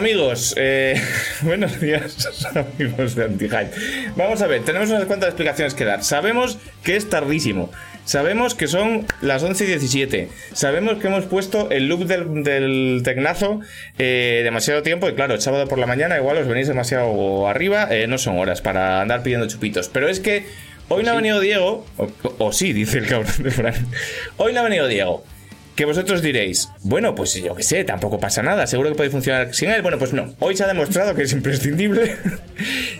amigos, Eh, buenos días amigos de Antihype. Vamos a ver, tenemos unas cuantas explicaciones que dar. Sabemos que es tardísimo, sabemos que son las 11 y 17, sabemos que hemos puesto el loop del, del tecnazo eh, demasiado tiempo y claro, el sábado por la mañana igual os venís demasiado arriba, eh, no son horas para andar pidiendo chupitos, pero es que hoy no ha venido Diego, o, o sí, dice el cabrón de Fran, hoy no ha venido Diego. Que vosotros diréis, bueno, pues yo que sé, tampoco pasa nada, seguro que puede funcionar sin él. Bueno, pues no, hoy se ha demostrado que es imprescindible.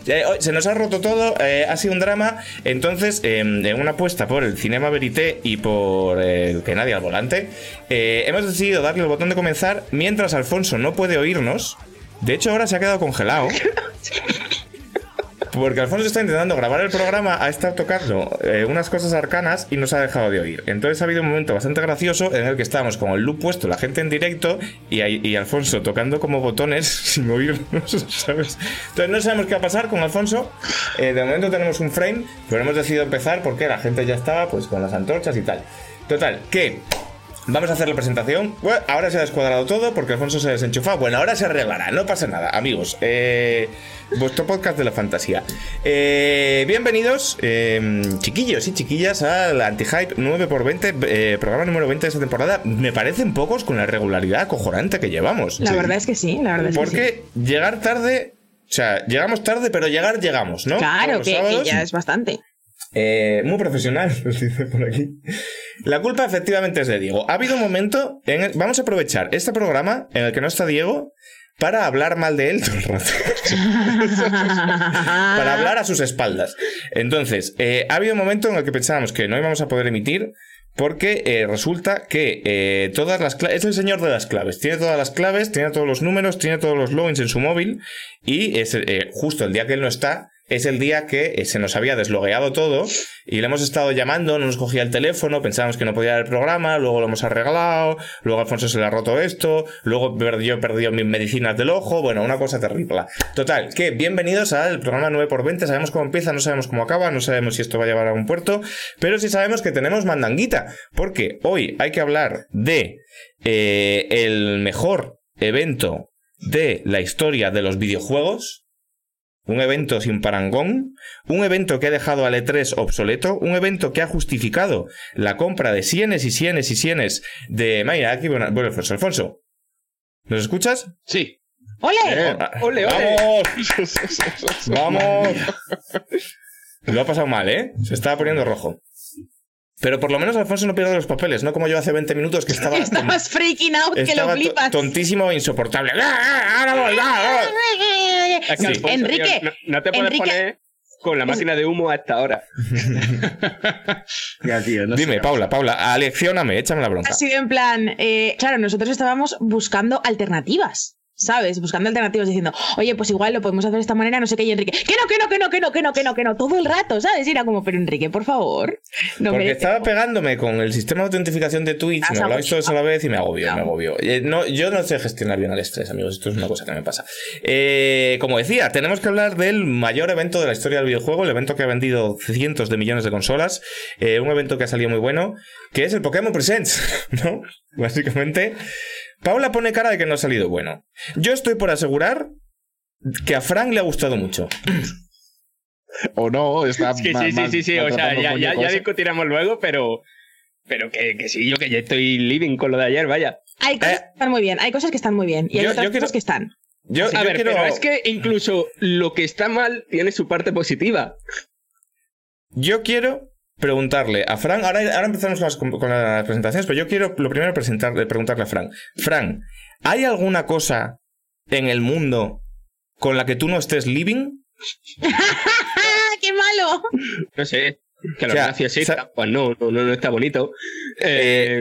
Se nos ha roto todo, eh, ha sido un drama. Entonces, eh, en una apuesta por el Cinema Verité y por el que nadie al volante, eh, hemos decidido darle el botón de comenzar mientras Alfonso no puede oírnos. De hecho, ahora se ha quedado congelado. Porque Alfonso está intentando grabar el programa, ha estado tocando eh, unas cosas arcanas y nos ha dejado de oír. Entonces ha habido un momento bastante gracioso en el que estábamos con el loop puesto, la gente en directo y, Alfonso tocando como botones sin oírnos, ¿sabes? Entonces no sabemos qué va a pasar con Alfonso. Eh, de momento tenemos un frame, pero hemos decidido empezar porque la gente ya estaba pues con las antorchas y tal. Total, que Vamos a hacer la presentación. Bueno, ahora se ha descuadrado todo porque Alfonso se ha desenchufado. Bueno, ahora se arreglará, no pasa nada, amigos. Eh, vuestro podcast de la fantasía. Eh, bienvenidos, eh, chiquillos y chiquillas, al Antihype 9x20, eh, programa número 20 de esta temporada. Me parecen pocos con la regularidad acojonante que llevamos. La verdad es que sí, la verdad es que sí. Porque llegar tarde. O sea, llegamos tarde, pero llegar llegamos, ¿no? Claro, que, que ya es bastante. Eh, muy profesional, dice por aquí. La culpa efectivamente es de Diego. Ha habido un momento, en el- vamos a aprovechar este programa en el que no está Diego para hablar mal de él todo el rato. para hablar a sus espaldas. Entonces, eh, ha habido un momento en el que pensábamos que no íbamos a poder emitir porque eh, resulta que eh, todas las claves... Es el señor de las claves. Tiene todas las claves, tiene todos los números, tiene todos los logins en su móvil y es justo el día que él no está es el día que eh, se nos había deslogueado todo y le hemos estado llamando, no nos cogía el teléfono, pensábamos que no podía dar el programa, luego lo hemos arreglado, luego Alfonso se le ha roto esto, luego yo he perdido mis medicinas del ojo, bueno, una cosa terrible. Total, que bienvenidos al programa 9x20, sabemos cómo empieza, no sabemos cómo acaba, no sabemos si esto va a llevar a un puerto, pero sí sabemos que tenemos mandanguita, porque hoy hay que hablar de eh, el mejor evento de la historia de los videojuegos, un evento sin parangón, un evento que ha dejado al E3 obsoleto, un evento que ha justificado la compra de cienes y cienes y cienes de Maya. Aquí, bueno, bueno, Alfonso, Alfonso, ¿nos escuchas? Sí. ¡Ole! Ah, ole, ole. ¡Vamos! ¡Vamos! Lo ha pasado mal, ¿eh? Se estaba poniendo rojo. Pero por lo menos Alfonso no pierde los papeles, no como yo hace 20 minutos que estaba... Estabas freaking out que lo flipas. tontísimo e insoportable. ¡Ah, ahora voy, ah, ah! Es que, Sí. Alfonso, Enrique, tío, no, no te puedes Enrique- poner con la máquina de humo hasta ahora. Ya, tío, no Dime, sé. Paula, Paula, aleccioname, échame la bronca. Ha sido en plan, eh, claro, nosotros estábamos buscando alternativas. ¿Sabes? Buscando alternativas diciendo, oye, pues igual lo podemos hacer de esta manera, no sé qué, y Enrique, que no, que no, que no, que no, que no, que no, que no, todo el rato, ¿sabes? Y era como, pero Enrique, por favor. No Porque estaba pegándome con el sistema de autentificación de Twitch, Has me hablabais todos a la vez y me agobió, No. me agobió. Eh, no, yo no sé gestionar bien el estrés, amigos, esto es una cosa que me pasa. Eh, como decía, tenemos que hablar del mayor evento de la historia del videojuego, el evento que ha vendido cientos de millones de consolas, eh, un evento que ha salido muy bueno, que es el Pokémon Presents, ¿no? Básicamente. Paula pone cara de que no ha salido bueno. Yo estoy por asegurar que a Frank le ha gustado mucho. O no, está Es que ma- sí, sí, mal- sí, sí. O sea, ya, ya, discutiremos luego, pero. Pero que, que sí, yo que ya estoy living con lo de ayer, vaya. Hay cosas Eh, que están muy bien, hay cosas que están muy bien, y hay yo- otras yo quiero- cosas que están. Yo, a yo ver, quiero... pero es que incluso lo que está mal tiene su parte positiva. Yo quiero preguntarle a Fran, ahora, ahora empezamos con las, con las presentaciones, pero yo quiero lo primero presentarle, preguntarle a Fran. Fran, ¿hay alguna cosa en el mundo con la que tú no estés living? ¡Ah, qué malo! No sé. Que la O sea. Pues no, no, no, está bonito. Eh,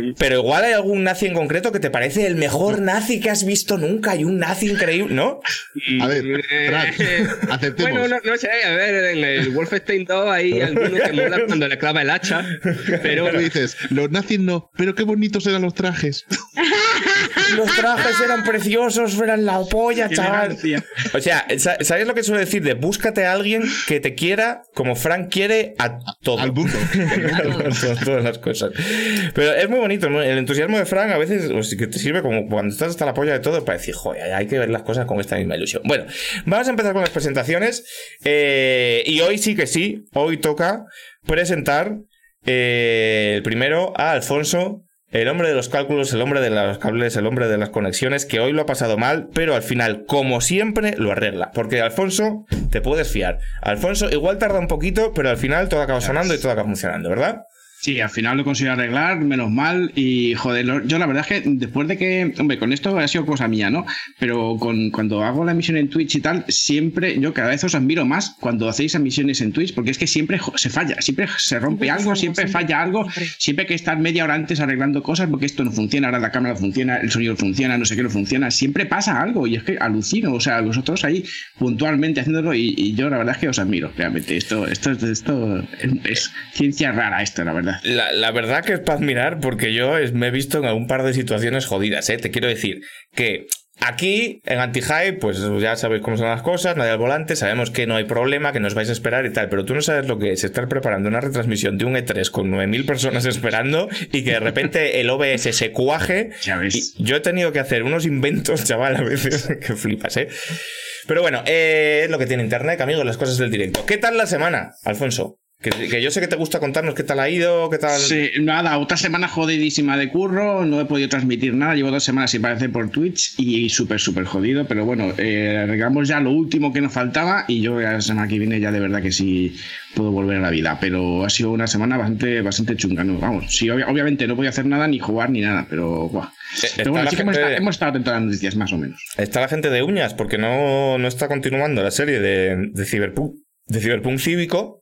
Eh, pero igual hay algún nazi en concreto que te parece el mejor nazi que has visto nunca y un nazi increíble, ¿no? A ver, eh, Fran, aceptemos. Bueno, no, no sé, a ver, en el Wolfenstein 2 hay alguno que mola cuando le clava el hacha, pero Tú dices, los nazis no, pero qué bonitos eran los trajes. Los trajes eran preciosos, eran la polla, chaval. O sea, sa- ¿sabes lo que suelo decir? De búscate a alguien que te quiera como Frank quiere a todo. Mundo. Todas- todas las cosas. Pero es muy bonito, ¿no? El entusiasmo de Frank a veces pues, que te sirve como cuando estás hasta la polla de todo para decir, joder, hay que ver las cosas con esta misma ilusión. Bueno, vamos a empezar con las presentaciones. eh, y hoy sí que sí, hoy toca presentar eh, el primero a Alfonso. El hombre de los cálculos, el hombre de los cables, el hombre de las conexiones, que hoy lo ha pasado mal, pero al final, como siempre, lo arregla. Porque Alfonso, te puedes fiar. Alfonso igual tarda un poquito, pero al final todo acaba sonando y todo acaba funcionando, ¿verdad? Sí, al final lo consigo arreglar, menos mal. Y joder, yo la verdad es que después de que, hombre, con esto ha sido cosa mía, ¿no? Pero con, cuando hago la emisión en Twitch y tal, siempre, yo cada vez os admiro más cuando hacéis emisiones en Twitch, porque es que siempre se falla, siempre se rompe Siempre algo, siempre siempre, falla algo, siempre. siempre hay que estar media hora antes arreglando cosas porque esto no funciona, ahora la cámara funciona, el sonido funciona, no sé qué no funciona, siempre pasa algo y es que alucino, o sea, vosotros ahí puntualmente haciéndolo y, y yo la verdad es que os admiro, realmente. Esto, esto, esto es, es ciencia rara esto, la verdad. La, la verdad que es para admirar porque yo es- me he visto en algún par de situaciones jodidas, ¿eh? Te quiero decir que aquí en Anti-Hype, pues ya sabéis cómo son las cosas, nadie al volante, sabemos que no hay problema, que nos vais a esperar y tal, pero tú no sabes lo que es estar preparando una retransmisión de un E3 con 9.000 personas esperando y que de repente el OBS se cuaje. Ya ves. Y yo he tenido que hacer unos inventos, chaval, a veces que flipas, ¿eh? Pero bueno, eh, es lo que tiene Internet, amigos, las cosas del directo. ¿Qué tal la semana, Alfonso? Que, que yo sé que te gusta contarnos qué tal ha ido, qué tal... Sí, nada, otra semana jodidísima de curro, no he podido transmitir nada, llevo dos semanas sin aparecer por Twitch y súper, súper jodido, pero bueno, eh, arreglamos ya lo último que nos faltaba y yo la semana que viene ya de verdad que sí puedo volver a la vida, pero ha sido una semana bastante, bastante chunga, ¿no? Vamos, sí, obvia- obviamente no voy a hacer nada ni jugar ni nada, pero Pero bueno, sí que la hemos, gente- estado, hemos estado atentos a las noticias, más o menos. Está la gente de uñas porque no, no está continuando la serie de, de Cyberpunk, de Cyberpunk Cívico.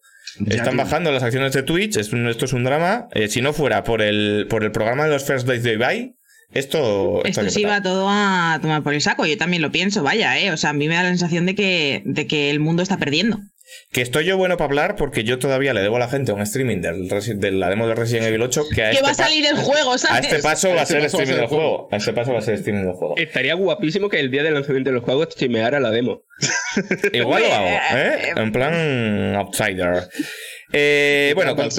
Están bajando las acciones de Twitch. Es un- esto es un drama. Eh, si no fuera por el, por el programa de los First Days de Ibai, esto. Esto sí va petado. todo a tomar por el saco. Yo también lo pienso, vaya, ¿eh? O sea, a mí me da la sensación de que, de que el mundo está perdiendo. Que estoy yo bueno para hablar porque yo todavía le debo a la gente un streaming del, de la demo de Resident Evil 8 que a, Que este, va a pa- salir el juego, a ¿sabes? este paso va a este ser paso va a streaming ser del el juego. juego. A este paso va a ser streaming del juego. estaría guapísimo que el día del lanzamiento de los juegos streameara la demo. Igual lo hago, Eh, ¿eh? En plan outsider. Eh, bueno, con-.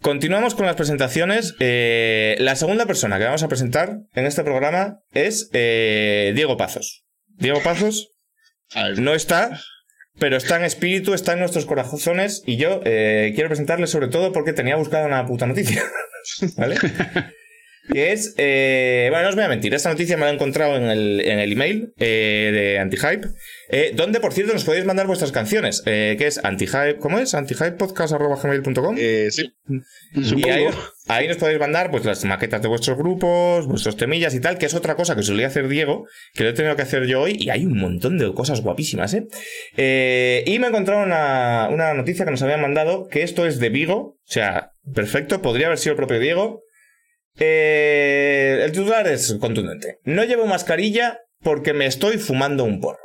Continuamos con las presentaciones. Eh, la segunda persona que vamos a presentar en este programa es eh, Diego Pazos. Diego Pazos A no está, pero está en espíritu, está en nuestros corazones y yo eh, quiero presentarle sobre todo porque tenía buscada una puta noticia. ¿Vale? Que es, eh, bueno, no os voy a mentir, esta noticia me la he encontrado en el, en el email eh, de Antihype, eh, donde por cierto nos podéis mandar vuestras canciones, eh, que es antihype, ¿cómo es? antihypepodcast.gmail.com eh, sí. y ahí, ahí nos podéis mandar pues las maquetas de vuestros grupos, vuestros temillas y tal, que es otra cosa que solía hacer Diego, que lo he tenido que hacer yo hoy, y hay un montón de cosas guapísimas, ¿eh? Eh, y me he encontrado una, una noticia que nos habían mandado, que esto es de Vigo, o sea, perfecto, podría haber sido el propio Diego. Eh, el titular es contundente. No llevo mascarilla porque me estoy fumando un porro.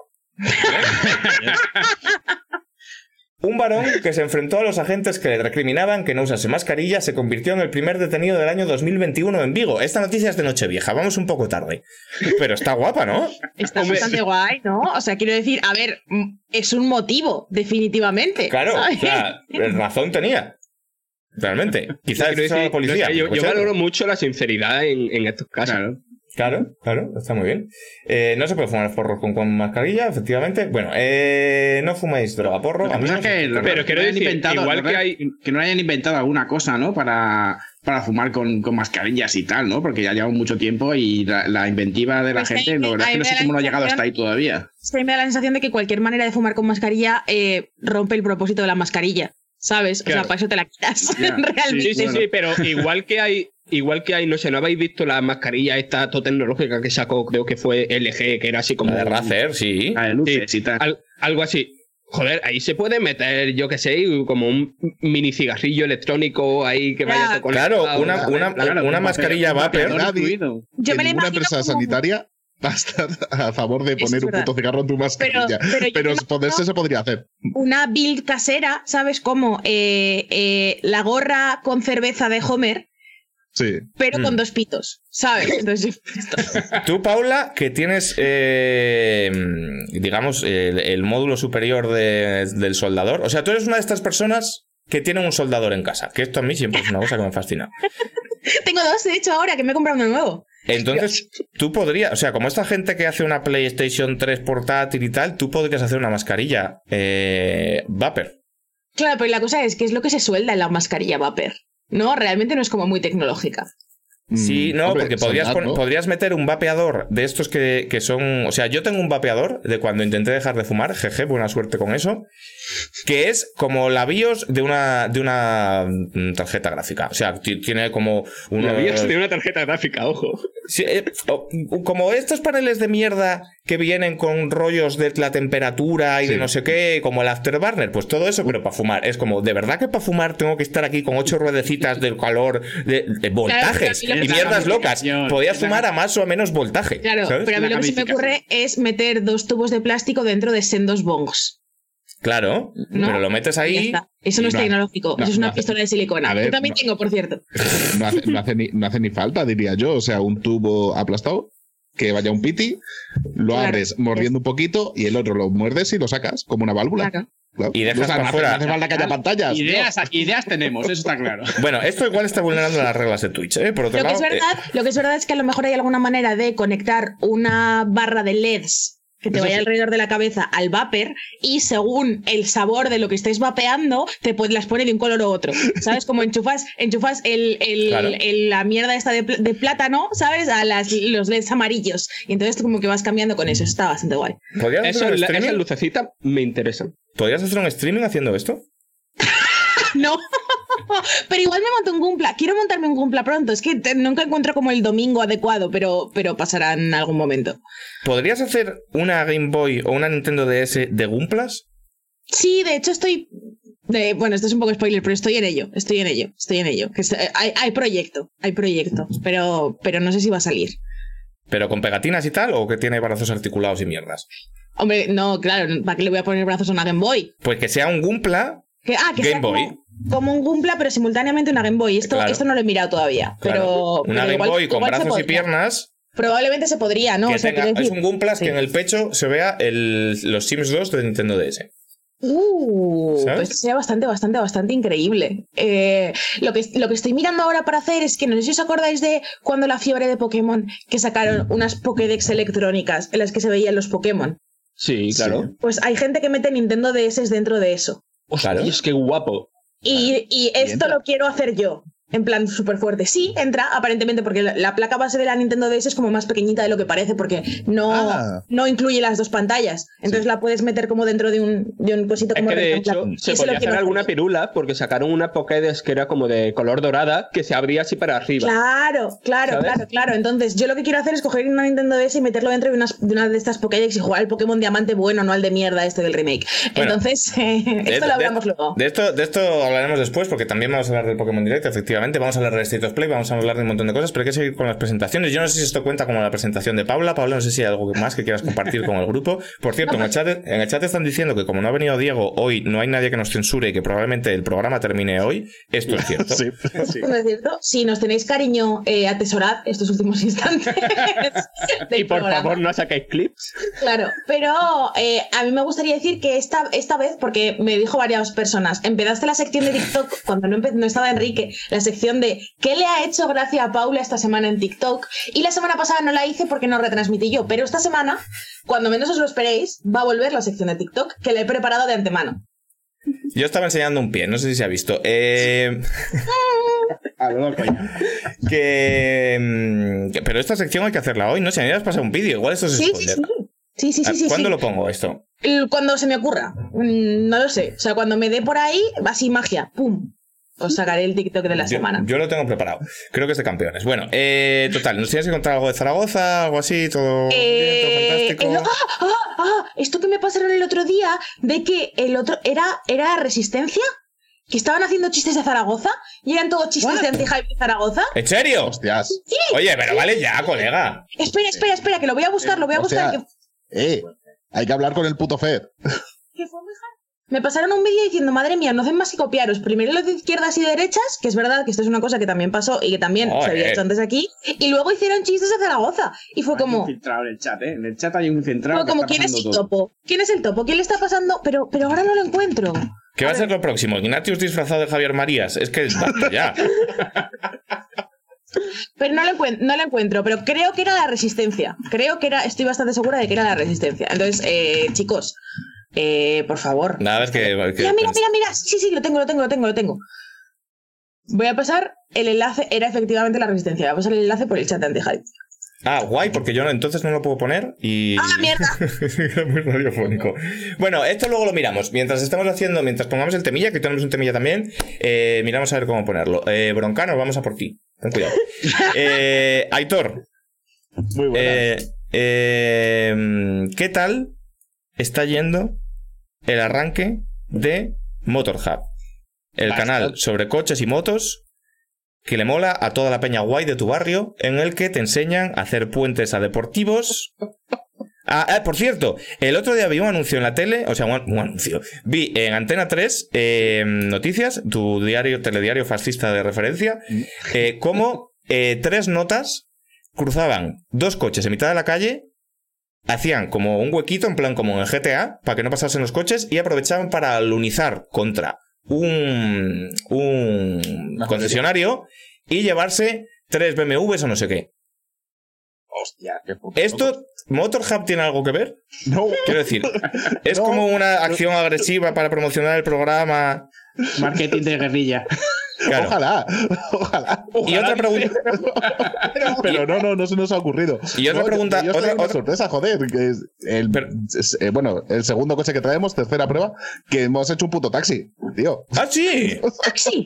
Un varón que se enfrentó a los agentes que le recriminaban que no usase mascarilla se convirtió en el primer detenido del año 2021 en Vigo. Esta noticia es de Nochevieja, vamos un poco tarde. Pero está guapa, ¿no? Está Hombre. bastante guay, ¿no? O sea, quiero decir, a ver, mm, es un motivo, definitivamente. Claro, o sea, razón tenía. Realmente. Quizás Quiero es la policía. no yo, valoro mucho la sinceridad en, en estos casos. Claro. Claro, claro, está muy bien. Eh, no se puede fumar porros con, con mascarilla, efectivamente. Bueno, eh, no fuméis droga porro. Lo que pasa amigos. es que, lo Pero que quiero no hayan decir, inventado- igual que hay- que no hayan inventado alguna cosa, ¿no? Para, para fumar con, con mascarillas y tal, ¿no? Porque ya lleva mucho tiempo y la, la inventiva de la Pues gente, la verdad es que no sé cómo no ha llegado hasta ahí todavía. Es que a mí me da la sensación de que cualquier manera de fumar con mascarilla eh, rompe el propósito de la mascarilla. ¿Sabes? O sea, para eso te la quitas, realmente. Sí, sí, sí, pero igual que hay, igual que hay, no sé, ¿no habéis visto la mascarilla esta todo tecnológica que sacó, creo que fue LG, que era así como La de Razer, sí. La de luces y tal. al- algo así. Joder, ahí se puede meter, yo qué sé, como un mini cigarrillo electrónico ahí que vaya Claro. todo Claro, una, una, una un mascarilla vapor. Yo me la imagino empresa como- sanitaria a estar a favor de poner un puto cigarro en tu mascarilla. pero Pero, me imagino- poderse se podría hacer. una build casera, ¿sabes? Como eh, eh, la gorra con cerveza de Homer, Sí. pero Mm. con dos pitos, ¿sabes? Entonces, Tú, Paula, que tienes, eh, digamos, el, el módulo superior de- del soldador. O sea, tú eres una de estas personas que tienen un soldador en casa. Que esto a mí siempre es una cosa que me fascina. tengo dos, de hecho, ahora que me he comprado uno nuevo. Entonces, tú podrías, o sea, como esta gente que hace una PlayStation 3 portátil y tal, tú podrías hacer una mascarilla eh, Vapor. Claro, pero la cosa es que es lo que se suelda en la mascarilla Vapor. No, realmente no es como muy tecnológica. Sí, Mm, no, hombre, porque podrías, ¿no? podrías meter un vapeador de estos que, que son. O sea, yo tengo un vapeador de cuando intenté dejar de fumar, jeje, buena suerte con eso. Que es como la BIOS de una, de una mm, tarjeta gráfica. O sea, ti- tiene como La unos. BIOS de una tarjeta gráfica, ojo. Sí, eh, como estos paneles de mierda que vienen con rollos de la temperatura y de no sé qué, como el afterburner, pues todo eso, pero para fumar. Es como, ¿de verdad que para fumar tengo que estar aquí con ocho ruedecitas del calor, de, de voltajes y mierdas locas? Podías fumar a más o a menos voltaje. Claro, ¿sabes? pero a mí lo que se me ocurre es meter dos tubos de plástico dentro de sendos bongs. Claro, ¿no? pero lo metes ahí. Eso no es No, tecnológico, no, eso es una no hace- pistola de silicona. Ver, Yo también no. tengo, por cierto. No hace, no hace ni, no hace ni falta, diría yo. O sea, un tubo aplastado, que vaya un piti, lo Claro. abres mordiendo un poquito y el otro lo muerdes y lo sacas como una válvula. Claro. Claro. Y dejas O sea, para no hace- fuera. No hace falta que haya pantallas. Ideas, ideas tenemos, eso está claro. Bueno, esto igual está vulnerando las reglas de Twitch, ¿eh? Por otro Lo que, lado. es verdad, lo que es verdad es que a lo mejor hay alguna manera de conectar una barra de LEDs que te Eso vaya sí. alrededor de la cabeza al vapor y según el sabor de lo que estés vapeando, te pu- las pone de un color u otro. ¿Sabes? Como enchufas, enchufas el, el- Claro. el- la mierda esta de, de plátano, ¿sabes? A las, los LEDs amarillos. Y entonces tú como que vas cambiando con eso. Está bastante guay. ¿podrías, Eso, hacer un esas streaming? lucecitas me interesan. ¿Podrías hacer un streaming haciendo esto? No. pero igual me monto un Gumpla. Quiero montarme un Gumpla pronto. Es que te- nunca encuentro como el domingo adecuado, pero, pero pasará en algún momento. ¿Podrías hacer una Game Boy o una Nintendo DS de Gumplas? Sí, de hecho estoy. de- bueno, esto es un poco spoiler, pero estoy en ello, estoy en ello, estoy en ello. Que hay, hay proyecto, hay proyecto, pero, pero no sé si va a salir. ¿Pero con pegatinas y tal? ¿O que tiene brazos articulados y mierdas? Hombre, no, claro, ¿para qué le voy a poner brazos a una Game Boy? Pues que sea un Gumpla. Que, ah, que Game sea como- Boy. Como, un Gumpla, pero simultáneamente una Game Boy. Esto, Claro. esto no lo he mirado todavía. Claro. Pero, una pero Game igual- Boy con igual brazos y piernas. Probablemente se podría, ¿no? que O sea, tenga- quiero es un Gumplas sí. que en el pecho se vea el- los Sims 2 de Nintendo DS. Uh, ¿Sabes? pues sería bastante, bastante, bastante increíble. Eh, lo, que, lo que estoy mirando ahora para hacer es que no sé si os acordáis de cuando la fiebre de Pokémon que sacaron unas Pokédex electrónicas en las que se veían los Pokémon. Sí, claro. Pues hay gente que mete Nintendo DS dentro de eso. Claro. Hostias, qué guapo. Y, y esto lo quiero hacer yo. En plan súper fuerte. Sí, entra, aparentemente, porque la, la placa base de la Nintendo DS es como más pequeñita de lo que parece, porque no, Ah. no incluye las dos pantallas. Entonces la puedes meter como dentro de un, de un cosito Es como que de hecho se podía hacer alguna hacer. pirula porque sacaron una Pokédex que era como de color dorada que se abría así para arriba. Claro, claro, ¿Sabes? claro, claro. Entonces, yo lo que quiero hacer es coger una Nintendo DS y meterlo dentro de, unas- de una de estas Pokédex y jugar al Pokémon Diamante bueno, no al de mierda este del remake. Bueno, Entonces, eh, De- esto de- lo hablamos de, luego. De esto, de esto hablaremos después, porque también vamos a hablar del Pokémon Direct, efectivamente. Vamos a hablar de State of Play, vamos a hablar de un montón de cosas, pero hay que seguir con las presentaciones. Yo no sé si esto cuenta como la presentación de Paula. Paula, no sé si hay algo más que quieras compartir con el grupo. Por cierto, en el, chat, en el chat están diciendo que como no ha venido Diego hoy, no hay nadie que nos censure y que probablemente el programa termine hoy. Esto es cierto. Sí, sí. ¿No es cierto? Si nos tenéis cariño, eh, atesorad estos últimos instantes. del Y por programa. favor no saquéis clips. Claro, pero eh, a mí me gustaría decir que esta, esta vez, porque me dijo varias personas, empezaste la sección de TikTok cuando no, no estaba Enrique, la sección de ¿qué le ha hecho gracia a Paula esta semana en TikTok? Y la semana pasada no la hice porque no retransmití yo, pero esta semana, cuando menos os lo esperéis, va a volver la sección de TikTok que la he preparado de antemano. Yo estaba enseñando un pie, no sé si se ha visto. Eh, A lo loco ya. que, mm, que- Pero esta sección hay que hacerla hoy, ¿no? Si a mí me has pasado un vídeo, igual esto es Sí, sí, spoiler. sí. Sí, sí. ¿Cuándo sí. lo pongo esto? Cuando se me ocurra. Mm, No lo sé. O sea, cuando me dé por ahí, va así magia. ¡Pum! Os sacaré el TikTok de la Yo, semana. yo lo tengo preparado. Creo que es de campeones. Bueno, eh, total, ¿nos tienes que contar algo de Zaragoza? Algo así, todo, bien, Eh, todo el- fantástico. ¡Ah! ¡Ah! ¡Ah! Esto que me pasaron el otro día de que el otro era, era Resistencia, que estaban haciendo chistes de Zaragoza y eran todos chistes de anti-hype de Zaragoza. ¿En serio? Hostias. Oye, pero vale ya, colega. Espera, espera, espera, que lo voy a buscar, lo voy a O buscar. sea, que- Eh, hay que hablar con el puto Fer. que fue muy. Me pasaron un vídeo diciendo, madre mía, no hacen más que copiaros. Primero los de izquierdas y derechas, que es verdad que esto es una cosa que también pasó y que también se había hecho antes aquí. Y luego hicieron chistes de Zaragoza. Y fue Hay como, un filtrado en el chat, ¿eh? En el chat hay un filtrado. fue que como está ¿quién es el todo. topo? ¿Quién es el topo? ¿Quién le está pasando? Pero, pero ahora no lo encuentro. ¿Qué va a ser lo próximo? ¿Ignatius disfrazado de Javier Marías? Es que basta ya. Pero no lo, no lo encuentro, pero creo que era la resistencia. Creo que era, estoy bastante segura de que era la resistencia. Entonces, eh, chicos, eh, por favor. Nada, es que. que- Mira, mira, mira, mira. Sí, sí, lo tengo, lo tengo, lo tengo, lo tengo. Voy a pasar el enlace, era efectivamente la resistencia. Voy a pasar el enlace por el chat de Antihype. Ah, guay, porque yo no, entonces no lo puedo poner y. ¡Ah, mierda! Era muy radiofónico. Bueno, esto luego lo miramos. Mientras estamos haciendo, mientras pongamos el temilla, que tenemos un temilla también, eh, miramos a ver cómo ponerlo. Eh, Broncano, vamos a por ti. Ten cuidado. Eh, Aitor, Muy buena. eh, eh, ¿qué tal está yendo el arranque de Motorhub? El Bastante. canal sobre coches y motos que le mola a toda la peña guay de tu barrio, en el que te enseñan a hacer puentes a deportivos. Ah, ah, por cierto, el otro día vi un anuncio en la tele, o sea, un, un anuncio. Vi en Antena 3 eh, Noticias, tu diario, telediario fascista de referencia, eh, cómo eh, tres notas cruzaban dos coches en mitad de la calle, hacían como un huequito, en plan como en GTA, para que no pasasen los coches, y aprovechaban para alunizar contra un, un concesionario y llevarse tres BMWs o no sé qué. Hostia, qué puto ¿Esto, Motorhub tiene algo que ver? No, Quiero decir, ¿es No. como una acción agresiva para promocionar el programa? Marketing de guerrilla. Claro. ojalá, ojalá. Y otra pregunta. Pero no, no, no se nos ha ocurrido. Y otra No, pregunta, Yo, yo otra- sorpresa, joder. Que es el, Pero- es, eh, bueno, el segundo coche que traemos, tercera prueba, que hemos hecho un puto taxi, tío. ¡Ah, sí! ¡Taxi!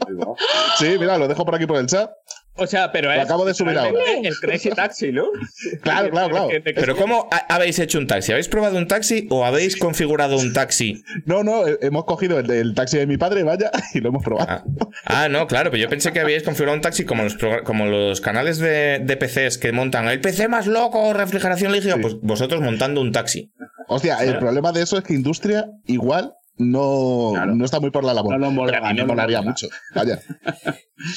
Sí, mira, lo dejo por aquí por el chat. O sea, pero es. acabo de subir ahora. El Crazy Taxi, ¿no? Claro, claro, claro. Pero ¿cómo ha- habéis hecho un taxi? ¿Habéis probado un taxi o habéis configurado un taxi? No, no, eh, hemos cogido el, taxi de mi padre, vaya, y lo hemos probado. Ah, Ah, no, claro, pero yo pensé que habíais configurado un taxi como los, progr- como los canales de, de PCs que montan el PC más loco, refrigeración líquida, Sí. pues vosotros montando un taxi. Hostia, el problema de eso es que industria igual no, Claro. no está muy por la labor. No lo homologa, Pero a mí me no lo molaría mucho. Vaya.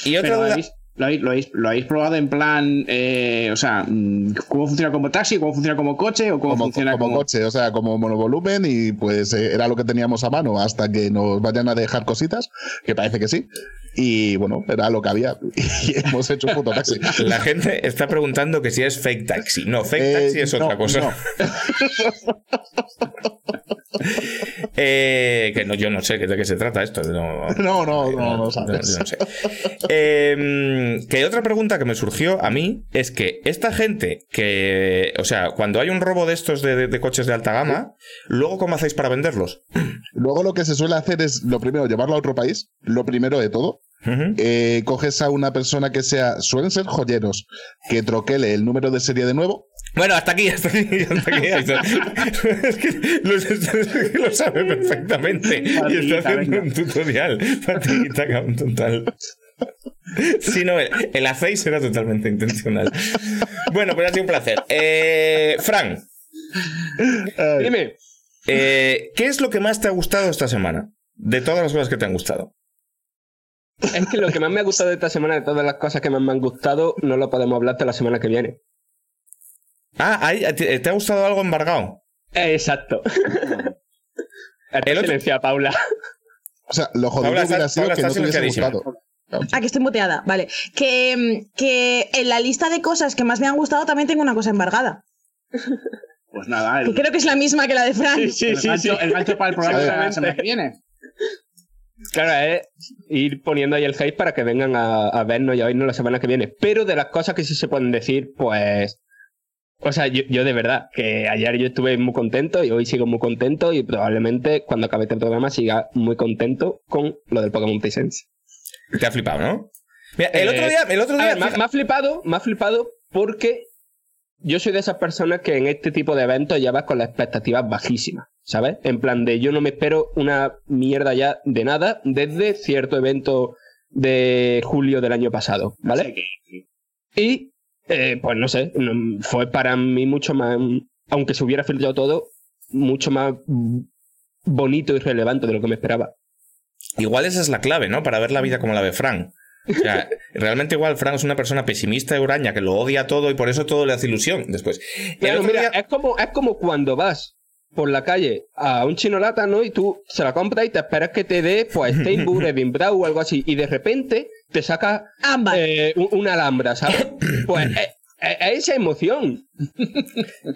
Y otra Pero duda. ¿habéis- lo, habéis, lo, habéis, lo habéis probado en plan, eh, o sea, mm, ¿cómo funciona como taxi? ¿Cómo funciona como coche? ¿O cómo, Como, funciona como como, coche, o sea, como monovolumen y pues eh, era lo que teníamos a mano hasta que nos vayan a dejar cositas, que parece que sí. Y bueno, era lo que había y hemos hecho un puto taxi. La gente está preguntando que si es fake taxi. No, fake Eh, taxi es otra cosa. no. Eh, que no, yo no sé de qué se trata esto. No, No, no, no, no yo sabes. no sé. Eh, que otra pregunta que me surgió a mí es que esta gente que, o sea, cuando hay un robo de estos de, de- de coches de alta gama, luego cómo hacéis para venderlos? Luego lo que se suele hacer es, lo primero, llevarlo a otro país, lo primero de todo. Eh, coges a una persona que sea, suelen ser joyeros, que troquele el número de serie de nuevo. Bueno, hasta aquí, hasta aquí, hasta aquí. Es, que lo, es que lo sabe perfectamente y está haciendo venga. un tutorial. Total. Sí, no, el, el hacéis era totalmente intencional. Bueno, pues ha sido un placer. Eh, Fran, Eh, Dime. eh, ¿qué es lo que más te ha gustado esta semana? De todas las cosas que te han gustado. Es que lo que más me ha gustado de esta semana, de todas las cosas que más me han gustado, no lo podemos hablar hasta la semana que viene. Ah, ahí, ¿te, ha gustado algo embargado? Eh, Exacto. El otro- Paula. o sea, lo jodido Paula, hubiera sido Paula, que no te hubiese gustado. Ah, que estoy muteada. Vale. Que, mm, que en la lista de cosas que más me han gustado también tengo una cosa embargada. Pues nada, Que el, creo que es la misma que la de Fran. el gancho, el gancho para el programa de la semana que viene. Claro, es ir poniendo ahí el hype para que vengan a, a vernos y a oírnos la semana que viene. Pero de las cosas que sí se pueden decir, pues O sea, yo, yo de verdad, que ayer yo estuve muy contento y hoy sigo muy contento y probablemente cuando acabe este programa siga muy contento con lo del Pokémon Presents. Te ha flipado, ¿no? Mira, el Eh, otro día, el otro día. ver, me, ha- me ha flipado, me ha flipado porque yo soy de esas personas que en este tipo de eventos ya vas con las expectativas bajísimas, ¿sabes? En plan de yo no me espero una mierda ya de nada desde cierto evento de julio del año pasado, ¿vale? Y, eh, pues no sé, fue para mí mucho más, aunque se hubiera filtrado todo, mucho más bonito y relevante de lo que me esperaba. Igual esa es la clave, ¿no? Para ver la vida como la ve Fran. O sea, realmente igual Fran es una persona pesimista y huraña que lo odia todo y por eso todo le hace ilusión después. Claro, mira, día- es como, es como cuando vas por la calle a un chino lata, ¿no? Y tú se la compras y te esperas que te dé, pues, Steinburg, Edwin Brau o algo así. Y de repente te saca eh, un- una alhambra, ¿sabes? Pues eh, eh, esa emoción.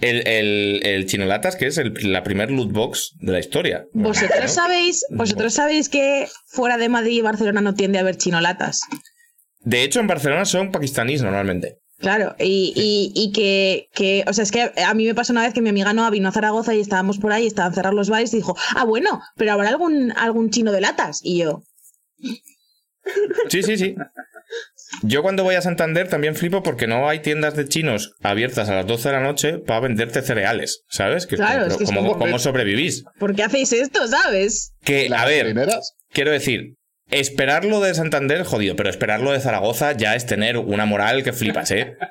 el, el, el Chinolatas, que es el- la primer loot box de la historia. Vosotros ¿no? sabéis, vosotros sabéis que fuera de Madrid y Barcelona no tiende a haber chinolatas. De hecho, en Barcelona son pakistaníes normalmente. Claro, y, y, y que, que, o sea, es que a mí me pasó una vez que mi amiga Noa vino a Zaragoza y estábamos por ahí, estaban cerrados los bares y dijo, ah, bueno, pero habrá algún, algún chino de latas. Y yo, Sí, sí, sí. Yo cuando voy a Santander también flipo porque no hay tiendas de chinos abiertas a las 12 de la noche para venderte cereales, ¿sabes? Que Claro, como, es que es ¿cómo, como- cómo sobrevivís? ¿por qué hacéis esto, sabes? Que, a ver, primeras. quiero decir, esperarlo de Santander, jodido, pero esperarlo de Zaragoza ya es tener una moral que flipas, ¿eh?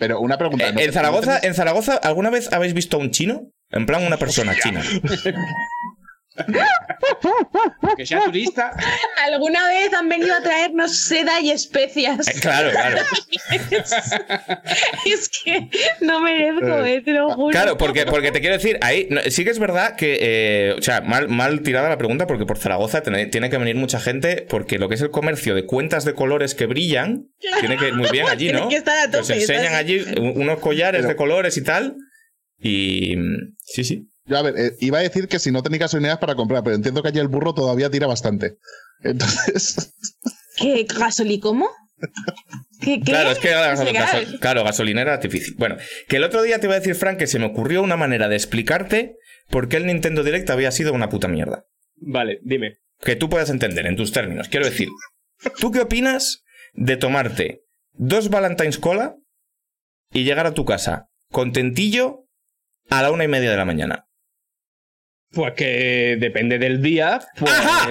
Pero una pregunta. Eh, ¿no- en Zaragoza, en Zaragoza, ¿alguna vez habéis visto a un chino? En plan, una persona china. Que sea turista. ¿Alguna vez han venido a traernos seda y especias? Eh, claro, claro. es que no merezco, eh, te lo juro. Claro, porque, porque te quiero decir, ahí no, sí que es verdad que, eh, o sea, mal, mal tirada la pregunta, porque por Zaragoza tiene, tiene que venir mucha gente, porque lo que es el comercio de cuentas de colores que brillan, tiene que ir muy bien allí, Tiene ¿no? que estar a Que os tope, enseñan allí un- unos collares Pero- de colores y tal. Y mm, sí, sí. Yo, a ver, eh, iba a decir que si no tenéis gasolineras para comprar, pero entiendo que allí el burro todavía tira bastante. Entonces, ¿Qué gasoli cómo? ¿Qué, qué? Claro, es que la Es gaso- legal. gaso- claro, gasolinera artificial. Bueno, que el otro día te iba a decir, Frank, que se me ocurrió una manera de explicarte por qué el Nintendo Direct había sido una puta mierda. Vale, dime. que tú puedas entender en tus términos. Quiero decir, ¿tú qué opinas de tomarte dos Valentine's Cola y llegar a tu casa contentillo a la una y media de la mañana? Pues que depende del día, pues ¡Ajá!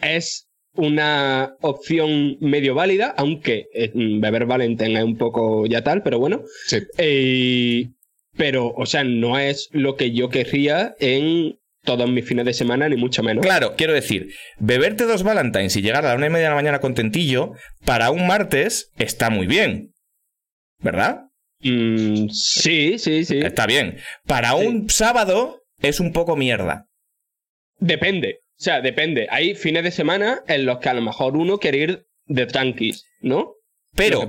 es una opción medio válida, aunque beber Valentine es un poco ya tal, pero bueno. sí. Eh, pero, o sea, no es lo que yo querría en todos mis fines de semana, ni mucho menos. Claro, quiero decir, beberte dos Valentines y llegar a la una y media de la mañana contentillo, para un martes está muy bien. ¿Verdad? Mm, sí, sí, sí. Está bien. Para un sábado es un poco mierda. Depende. O sea, depende. Hay fines de semana en los que a lo mejor uno quiere ir de tranquis, ¿no? Pero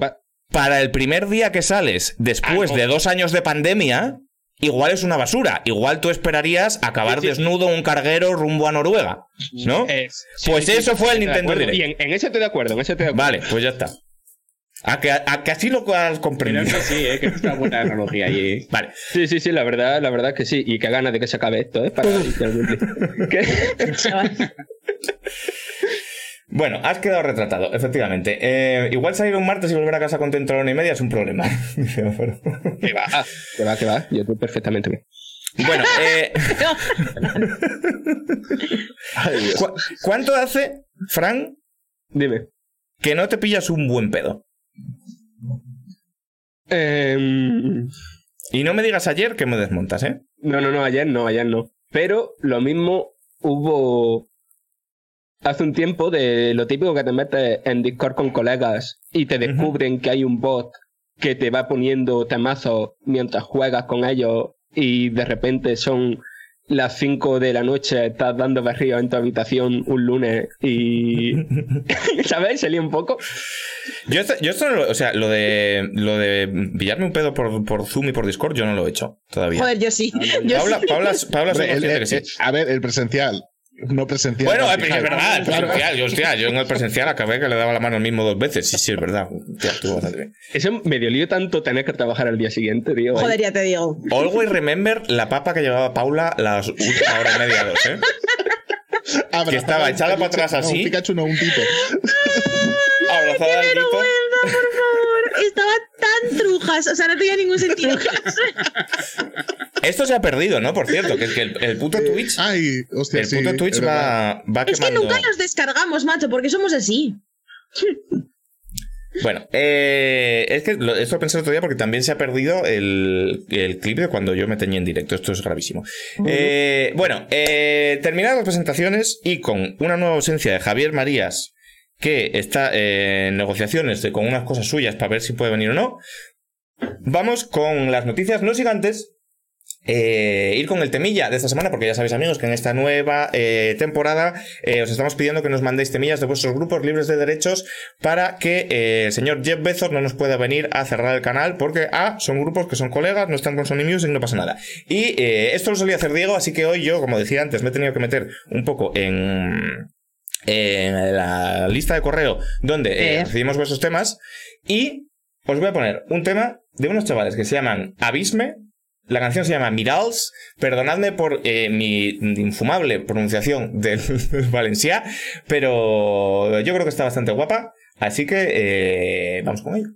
para el primer día que sales después Ah, no. de dos años de pandemia, igual es una basura. Igual tú esperarías acabar Sí, sí. desnudo en un carguero rumbo a Noruega. ¿no? Es- sí, Pues eso fue el Nintendo. Direct. Y en, en ese estoy de acuerdo, en ese estoy de acuerdo. Vale, pues ya está. A que, a que así lo has Creo comprendido. que sí, eh, que es una buena analogía ahí. Vale. Sí, sí, sí, la verdad, la verdad que sí. Y qué ganas de que se acabe esto, ¿eh? Para. Bueno, has quedado retratado, efectivamente. Eh, igual salir un martes y volver a casa contento a la una y media es un problema. Pero- Que va, que va, que va. Yo estoy perfectamente bien. bueno, eh, No, Ay, Dios. ¿cu- ¿cuánto hace, Fran, Dime. que no te pillas un buen pedo? Em, Y no me digas ayer que me desmontas, ¿eh? no, no, no, ayer no, ayer no. Pero lo mismo hubo hace un tiempo de lo típico que te metes en Discord con colegas y te descubren que hay un bot que te va poniendo temazos mientras juegas con ellos y de repente son las 5 de la noche, estás dando berrío en tu habitación un lunes y... ¿Sabes? Se lía un poco. Yo esto, yo esto no lo, o sea, lo de, lo de pillarme un pedo por, por Zoom y por Discord, yo no lo he hecho todavía. Joder, yo sí. Yo Paula, sí. Paula, Paula Hombre, soy el- consciente el- que sí. el- a ver, el presencial. No presencial. Bueno, es verdad, el Claro. presencial. Yo, hostia, yo en el presencial acabé que le daba la mano al mismo dos veces. Sí, sí, es verdad. Hostia. Eso me dolió tanto tener que trabajar al día siguiente, tío. Joder, ya te digo. Always remember la papa que llevaba Paula las últimas hora y media dos, ¿eh? Que estaba echada para atrás No, así. un Pikachu, no, un tito. Abrazada al grito. Estaba tan trujas, o sea, no tenía ningún sentido. Esto se ha perdido, ¿no? Por cierto, que es que el, el puto Twitch. Ay, hostia, El sí, puto Twitch va, va es que nunca los descargamos, macho, porque somos así. Bueno, eh, es que lo- esto lo pensé el otro día porque también se ha perdido el, el clip de cuando yo me teñí en directo. Esto es gravísimo. Eh, bueno, eh, terminadas las presentaciones y con una nueva ausencia de Javier Marías, que está eh, en negociaciones con unas cosas suyas para ver si puede venir o no, vamos con las noticias no gigantes. eh, ir con el temilla de esta semana, porque ya sabéis, amigos, que en esta nueva eh, temporada eh, os estamos pidiendo que nos mandéis temillas de vuestros grupos libres de derechos para que el señor Jeff Bezos no nos pueda venir a cerrar el canal, porque A, son grupos que son colegas, no están con Sony Music, no pasa nada. Y esto lo solía hacer Diego, así que hoy yo, como decía antes, me he tenido que meter un poco en en la lista de correo donde eh, recibimos vuestros temas y os voy a poner un tema de unos chavales que se llaman Abisme. La canción se llama Mirals. Perdonadme por eh, mi infumable pronunciación del, valenciá, pero yo creo que está bastante guapa. Así que eh, vamos con ello.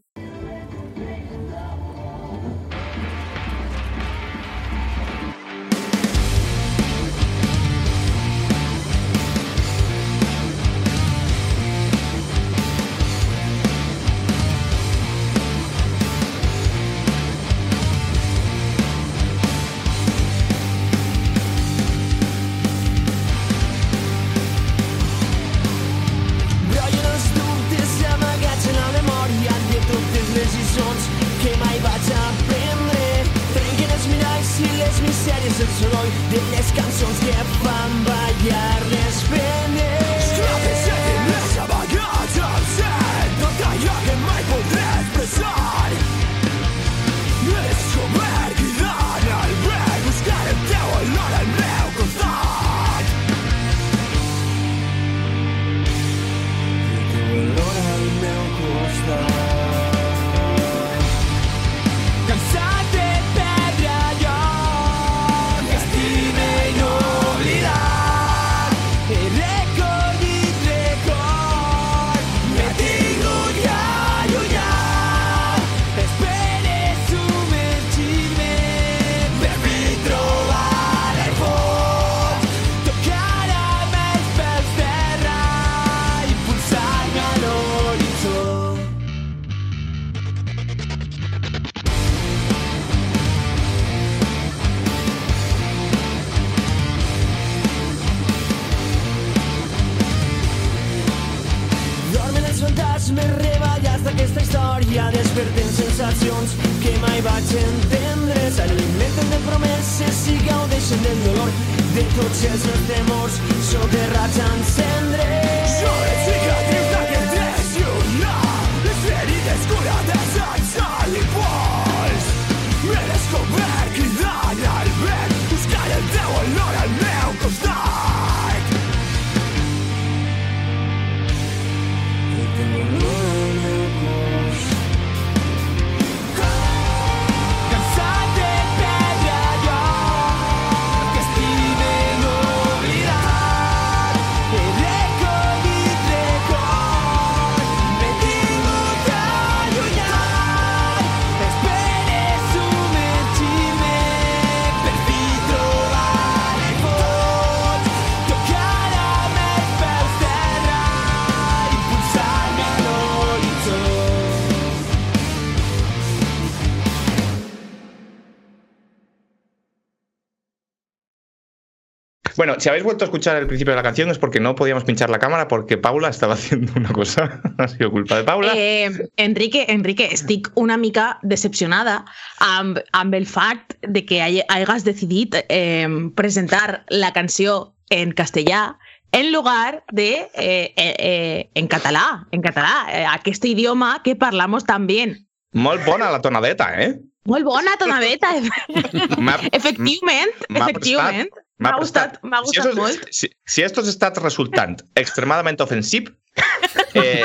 Bueno, si habéis vuelto a escuchar el principio de la canción es porque no podíamos pinchar la cámara porque Paula estaba haciendo una cosa. ha sido culpa de Paula. Eh, Enrique, Enrique, estic una mica decepcionada amb, amb el fact de que hay- hayas decidit eh, presentar la canció en castellà en lugar de eh, eh, eh, en català, en català, eh, aquest idioma que parlamos tan bien. Molt bona la tonadeta, eh? Molt bona, tota beta. Efectivament, m'ha efectivament. M'ha gustat, m'ha si gustat esto, molt. si, si estos estat resultant extremadament ofensiu, eh,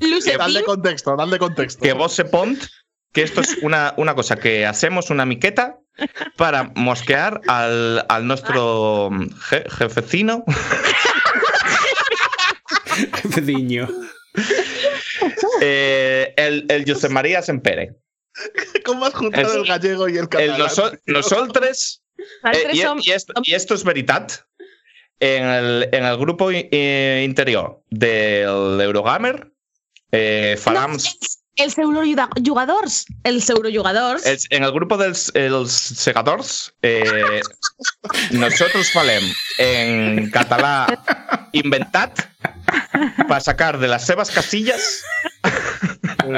Dale Lucetín, contexto, dale contexto. que vos sepont que esto es una, una cosa que hacemos una miqueta para mosquear al, al nuestro je- jefecino, Jefeciño. eh, el, el José María Sempere. ¿Cómo has juntado El- el gallego y el catalán? El noso- nosoltres Eh, nosaltres y, som... y esto, y esto es veritat. En el, en el grupo eh, interior del Eurogamer, eh, No, farem- els, els eurojugadors. Els eurojugadors. el- en el grupo dels els segadors, eh, nosotros falem en català inventat para sacar de las sebas casillas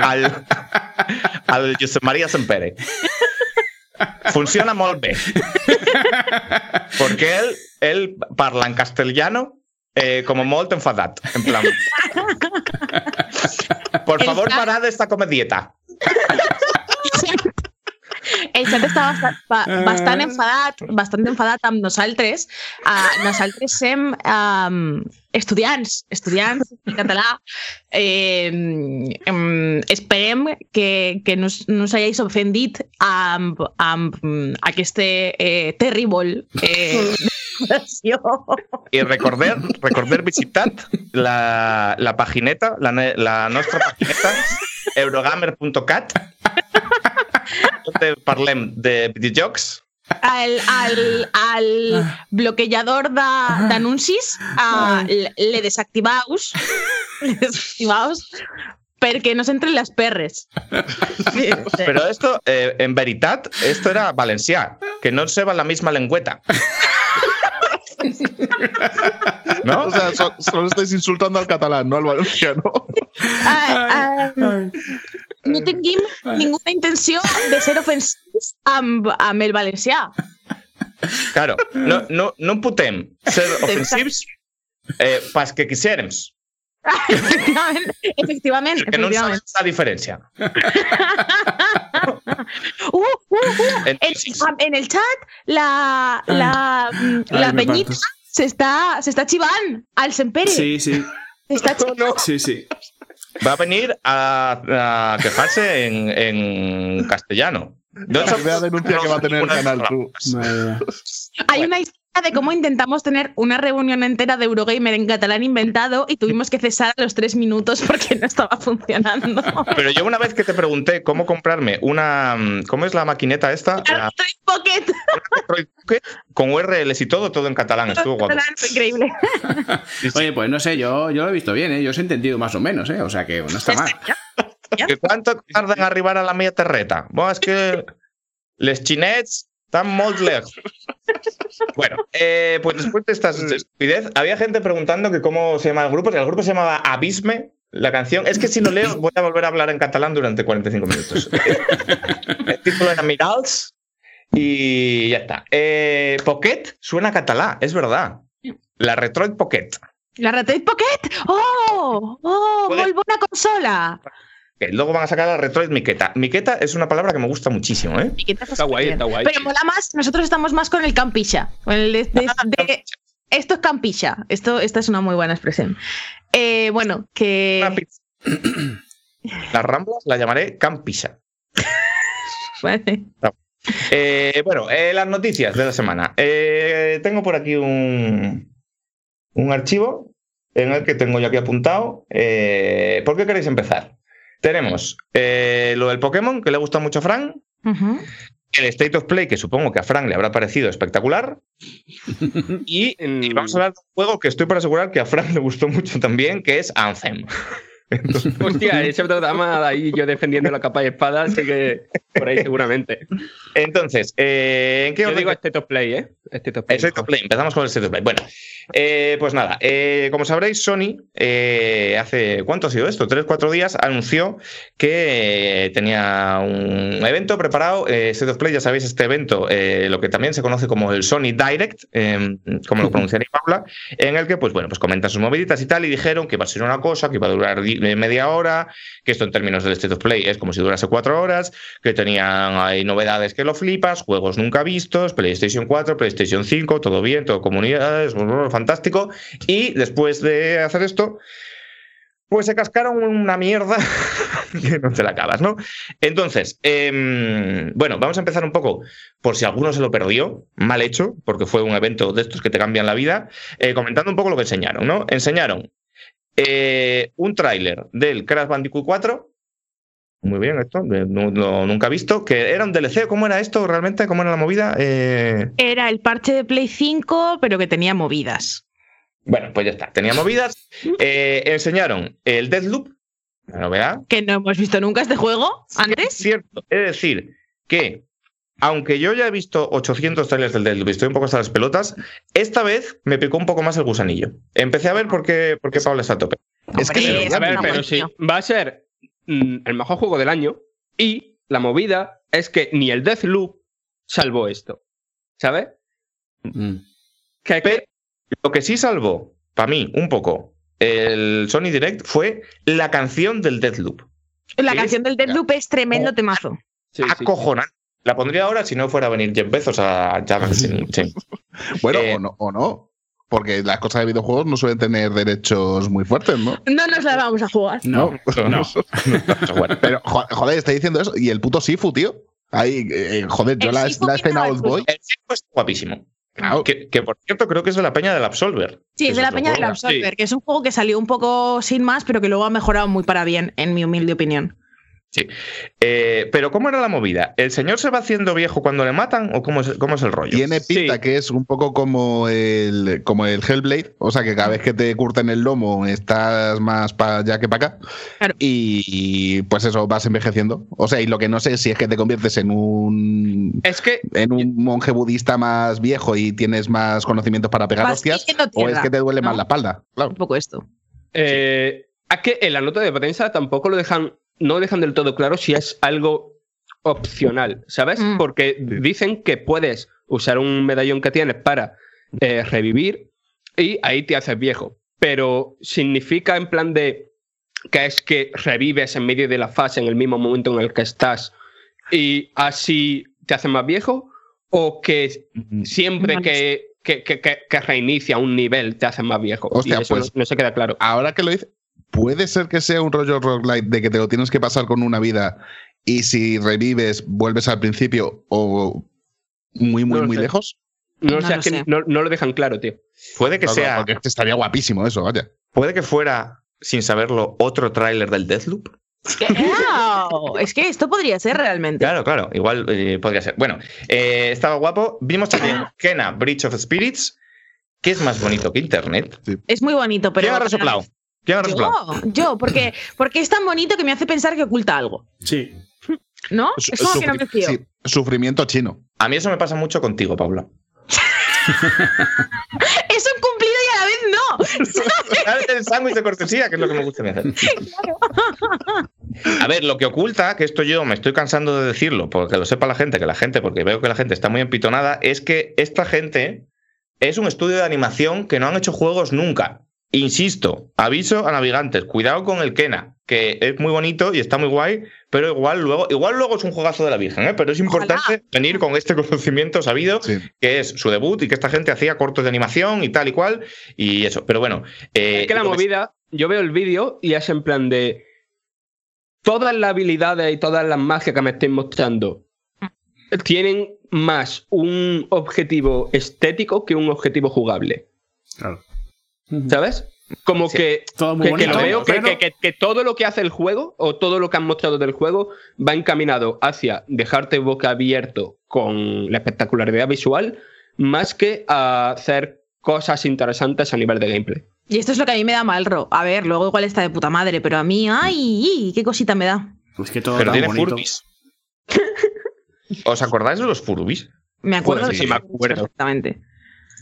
al, al Josep María Sempere. Funciona molt bé. Porque él, él parla en castellano eh, como molt enfadat. En plan... Por favor, chat- parad esta comedieta. El xat està bastant, ba, bastant enfadat, bastant enfadat amb nosaltres. Uh, nosaltres um, estudiants, estudiants de català. Eh, em, esperem que, que no, no us hagis ofendit amb, amb aquesta eh, terrible eh. Y recordar, recordar visitar la, la pagineta, la, la nostra pagineta, eurogamer.cat, donde parlem de videojocs El, el, el bloquejador de- d'anuncis uh, le desactivaus, le desactivaus perquè no s'entren les perres. Sí, sí. Pero esto, eh, en veritat, esto era valencià, que no se va la misma lengüeta. ¿No? O sea, so- solo estáis insultando al catalán, no al valenciano. Ah, ah, no tinguem ninguna intenció de ser ofensius amb, amb el valencià. Claro, no, no, no putem ser ofensius eh, pas que quisérem, Efectivament, efectivament. que no en efectivament. sabem la diferència. Uh, uh, uh. En, en el chat, la, la, la parto. s'està xivant al Sempere. Sí, sí. S'està xivant. Sí, sí. Va a venir a, a quejarse en, en castellano. De hecho, Vea denuncia que va a tener el canal tú. Hay una historia de cómo intentamos tener una reunión entera de Eurogamer en catalán inventado y tuvimos que cesar a los tres minutos porque no estaba funcionando. Pero yo una vez que te pregunté cómo comprarme una... ¿Cómo es la maquineta esta? La Tres Pocket. Pocket con URLs y todo, todo en catalán. Estuvo guapo. Catalán, fue increíble. Oye, pues no sé, yo, yo lo he visto bien, ¿eh? Yo os he entendido más o menos, ¿eh? O sea que no está mal. ¿Que ¿Cuánto tarda en arribar a la mía terreta? Bueno, es que les chinets están molt lejos. Bueno, eh, pues después de esta estupidez, había gente preguntando que cómo se llama el grupo. El grupo se llamaba Abisme, la canción. Es que si lo leo voy a volver a hablar en catalán durante 45 minutos. el título era Mirals y ya está. Eh, Pocket suena a catalá, es verdad. La Retroid Pocket. La Retroid Pocket. ¡Oh! ¡Oh! Muy buena consola. Que luego van a sacar la Retroid Miqueta. Miqueta es una palabra que me gusta muchísimo, ¿eh? Está guay, bien. está guay. Pero mola más, nosotros estamos más con el campisha. Con el de- de- de- esto es campisha. Esto, esta es una muy buena expresión. Eh, bueno, que. Las Ramblas la llamaré Campisa. Vale. Eh, bueno, eh, las noticias de la semana. Eh, tengo por aquí un, un archivo en el que tengo yo aquí apuntado. Eh, ¿Por qué queréis empezar? Tenemos eh, lo del Pokémon, que le gusta mucho a Fran. El State of Play, que supongo que a Fran le habrá parecido espectacular. Y, vamos a hablar de un juego que estoy para asegurar que a Fran le gustó mucho también, que es Anthem. Hostia, ese programa ahí yo defendiendo la capa de espada, así que por ahí seguramente. Entonces, eh, ¿en qué Yo orden digo State of Play, ¿eh? State of Play. State of Play. Empezamos con el State of Play. Bueno, Eh, pues nada, eh, como sabréis, Sony eh, hace, ¿cuánto ha sido esto? Tres, cuatro días anunció que tenía un evento preparado, State of Play, ya sabéis, este evento, lo que también se conoce como el Sony Direct, eh, como lo pronunciaría Paula, en el que, pues bueno, pues comentan sus moviditas y tal, y dijeron que iba a ser una cosa, que iba a durar di- media hora, que esto en términos del State of Play es como si durase cuatro horas, que tenían ahí novedades que lo flipas, juegos nunca vistos, PlayStation 4, PlayStation 5, todo bien, todo comunidades, brr, fantástico. Y después de hacer esto, pues se cascaron una mierda que no te la acabas, ¿no? Entonces, em, bueno, vamos a empezar un poco, por si alguno se lo perdió, mal hecho, porque fue un evento de estos que te cambian la vida, eh, comentando un poco lo que enseñaron, ¿no? Enseñaron eh, un tráiler del Crash Bandicoot 4. Muy bien, esto, no- no- nunca he visto. Que era un DLC, ¿cómo era esto realmente? ¿Cómo era la movida? Eh, Era el parche de Play 5, pero que tenía movidas. Bueno, pues ya está, tenía movidas. Eh, enseñaron el Deathloop, la novedad. Que no hemos visto nunca este juego Es antes. cierto, es decir, que aunque yo ya he visto 800 trailers del Deathloop y estoy un poco hasta las pelotas, esta vez me picó un poco más el gusanillo. Empecé a ver por qué, por qué Paula está a tope. Es que es A ver, pero tío. va a ser mm, el mejor juego del año y la movida es que ni el Deathloop salvó esto. ¿Sabes? Mm. Que, que- Pero- Lo que sí salvó, para mí, un poco, el Sony Direct fue la canción del Deathloop. La canción del Deathloop es tremendo temazo. sí, sí. Acojonante. La pondría ahora si no fuera a venir Jeff Bezos a sí. Bueno, Eh, o, no, o no. Porque las cosas de videojuegos no suelen tener derechos muy fuertes, ¿no? No nos la vamos a jugar. No, no. Bueno, Pero, jo- joder, está diciendo eso. Y el puto Sifu, tío. Ahí, eh, joder, yo El la, Sifu la escena Old Boy. el chico es guapísimo. Claro. Que, que, por cierto creo que es de la peña del Absolver. Sí, es de la Peña del. Absolver, que es un juego que salió un poco sin más, pero que luego ha mejorado muy para bien, en mi humilde opinión. Sí. Eh, pero ¿cómo era la movida? ¿El señor se va haciendo viejo cuando le matan o cómo es, cómo es el rollo? Tiene pinta Sí. que es un poco como el, como el Hellblade, o sea que cada vez que te curten el lomo estás más para allá que para acá. Claro. Y pues eso, vas envejeciendo. O sea, y lo que no sé si es que te conviertes en un Es que en un monje budista más viejo y tienes más conocimientos para pegar hostias, pidiendo o es tierra, que te duele ¿no? más la espalda. Claro. Un poco esto. Eh, es que en la nota de prensa tampoco lo dejan, no dejan del todo claro si es algo opcional, ¿sabes? Mm. Porque dicen que puedes usar un medallón que tienes para eh, revivir y ahí te haces viejo. Pero significa en plan de que es que revives en medio de la fase en el mismo momento en el que estás y así te haces más viejo o que siempre que, que, que, que- que reinicia un nivel te haces más viejo. Hostia, y eso pues- no, no se queda claro. Ahora que lo dice, puede ser que sea un rollo roguelite de que te lo tienes que pasar con una vida y si revives vuelves al principio o muy, muy, No muy sé. lejos. No, No o sea, lo que sé. no, no lo dejan claro, tío. Puede que sea, Porque es que estaría guapísimo eso, vaya. puede que fuera, sin saberlo, otro tráiler del Deathloop. ¡Wow! es que esto podría ser realmente. Claro, claro, igual eh, podría ser. Bueno, eh, estaba guapo. Vimos también Kena, Bridge of Spirits, que es más bonito que Internet. Es muy bonito, pero. ¿Quién ha resoplado? Yo, yo, porque, porque es tan bonito que me hace pensar que oculta algo. Sí. ¿No? Es como que no me fío. sí, sufrimiento chino. A mí eso me pasa mucho contigo, Paula. Es un cumplido y a la vez no. El sándwich de cortesía, que es lo que me gusta a mí hacer. A ver, lo que oculta, que esto yo me estoy cansando de decirlo, porque lo sepa la gente, que la gente, porque veo que la gente está muy empitonada, es que esta gente es un estudio de animación que no han hecho juegos nunca. Insisto, aviso a navegantes, cuidado con el Kena, que es muy bonito y está muy guay, pero igual luego, igual luego es un juegazo de la Virgen, ¿eh? pero es importante Ojalá. venir con este conocimiento sabido Sí. que es su debut y que esta gente hacía cortos de animación y tal y cual, y eso. Pero bueno. eh, es que la movida, yo veo el vídeo y es en plan de. Todas las habilidades y todas las magias que me estén mostrando tienen más un objetivo estético que un objetivo jugable. Claro. ¿Sabes? Como Sí. que, Todo muy que, lo veo que, que- que- que todo lo que hace el juego o todo lo que han mostrado del juego va encaminado hacia dejarte boca abierto con la espectacularidad visual más que a hacer cosas interesantes a nivel de gameplay. Y esto es lo que a mí me da mal ro. A ver, luego igual está de puta madre, pero a mí, ¡ay! ¡Qué cosita me da! Pues que todo Pero tiene bonito. furbis. ¿Os acordáis de los furbis? Me acuerdo de sí, me acuerdo. perfectamente.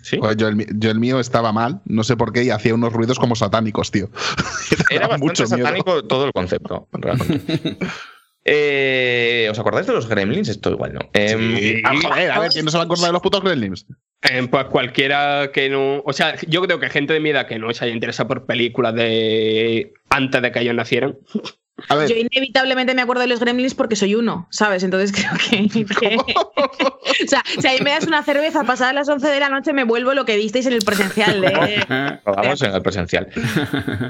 ¿Sí? Pues yo, el, mi- yo el mío estaba mal, no sé por qué, y hacía unos ruidos como satánicos, tío. Era bastante mucho miedo. satánico todo el concepto, realmente. Eh, ¿Os acordáis de los gremlins? Esto igual no. Em, Sí. Ah, joder, a ver, ¿quién no se va a acordar de los putos gremlins? Eh, pues cualquiera que no. O sea, yo creo que gente de mi edad que no se haya interesado por películas de. antes de que ellos nacieran. A ver, Yo inevitablemente me acuerdo de los gremlins porque soy uno, ¿sabes? Entonces creo que. que- o sea, si ahí me das una cerveza pasada las 11 de la noche, me vuelvo lo que visteis en el presencial. De... Lo hagamos en el presencial.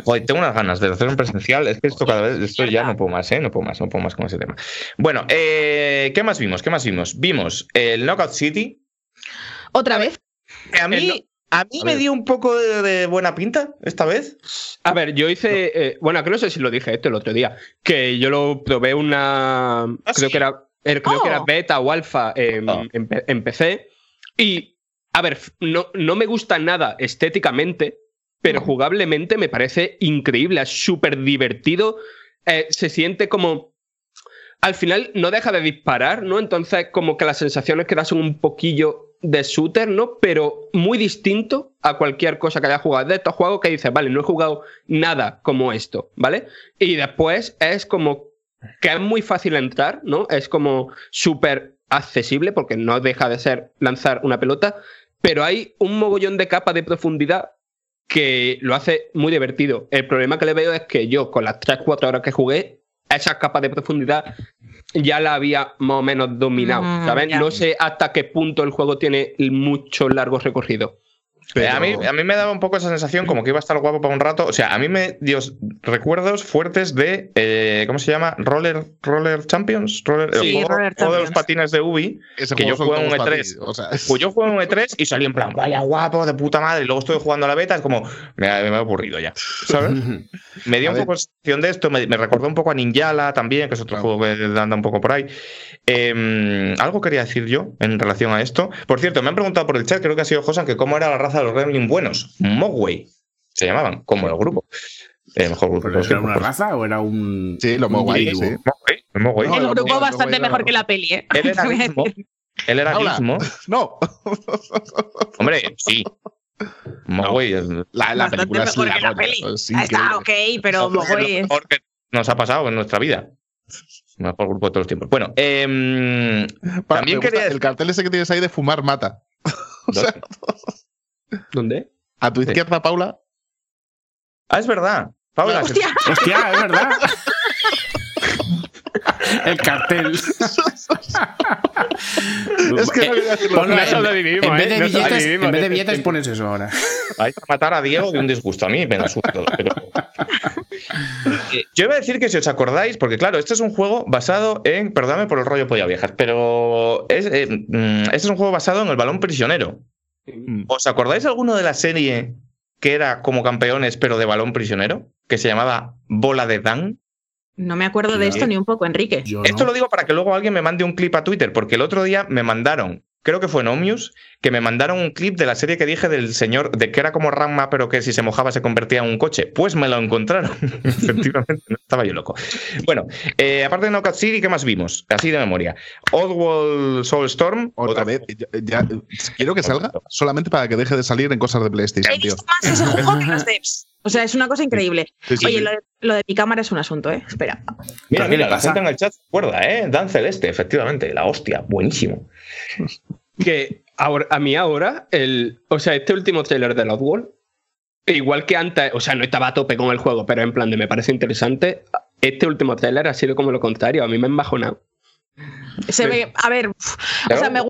Joder, tengo unas ganas de hacer un presencial. Es que esto cada vez, esto ya no puedo más, ¿eh? No puedo más, no puedo más con ese tema. Bueno, eh, ¿qué más vimos? ¿Qué más vimos? Vimos el Knockout City. Otra vez. que A mí, a mí A me ver. dio un poco de, de buena pinta esta vez. A ver, yo hice. eh, bueno, que no sé si lo dije esto el otro día. Que yo lo probé una. Ah, creo sí. que era. eh, Creo Oh. que era beta o alfa en, Ah. en P- en PC. Y. A ver, no, no me gusta nada estéticamente, pero jugablemente me parece increíble. Es súper divertido. eh, se siente como. Al final no deja de disparar, ¿no? Entonces, como que las sensaciones que da son un poquillo de shooter, ¿no? Pero muy distinto a cualquier cosa que haya jugado. De estos juegos que dices, vale, no he jugado nada como esto, ¿vale? Y después es como que es muy fácil entrar, ¿no? Es como súper accesible porque no deja de ser lanzar una pelota, pero hay un mogollón de capa de profundidad que lo hace muy divertido. El problema que le veo es que yo con las 3-4 horas que jugué, esa capa de profundidad ya la había más o menos dominado, Mm, ¿sabes? No sé hasta qué punto el juego tiene mucho largo recorrido. Eh, a, mí, a mí me daba un poco esa sensación como que iba a estar guapo para un rato. O sea, a mí me dio recuerdos fuertes de. eh, ¿Cómo se llama? Roller, Roller Champions. Roller, Sí, el juego, Roller juego de los Champions. patines de Ubi. ese que yo juego jugué en un todos E3. para ti, O sea, Pues yo jugué en un E3 y salí en plan, vaya guapo, de puta madre. Y luego estoy jugando a la beta, es como, me, ha- me ha aburrido ya. ¿Sabes? Me dio A un ver. poco sensación de esto, me, me recordó un poco a Ninjala también, que es otro Claro. juego que anda un poco por ahí. Eh, algo quería decir yo en relación a esto. Por cierto, me han preguntado por el chat, creo que ha sido Josan, que cómo era la raza los Gremlin buenos. Mogwai se llamaban, como el grupo. El mejor grupo. ¿Pero era los una raza o era un. Sí, lo un Mogwai, sí. El Mogwai. No, el lo- grupo bastante mejor que la peli, ¿eh? Él era Gizmo. Él era. Gizmo. no, Hombre, sí. Mogwai es la, la Bastante película es mejor la que la peli. es Ah, Está ok, pero Es Mogwai- mejor que nos ha pasado en nuestra vida. Mejor grupo de todos los tiempos. Bueno, Pa- también quería El cartel ese que tienes ahí de fumar mata. O sea, ¿Dónde? a tu izquierda, Paula. Ah, es verdad. Paula, Hostia, Hostia, es verdad. El cartel. Es que no quería decirlo. Ponlo, No en, vez ¿eh? de billetes, sobrevivimos en vez de billetes pones eso ahora. vais a matar a Diego de un disgusto. A mí me da susto pero- Eh, Yo iba a decir que si os acordáis, porque claro, este es un juego basado en. Perdóname por el rollo polla viejas, pero es, eh, mm, este es un juego basado en el balón prisionero. ¿Os acordáis alguno de la serie que era como campeones, pero de balón prisionero? Que se llamaba Bola de Dan. no me acuerdo de esto ni un poco, Enrique. Yo Esto no. lo digo para que luego alguien me mande un clip a Twitter, porque el otro día me mandaron, creo que fue en Omius, que me mandaron un clip de la serie que dije del señor, de que era como Ramma, pero que si se mojaba se convertía en un coche. Pues me lo encontraron. Efectivamente, no estaba yo loco. Bueno, eh, aparte de Knockout City, ¿qué más vimos? Así de memoria. Oddworld Soulstorm. Otra vez. Ya, ya- quiero que salga solamente para que deje de salir en cosas de PlayStation, He tío. visto más ese juego que los devs. O sea, es una cosa increíble. Sí, sí, Oye, sí. lo de, lo de mi cámara es un asunto, ¿eh? Espera. Mira, ¿Qué mira, la gente en el chat se acuerda, ¿eh? Dan Celeste, efectivamente, la hostia, buenísimo. Que ahora, a mí ahora, el, o sea, este último trailer de Oddworld, igual que antes, o sea, no estaba a tope con el juego, pero en plan de me parece interesante, este último trailer ha sido como lo contrario, a mí me ha embajonado. Se ve, a ver, uf, o sea, me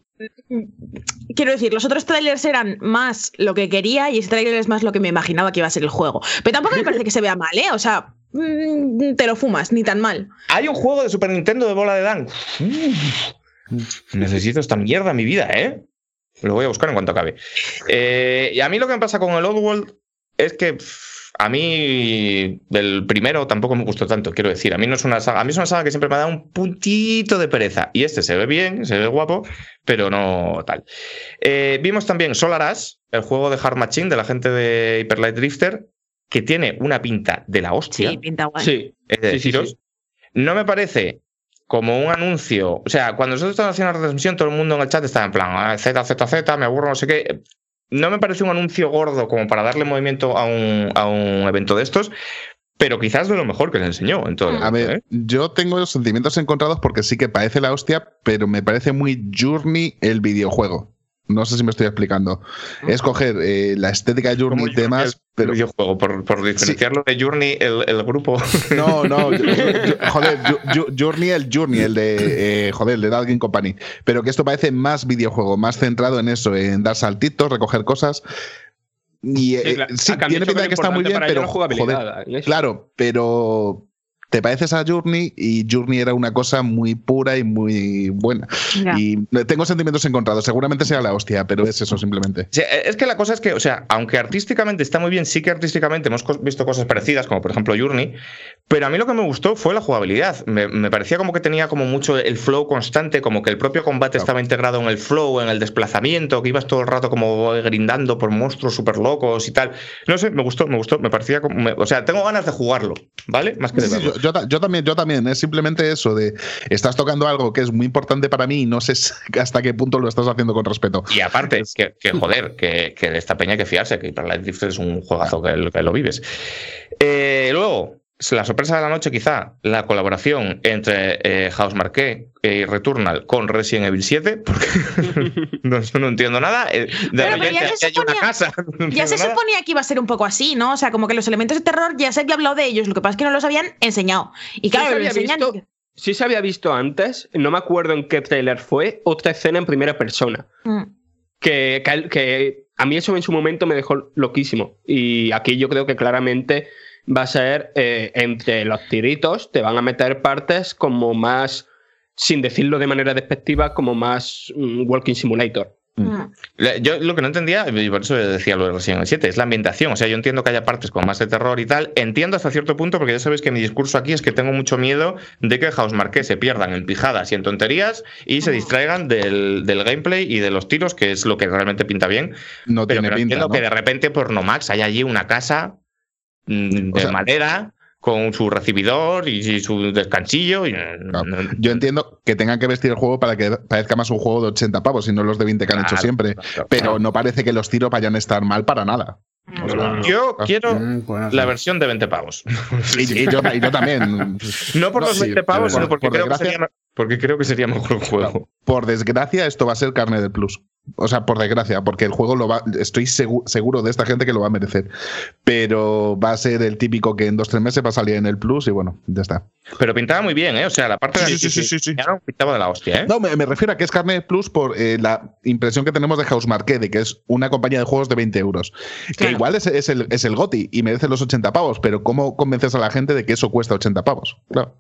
quiero decir, los otros trailers eran más lo que quería y este trailer es más lo que me imaginaba que iba a ser el juego. Pero tampoco me parece que se vea mal, ¿eh? O sea, mm, te lo fumas, ni tan mal. Hay un juego de Super Nintendo de bola de Dan. Necesito esta mierda en mi vida, ¿eh? Lo voy a buscar en cuanto acabe. Eh, y a mí lo que me pasa con el Oddworld es que pff, a mí el primero tampoco me gustó tanto, quiero decir. A mí no es una saga, a mí es una saga que siempre me ha dado un puntito de pereza. Y este se ve bien, se ve guapo, pero no tal. Eh, vimos también Solar Ash, el juego de Hard Machine de la gente de Hyper Light Drifter, que tiene una pinta de la hostia. Sí, pinta guay. Sí, Es de Sí, sí, sí. no me parece como un anuncio. O sea, cuando nosotros estábamos haciendo la transmisión, todo el mundo en el chat estaba en plan, "Ah, Z, Z, Z, me aburro, no sé qué. no me parece un anuncio gordo como para darle movimiento a un, a un evento de estos, pero quizás de lo mejor que se enseñó en todo. el A ver, ¿eh? yo tengo sentimientos encontrados porque sí que parece la hostia, pero me parece muy Journey el videojuego. No sé si me estoy explicando. Es coger eh, la estética de Journey y demás, el pero videojuego, por, por diferenciarlo de Journey, el, el grupo. No, no, yo- yo- joder, yo- yo- Journey el Journey, el de, eh, joder, el de Dalgin Company. Pero que esto parece más videojuego, más centrado en eso, en dar saltitos, recoger cosas. Y eh, Sí, claro. sí, Ha cambiado tiene pinta de que está muy bien, pero joder, eso. claro, pero te pareces a Journey y Journey era una cosa muy pura y muy buena. Ya. Y tengo sentimientos encontrados, seguramente sea la hostia, pero es eso simplemente. Sí, es que la cosa es que, o sea, aunque artísticamente está muy bien, sí que artísticamente hemos visto cosas parecidas, como por ejemplo Journey, pero a mí lo que me gustó fue la jugabilidad. Me, me parecía como que tenía como mucho el flow constante, como que el propio combate Claro. estaba integrado en el flow, en el desplazamiento, que ibas todo el rato como grindando por monstruos súper locos y tal. No sé, me gustó, me gustó, me parecía como... me- o sea, tengo ganas de jugarlo, ¿vale? Más que de Sí, sí, verlo. Yo, yo ta- yo también, yo también. Es simplemente eso de estás tocando algo que es muy importante para mí y no sé hasta qué punto lo estás haciendo con respeto. Y aparte, que, que, joder, que, que de esta peña hay que fiarse, que para la Drift es un juegazo que, que lo vives. Eh, luego, la sorpresa de la noche, quizá, la colaboración entre eh, House Marqué y Returnal con Resident Evil 7, porque no, no entiendo nada. eh, De pero repente ya se hay una suponía- casa. no Ya se nada. suponía que iba a ser un poco así, ¿no? O sea, como que los elementos de terror ya se había hablado de ellos, lo que pasa es que no los habían enseñado. Y claro, se lo había enseñan. visto- sí se había visto antes, no me acuerdo en qué trailer fue, otra escena en primera persona. Mm. que, que- que a mí eso en su momento me dejó loquísimo. Y aquí yo creo que claramente va a ser eh, entre los tiritos, te van a meter partes como más, sin decirlo de manera despectiva, como más mm, Walking Simulator. Mm. Le- Yo lo que no entendía, y por eso decía lo de Resident Evil 7, es la ambientación. O sea, yo entiendo que haya partes con más de terror y tal. Entiendo hasta cierto punto, porque ya sabéis que mi discurso aquí es que tengo mucho miedo de que House Marqués se pierdan en pijadas y en tonterías y se distraigan del, del gameplay y de los tiros, que es lo que realmente pinta bien. No Pero, tiene pinta. entiendo ¿no? que de repente por Nomax hay allí una casa mm, O de sea- madera con su recibidor y, su descansillo. y- Claro. Yo entiendo que tengan que vestir el juego para que parezca más un juego de 80 pavos y no los de 20 que han hecho siempre. claro, Pero claro. no parece que los tiros vayan a estar mal para nada. Mm. Yo Ah. quiero Mm, pues la versión de 20 pavos. Y, y yo, y yo también. No por No, los sí, 20 pavos, sino porque por creo, que sería, porque creo que sería mejor el juego. Por desgracia, esto va a ser carne del plus. O sea, por desgracia, porque el juego lo va. Estoy segu- seguro de esta gente que lo va a merecer. Pero va a ser el típico que en dos tres meses va a salir en el plus y bueno, ya está. Pero pintaba muy bien, ¿eh? O sea, la parte de Sí, la sí, sí, sí, sí. pintaba de la hostia, ¿eh? No, me, me refiero a que es carne plus por eh, la impresión que tenemos de House Marquet, de que es una compañía de juegos de 20 euros. Que igual es, es el, es el GOTI y merece los 80 pavos, pero ¿cómo convences a la gente de que eso cuesta 80 pavos? Claro.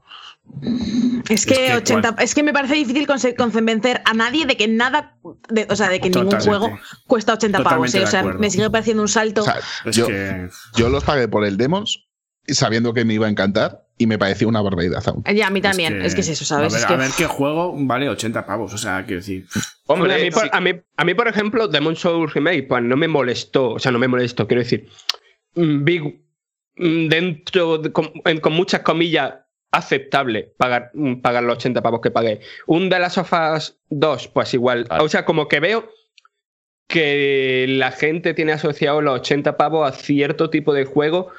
Es que, que, 80, es que me parece difícil convencer a nadie de que nada, de- o sea, de que ningún juego cuesta 80 pavos. ¿eh? O sea, me sigue pareciendo un salto. O sea, Es yo, que. yo los pagué por el Demons sabiendo que me iba a encantar y me pareció una barbaridad aún. Ya, a mí también. Es que, es eso, ¿sabes? A ver, es que, a ver qué juego vale 80 pavos. O sea, quiero decir. Hombre, a, mí, por, a, mí, a mí, por ejemplo, Demon Souls Remake, pues no me molestó, o sea, no me molestó, quiero decir, mm, vi mm, dentro, de- con, en- con muchas comillas, aceptable pagar, mm, pagar los 80 pavos que pagué. Un de las sofás 2, pues igual. Vale. O sea, como que veo que la gente tiene asociado los 80 pavos a cierto tipo de juego.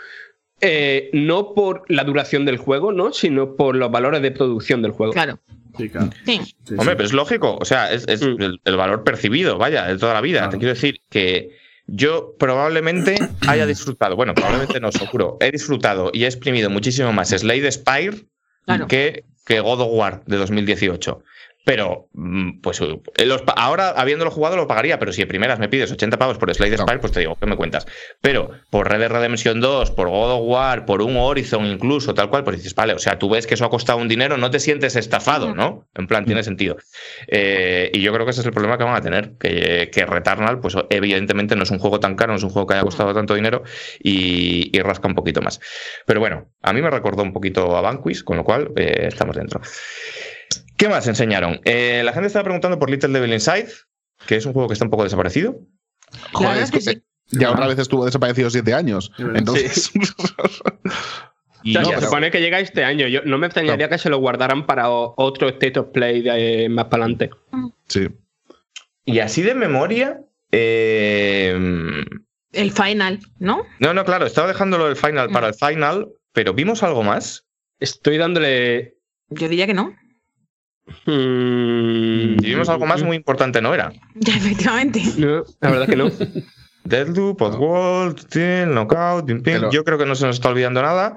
eh, no por la duración del juego, ¿no? Sino por los valores de producción del juego. claro. Sí, claro. Sí. Sí, Hombre, sí. pero es lógico. O sea, es, es Mm. el, el valor percibido, vaya, de toda la vida. Claro. Te quiero decir que yo probablemente haya disfrutado, bueno, probablemente no, seguro, he disfrutado y he exprimido muchísimo más Slade Spire Claro. que, que God of War de 2018. Pero, mm, pues eh, los ahora, habiéndolo jugado, lo pagaría, pero si de primeras me pides 80 pavos por Slade No. Spire, pues te digo, ¿qué me cuentas? Pero por Red Dead Redemption 2, por God of War, por un Horizon incluso, tal cual, pues dices, vale, o sea, tú ves que eso ha costado un dinero, no te sientes estafado, ¿no? En plan, tiene sentido. Eh, y yo creo que ese es el problema que van a tener, que, que Returnal, pues evidentemente no es un juego tan caro, no es un juego que haya costado tanto dinero y, y rasca un poquito más. Pero bueno, a mí me recordó un poquito a Vanquish, con lo cual eh, estamos dentro. ¿Qué más enseñaron? Eh, la gente estaba preguntando por Little Devil Inside, que es un juego que está un poco desaparecido. La verdad es que sí. Ya otra vez estuvo desaparecido siete años. Sí. Entonces, Y O sea, No, se pero- supone que llega este año. Yo no me extrañaría que se lo guardaran para otro State of Play de, más para adelante. sí. Y así de memoria, Eh, El final, ¿no? no, no, claro, estaba dejándolo del final para el final, pero ¿vimos algo más? Estoy dándole. Yo diría que no. Mm, Si vimos algo más muy importante, ¿no era? Efectivamente. No, la verdad que no. Deathloop, Oddworld, Steel, Knockout, Ping Ping. Pero- Yo creo que no se nos está olvidando nada.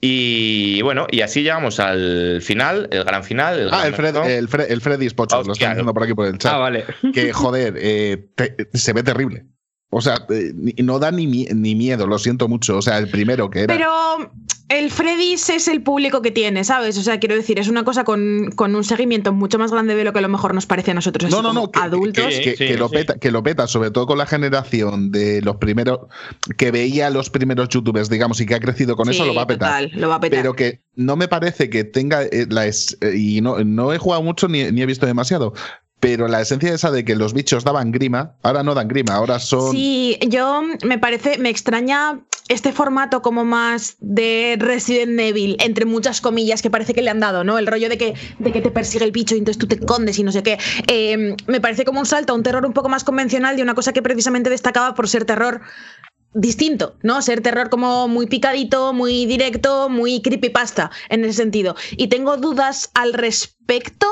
Y bueno, y así llegamos al final, el gran final. El Ah, gran el, Fred, el, Fred, el Freddy's Pocho, lo Hostia, están diciendo por aquí por el chat. Ah, vale. Que joder, eh, te- se ve terrible. O sea, eh, no da ni, mie- ni miedo, lo siento mucho. O sea, el primero que era. Pero el Freddy's es el público que tiene, ¿sabes? O sea, quiero decir, es una cosa con, con un seguimiento mucho más grande de lo que a lo mejor nos parece a nosotros no, no, no, que, adultos. que- que- Sí, que lo sí. peta, que lo peta, sobre todo con la generación de los primeros, que veía a los primeros youtubers, digamos, y que ha crecido con eso, lo va a petar. total, lo va a petar. Pero que no me parece que tenga eh, la es- eh, y no, no he jugado mucho ni, ni he visto demasiado. Pero la esencia esa de que los bichos daban grima, ahora no dan grima, ahora son. Sí, yo me parece, me extraña este formato como más de Resident Evil, entre muchas comillas, que parece que le han dado, ¿no? El rollo de que, de que te persigue el bicho y entonces tú te escondes y no sé qué. Eh, me parece como un salto a un terror un poco más convencional de una cosa que precisamente destacaba por ser terror distinto, ¿no? Ser terror como muy picadito, muy directo, muy creepypasta en ese sentido. Y tengo dudas al respecto,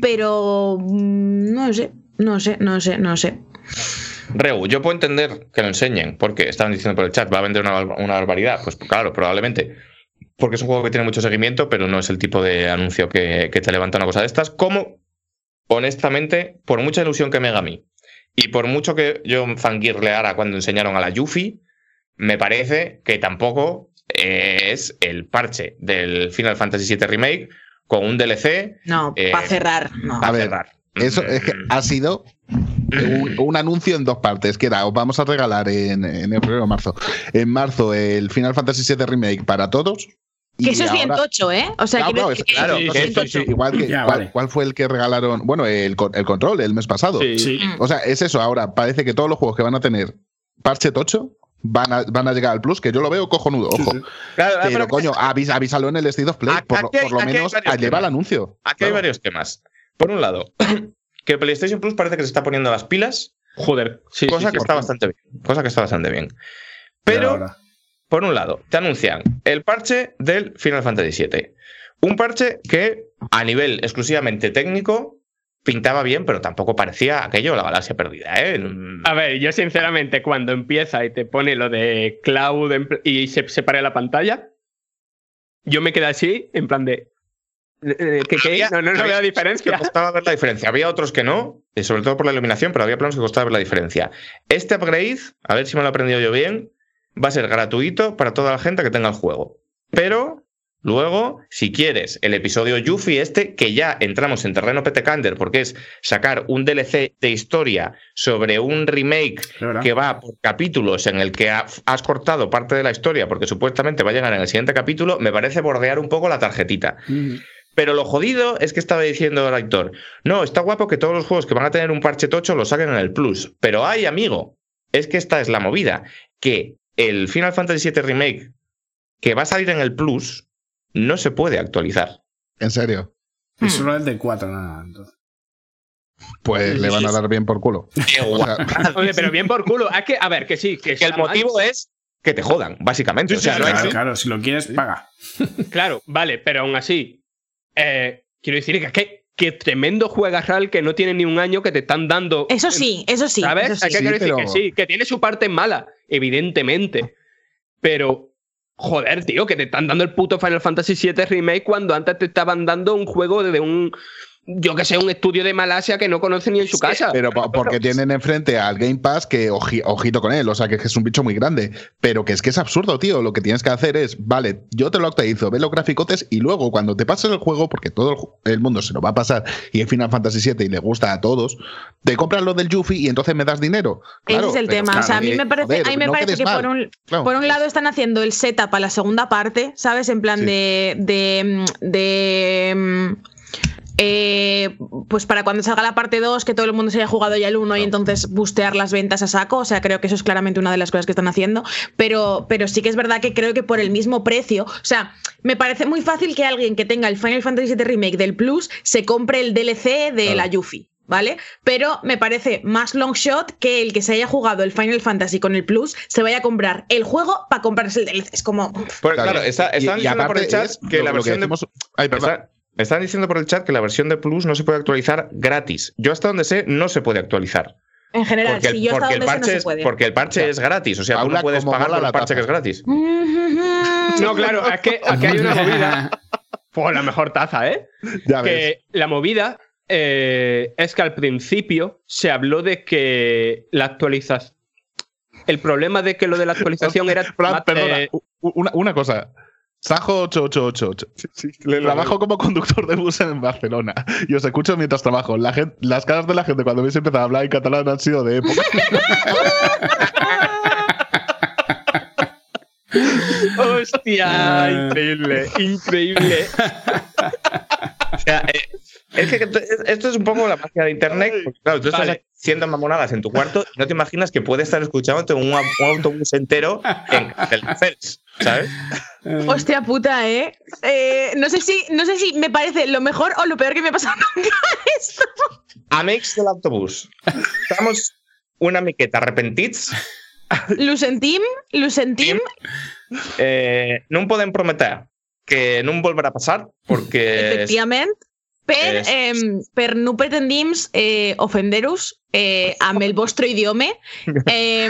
pero mm, no sé, no sé, no sé, no sé. Reu, yo puedo entender que lo enseñen, porque estaban diciendo por el chat, va a vender una, barbaridad. Pues claro, probablemente. Porque es un juego que tiene mucho seguimiento, pero no es el tipo de anuncio que, que te levanta una cosa de estas. Como, honestamente, por mucha ilusión que me haga a mí, y por mucho que yo fangirleara cuando enseñaron a la Yuffie, me parece que tampoco eh, es el parche del Final Fantasy VII Remake con un DLC No, Eh, para cerrar, no. para ver, cerrar. Eso es que ha sido un, un anuncio en dos partes, que era, os vamos a regalar en, en el febrero o marzo. En marzo el Final Fantasy VII Remake para todos. Que eso es bien tocho, ¿eh? O sea, Claro, claro, es- que claro, es bien Sí, tocho. igual que, Ya, ¿cuál, vale. cuál fue el que regalaron? Bueno, el, el control el mes pasado. Sí. Sí. O sea, es eso. Ahora, parece que todos los juegos que van a tener parche tocho van a, van a llegar al plus, que yo lo veo cojonudo, ojo. sí. Claro, Pero, pero coño, avis- avísalo en el State of Play, Aquí por, por lo menos lleva el anuncio. Aquí hay Claro. varios temas. Por un lado, que PlayStation Plus parece que se está poniendo las pilas, Joder. Sí, cosa sí, que sí. está bastante bien. Cosa que está bastante bien. Pero. Por un lado, te anuncian el parche del Final Fantasy VII. Un parche que, a nivel exclusivamente técnico, pintaba bien, pero tampoco parecía aquello la galaxia perdida, ¿eh? A ver, yo sinceramente, cuando empieza y te pone lo de cloud y se separa la pantalla, yo me quedé así, en plan de. ¿Qué, qué? Había- No, no, no había veo Que diferencia. costaba ver la diferencia. Había otros que no, sobre todo por la iluminación, pero había planos que costaba ver la diferencia. Este upgrade, a ver si me lo he aprendido yo bien, va a ser gratuito para toda la gente que tenga el juego. Pero luego, si quieres el episodio Yuffie este, que ya entramos en terreno Petecander, porque es sacar un DLC de historia sobre un remake que va por capítulos en el que ha- has cortado parte de la historia porque supuestamente va a llegar en el siguiente capítulo, me parece bordear un poco la tarjetita. Mm. Pero lo jodido es que estaba diciendo el actor, no, está guapo que todos los juegos que van a tener un parche tocho lo saquen en el Plus. Pero ay, amigo, es que esta es la movida, que el Final Fantasy VII Remake que va a salir en el Plus no se puede actualizar. En serio. Hmm. Es solo el de 4, nada. entonces. Pues le van a dar bien por culo. Qué O sea, Oye, pero bien por culo. Es que, a ver, que sí, que Que el motivo es que te jodan, básicamente. Sí, O sea, sí, no hay- Claro, claro, si lo quieres, paga. Claro, vale, pero aún así. eh, quiero decir que, que, que tremendo juegas RAL que no tiene ni un año que te están dando. Eso sí, eso sí. ¿Sabes? eso sí. Hay que Sí, quiero decir pero- que sí, que tiene su parte mala, evidentemente. Pero, joder, tío, que te están dando el puto Final Fantasy VII Remake cuando antes te estaban dando un juego de un. Yo que sé, un estudio de Malasia que no conoce ni en su casa. Pero po- porque tienen enfrente al Game Pass que oji- ojito con él, o sea que es un bicho muy grande. Pero que es que es absurdo, tío. Lo que tienes que hacer es, vale, yo te lo actualizo, ve los graficotes y luego cuando te pases el juego, porque todo el, mundo se lo va a pasar y es Final Fantasy VII y le gusta a todos, te compras lo del Yuffie y entonces me das dinero. Ese es el tema. o sea, a mí me parece, joder, a mí me no parece que por un, Claro. por un lado están haciendo el setup a la segunda parte, ¿sabes? En plan Sí. de. de. de, mm, eh, pues para cuando salga la parte 2, que todo el mundo se haya jugado ya el 1 y entonces bustear las ventas a saco. O sea, creo que eso es claramente una de las cosas que están haciendo. Pero, pero sí que es verdad que creo que por el mismo precio. O sea, me parece muy fácil que alguien que tenga el Final Fantasy VII Remake del Plus se compre el DLC de la Yuffie. ¿vale? Pero me parece más long shot que el que se haya jugado el Final Fantasy con el Plus se vaya a comprar el juego para comprarse el DLC. Es como. Pues, claro, está- Y- están y diciendo por el aparte chat es que lo- la versión de decimos- Ay, perdón. Está- están diciendo por el chat que la versión de Plus no se puede actualizar gratis. Yo hasta donde sé no se puede actualizar. En general, Porque el, si yo porque el donde sé no parche, se es, puede. porque el parche O sea, es gratis. O sea, tú no puedes pagar por la el parche taza. que es gratis. No, claro, es que aquí hay una movida. Pues la mejor taza, ¿eh? Ya ves. la movida eh, es que al principio se habló de que la actualización. El problema de que lo de la actualización era. Fran, más, perdona, eh, una cosa. Sajo 8888. Trabajo como conductor de bus en Barcelona y os escucho mientras trabajo. La gente, las caras de la gente cuando habéis empezado a hablar en catalán han sido de época. Hostia, increíble, increíble. O sea, eh, es que esto- es un poco la magia de internet. porque, claro, tú estás haciendo mamonadas en tu cuarto y no te imaginas que puede estar escuchándote un, un autobús entero en Castelldefels, ¿sabes? Hostia puta, ¿eh? Eh, no, sé si, no sé si me parece lo mejor o lo peor que me ha pasado nunca esto. Amics del autobús. Estamos una miqueta arrepentits. Lo sentim, lo sentim. Eh, no podem prometer que no em volverà a passar perquè Efectivament. Per, eh, per no pretendim eh, ofender-vos eh, amb el vostre idioma. Eh,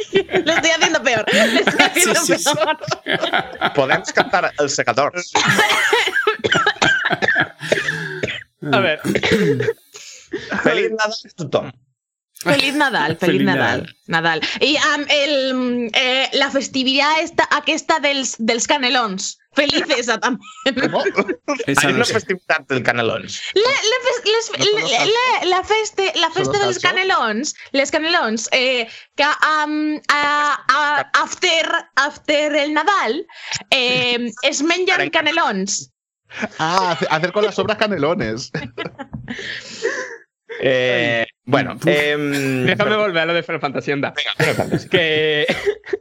lo estoy haciendo peor. Lo estoy haciendo Sí, sí, sí. peor. podem cantar els secadors. A ver, Feliç Nadal a tothom. Feliz Nadal, feliz, Feliz Nadal. Nadal. I amb el, eh, la festivitat esta, aquesta dels, dels canelons. Felices també. ¿Cómo? Esa Hay no una sé. festivitat del canelons. La, la, fes- les, No solo la, la, la festa, la festa Solo dels canelons, les canelons, eh, que um, a, a, after, after el Nadal eh, es mengen canelons. Ah, hace- hacer con las obras canelones. Eh, bueno, em, déjame volver a lo de Final Fantasy, anda. venga, Fantasy. que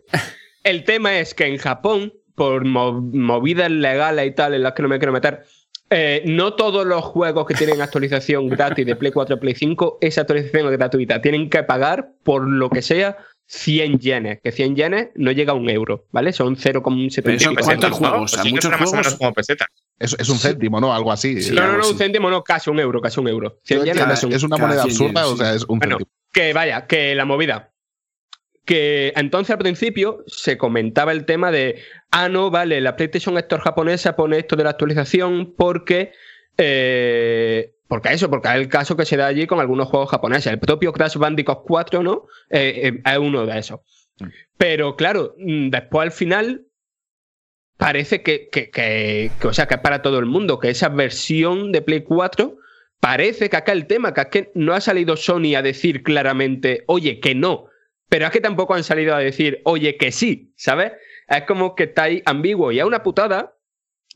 el tema es que en Japón, por mo- movidas legales y tal, en las que no me quiero meter, eh, no todos los juegos que tienen actualización gratis de Play 4 y Play 5, esa actualización es gratuita. Tienen que pagar por lo que sea 100 yenes, que 100 yenes no llega a un euro, ¿vale? Son 0,75. Pero eso, Pesetas, ¿cuántos ¿no? juegos? Pues ¿A sí que muchos suena más o juegos? menos como pesetas. Es, es un céntimo, ¿no? Algo así. Sí, No, no, algo no, un así. céntimo, no, casi un euro, casi un euro. 100 Yo yenes es un es una moneda 100 absurda, yenes, o sea, es un Bueno, céntimo. que vaya, que la movida. Que entonces al principio se comentaba el tema de, ah, no, vale, la PlayStation Store japonesa pone esto de la actualización porque... eh, porque eso, porque es el caso que se da allí con algunos juegos japoneses. El propio Crash Bandicoot 4, ¿no? Eh, eh, es uno de esos. Pero claro, mm, después al final parece que, que, que- que, o sea, que es para todo el mundo, que esa versión de Play 4 parece que acá el tema, que es que no ha salido Sony a decir claramente, oye, que no, pero es que tampoco han salido a decir, oye, que sí, ¿sabes? Es como que está ahí ambiguo y es una putada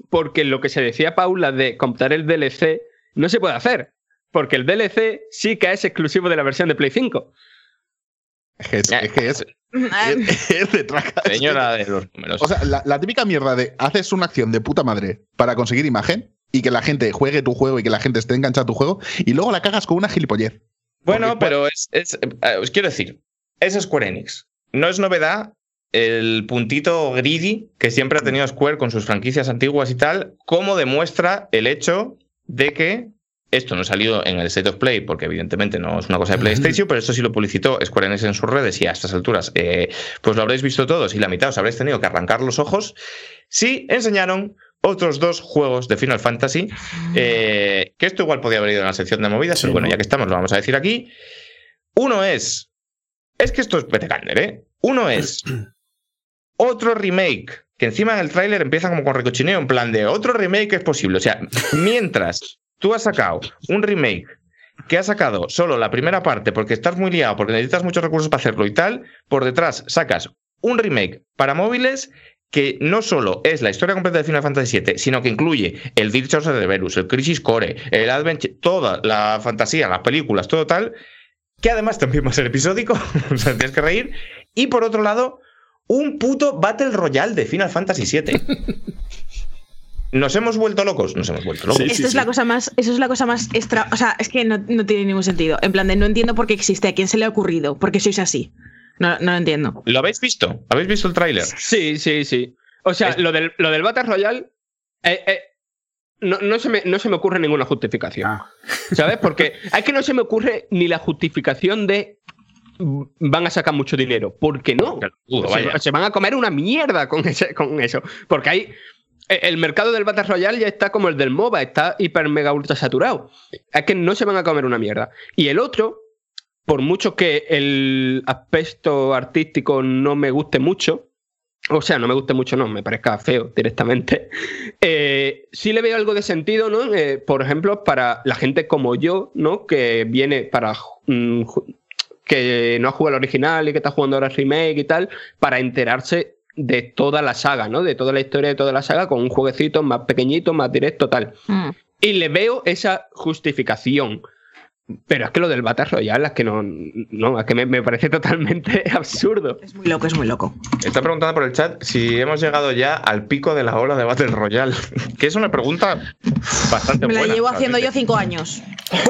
porque lo que se decía Paula de comprar el DLC no se puede hacer, porque el DLC sí que es exclusivo de la versión de Play 5. Es que es, es, que es, es- es de traca. Señora de los números. O sea, la, la típica mierda de haces una acción de puta madre para conseguir imagen y que la gente juegue tu juego y que la gente esté enganchada a tu juego y luego la cagas con una gilipollez. Bueno, Porque, pero es, es- eh, os quiero decir, es Square Enix. No es novedad el puntito greedy que siempre ha tenido Square con sus franquicias antiguas y tal, como demuestra el hecho de que esto no ha salido en el State of Play, porque evidentemente no es una cosa de PlayStation, pero esto sí lo publicitó Square Enix en sus redes y a estas alturas, eh, pues lo habréis visto todos y la mitad os habréis tenido que arrancar los ojos. Sí, enseñaron otros dos juegos de Final Fantasy, eh, que esto igual podía haber ido en la sección de movidas, Sí, pero bueno, ¿no? ya que estamos, lo vamos a decir aquí. Uno es. Es que esto es Betecander, ¿eh? Uno es. Otro remake. Que encima en el tráiler empieza como con recochineo, en plan de otro remake es posible. O sea, mientras tú has sacado un remake que ha sacado solo la primera parte porque estás muy liado, porque necesitas muchos recursos para hacerlo y tal, por detrás sacas un remake para móviles que no solo es la historia completa de Final Fantasy VII, sino que incluye el Dirge of Cerberus, el Crisis Core, el Adventure, toda la fantasía, las películas, todo tal, que además también va a ser episódico, o sea, tienes que reír, y por otro lado, un puto Battle Royale de Final Fantasy VII. ¿Nos hemos vuelto locos? Nos hemos vuelto locos. Sí, Esto es la cosa más, eso es la cosa más extra, o sea, es que no, no tiene ningún sentido. En plan de no entiendo por qué existe, a quién se le ha ocurrido, por qué sois así. No, no lo entiendo. ¿Lo habéis visto? ¿Habéis visto el tráiler? Sí, sí, sí. O sea, Es- lo del, lo del Battle Royale. eh, eh, no, no se me, no se me ocurre ninguna justificación. Ah. ¿Sabes? Porque es que no se me ocurre ni la justificación de van a sacar mucho dinero. ¿Por qué no? Dudo, se, van a comer una mierda con, ese- con eso. Porque hay. eh, El mercado del Battle Royale ya está como el del MOBA, está hiper mega ultra saturado. Es que no se van a comer una mierda. Y el otro, por mucho que el aspecto artístico no me guste mucho, o sea, no me guste mucho, no, me parezca feo directamente. Eh, sí le veo algo de sentido, ¿no? Eh, por ejemplo, para la gente como yo, ¿no? Que viene para. mm, que no ha jugado el original y que está jugando ahora el remake y tal, para enterarse de toda la saga, ¿no? De toda la historia de toda la saga con un jueguecito más pequeñito, más directo, tal. Mm. Y le veo esa justificación. Pero es que lo del Battle Royale es que no, no es que me, me parece totalmente absurdo. Es muy loco, es muy loco. Está preguntando por el chat si hemos llegado ya al pico de la ola de Battle Royale. que es una pregunta bastante Me la buena. llevo haciendo yo cinco años.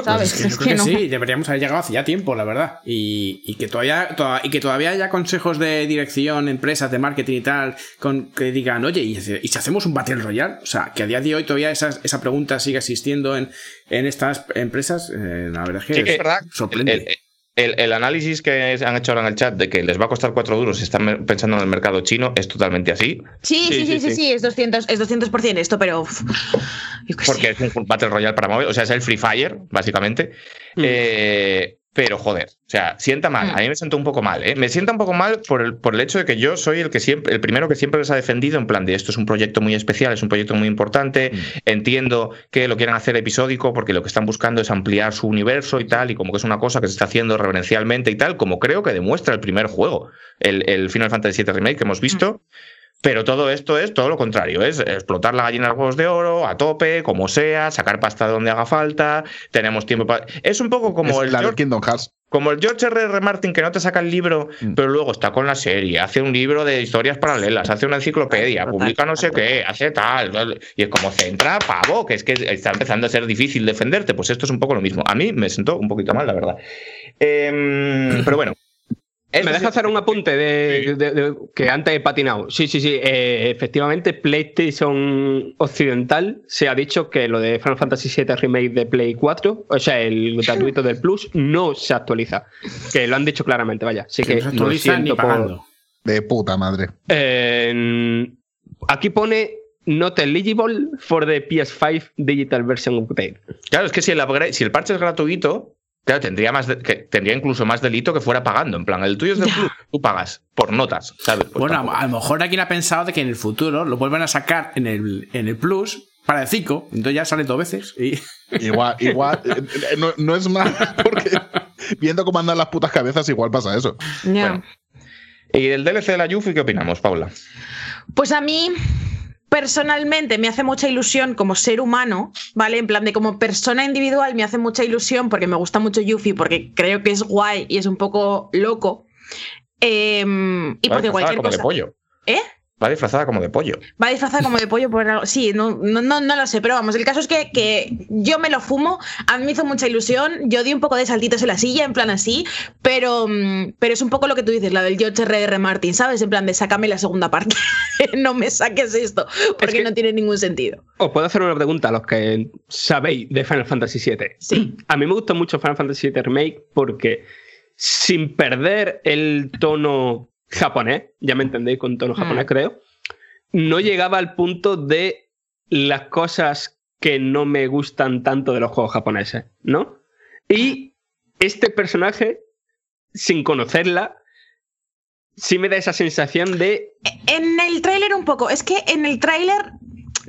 ¿Sabes? Pues yo es creo que, no. sí, deberíamos haber llegado hace ya tiempo, la verdad. Y, y que todavía, toda- y que todavía haya consejos de dirección, empresas de marketing y tal, con, que digan, oye, ¿y, si- y si hacemos un Battle Royale? O sea, que a día de hoy todavía esa, esa pregunta sigue existiendo en, en estas empresas, eh, la verdad es que Sí que es verdad. sorprende. El, el- el análisis que han hecho ahora en el chat de que les va a costar 4 duros si están pensando en el mercado chino es totalmente así. Sí, sí, sí, sí, sí, es 200%, es 200% esto, pero. uf, yo qué sé. Porque es un Battle Royale para móvil. O sea, es el Free Fire, básicamente. Mm. Eh, pero joder, o sea, sienta mal. Mm. A mí me siento un poco mal, ¿eh? Me sienta un poco mal por el, por el hecho de que yo soy el que siempre, el primero que siempre les ha defendido en plan de esto es un proyecto muy especial, es un proyecto muy importante. Mm. Entiendo que lo quieran hacer episódico porque lo que están buscando es ampliar su universo y tal, y como que es una cosa que se está haciendo reverencialmente y tal, como creo que demuestra el primer juego, el, el Final Fantasy VII Remake que hemos visto. Pero todo esto es todo lo contrario, es explotar la gallina de los huevos de oro a tope, como sea, sacar pasta de donde haga falta, tenemos tiempo para... Es un poco como Es el la de George, Kingdom Hearts. como el George R. R. Martin que no te saca el libro, Mm. pero luego está con la serie, hace un libro de historias paralelas, hace una enciclopedia, publica no sé qué, hace tal, tal, y es como centra, pavo, que es que está empezando a ser difícil defenderte, pues esto es un poco lo mismo. A mí me sentó un poquito mal, la verdad. Em, pero bueno. Me Eso deja sí- hacer un apunte de, de- de- que antes he patinado. Sí, sí, sí. eh, efectivamente, PlayStation Occidental se ha dicho que lo de Final Fantasy VII Remake de Play 4, o sea, el gratuito del Plus, no se actualiza. Que lo han dicho claramente, vaya. Así que no se ni por-. De puta madre. Eh, aquí pone not eligible for the PS5 digital version update. Claro, es que si el, upgrade- si el parche es gratuito, claro, tendría, más de- que, tendría incluso más delito que fuera pagando. En plan, el tuyo es de plus, tú pagas por notas, ¿sabes? Pues bueno, tampoco. a, lo mejor alguien ha pensado de que en el futuro lo vuelvan a sacar en el, en el Plus para el 5, entonces ya sale dos veces y... Igual, igual. eh, eh, no, no es más, porque viendo cómo andan las putas cabezas, igual pasa eso. Ya. Bueno. ¿Y del DLC de la Yuffie qué opinamos, Paula? Pues a mí, personalmente, me hace mucha ilusión como ser humano, ¿vale? En plan de como persona individual me hace mucha ilusión porque me gusta mucho Yuffie, porque creo que es guay y es un poco loco. Em, y porque cualquier cosa. pollo. ¿Eh? Va disfrazada como de pollo. Va disfrazada como de pollo por algo. Sí, no, no, no, no lo sé, pero vamos, el caso es que, que yo me lo fumo, a mí me hizo mucha ilusión, yo di un poco de saltitos en la silla, en plan así, pero, mm, pero es un poco lo que tú dices, la del George R.R. Martin, ¿sabes? En plan de sácame la segunda parte, no me saques esto, porque que- no tiene ningún sentido. Os puedo hacer una pregunta a los que sabéis de Final Fantasy VII. Sí. A mí me gusta mucho Final Fantasy VII Remake porque sin perder el tono japonés, ya me entendéis con tono japonés Mm. creo, no llegaba al punto de las cosas que no me gustan tanto de los juegos japoneses, ¿no? Y este personaje, sin conocerla, sí me da esa sensación de En el tráiler un poco, es que en el tráiler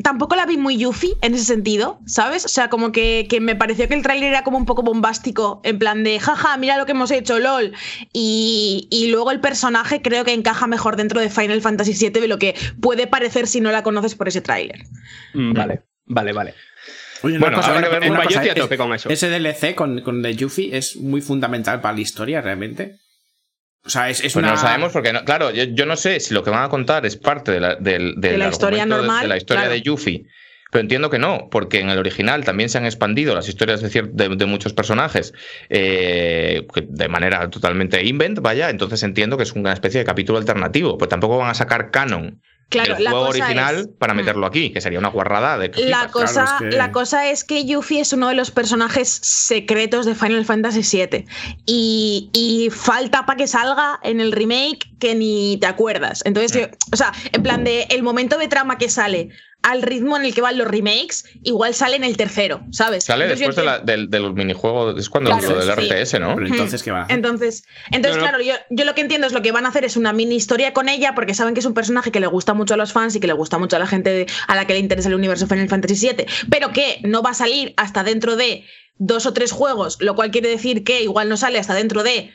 tampoco la vi muy Yuffie en ese sentido, ¿sabes? O sea, como que, que me pareció que el tráiler era como un poco bombástico, en plan de, jaja, mira lo que hemos hecho, lol. Y, y luego el personaje creo que encaja mejor dentro de Final Fantasy VII de lo que puede parecer si no la conoces por ese tráiler. mm, vale, vale, vale. Oye, Bueno, habrá que ver una cosa, a es- tope con eso. Ese DLC con, con The Yuffie es muy fundamental para la historia, realmente. O sea, es, es Pues una... no lo sabemos porque, no- claro, yo, yo no sé si lo que van a contar es parte de la, del, del De la historia normal, de la historia claro. de Yuffie. Pero entiendo que no, porque en el original también se han expandido las historias de, cier- de- de muchos personajes eh, de manera totalmente invent, vaya, entonces entiendo que es una especie de capítulo alternativo, pues tampoco van a sacar canon Claro, la juego cosa original es- para Mm. meterlo aquí, que sería una guarrada de que La cosa, claro, es que- la cosa es que Yuffie es uno de los personajes secretos de Final Fantasy VII. Y, y falta para que salga en el remake que ni te acuerdas. Entonces, yo- o sea, en plan de el momento de trama que sale al ritmo en el que van los remakes, igual sale en el tercero, ¿sabes? Sale Entonces, después yo de la- del, del minijuego, es cuando Claro, lo del sí. RTS, ¿no? Pero entonces, ¿qué van a hacer? Entonces, entonces No, no. claro, yo, yo lo que entiendo es lo que van a hacer es una mini historia con ella, porque saben que es un personaje que le gusta mucho a los fans y que le gusta mucho a la gente de- a la que le interesa el universo Final Fantasy VII, pero que no va a salir hasta dentro de dos o tres juegos, lo cual quiere decir que igual no sale hasta dentro de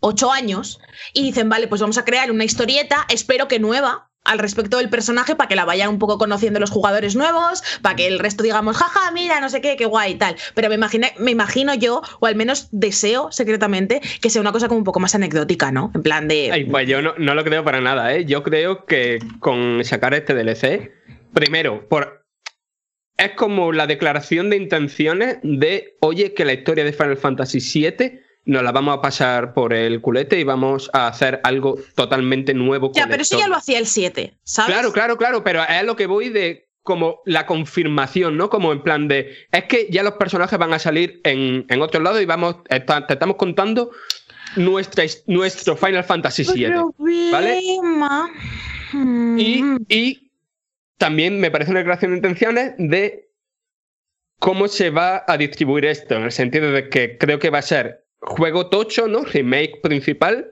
ocho años, y dicen, vale, pues vamos a crear una historieta, espero que nueva, al respecto del personaje para que la vayan un poco conociendo los jugadores nuevos, para que el resto digamos, jaja, mira, no sé qué, qué guay y tal. Pero me, imagino, me imagino yo, o al menos deseo secretamente, que sea una cosa como un poco más anecdótica, ¿no? En plan de... Ay, pues yo no, no lo creo para nada, ¿eh? Yo creo que con sacar este DLC, primero, por es como la declaración de intenciones de, oye, que la historia de Final Fantasy VII nos la vamos a pasar por el culete y vamos a hacer algo totalmente nuevo. ya, pero eso ya lo hacía el 7, ¿sabes? Claro, claro, claro, pero es lo que voy de como la confirmación, ¿no? Como en plan de, es que ya los personajes van a salir en, en otro lado y vamos, está- te estamos contando nuestra, nuestro Final Fantasy VII. ¿vale? Y, Mm. y también me parece una declaración de intenciones de cómo se va a distribuir esto, en el sentido de que creo que va a ser juego tocho, ¿no? Remake principal,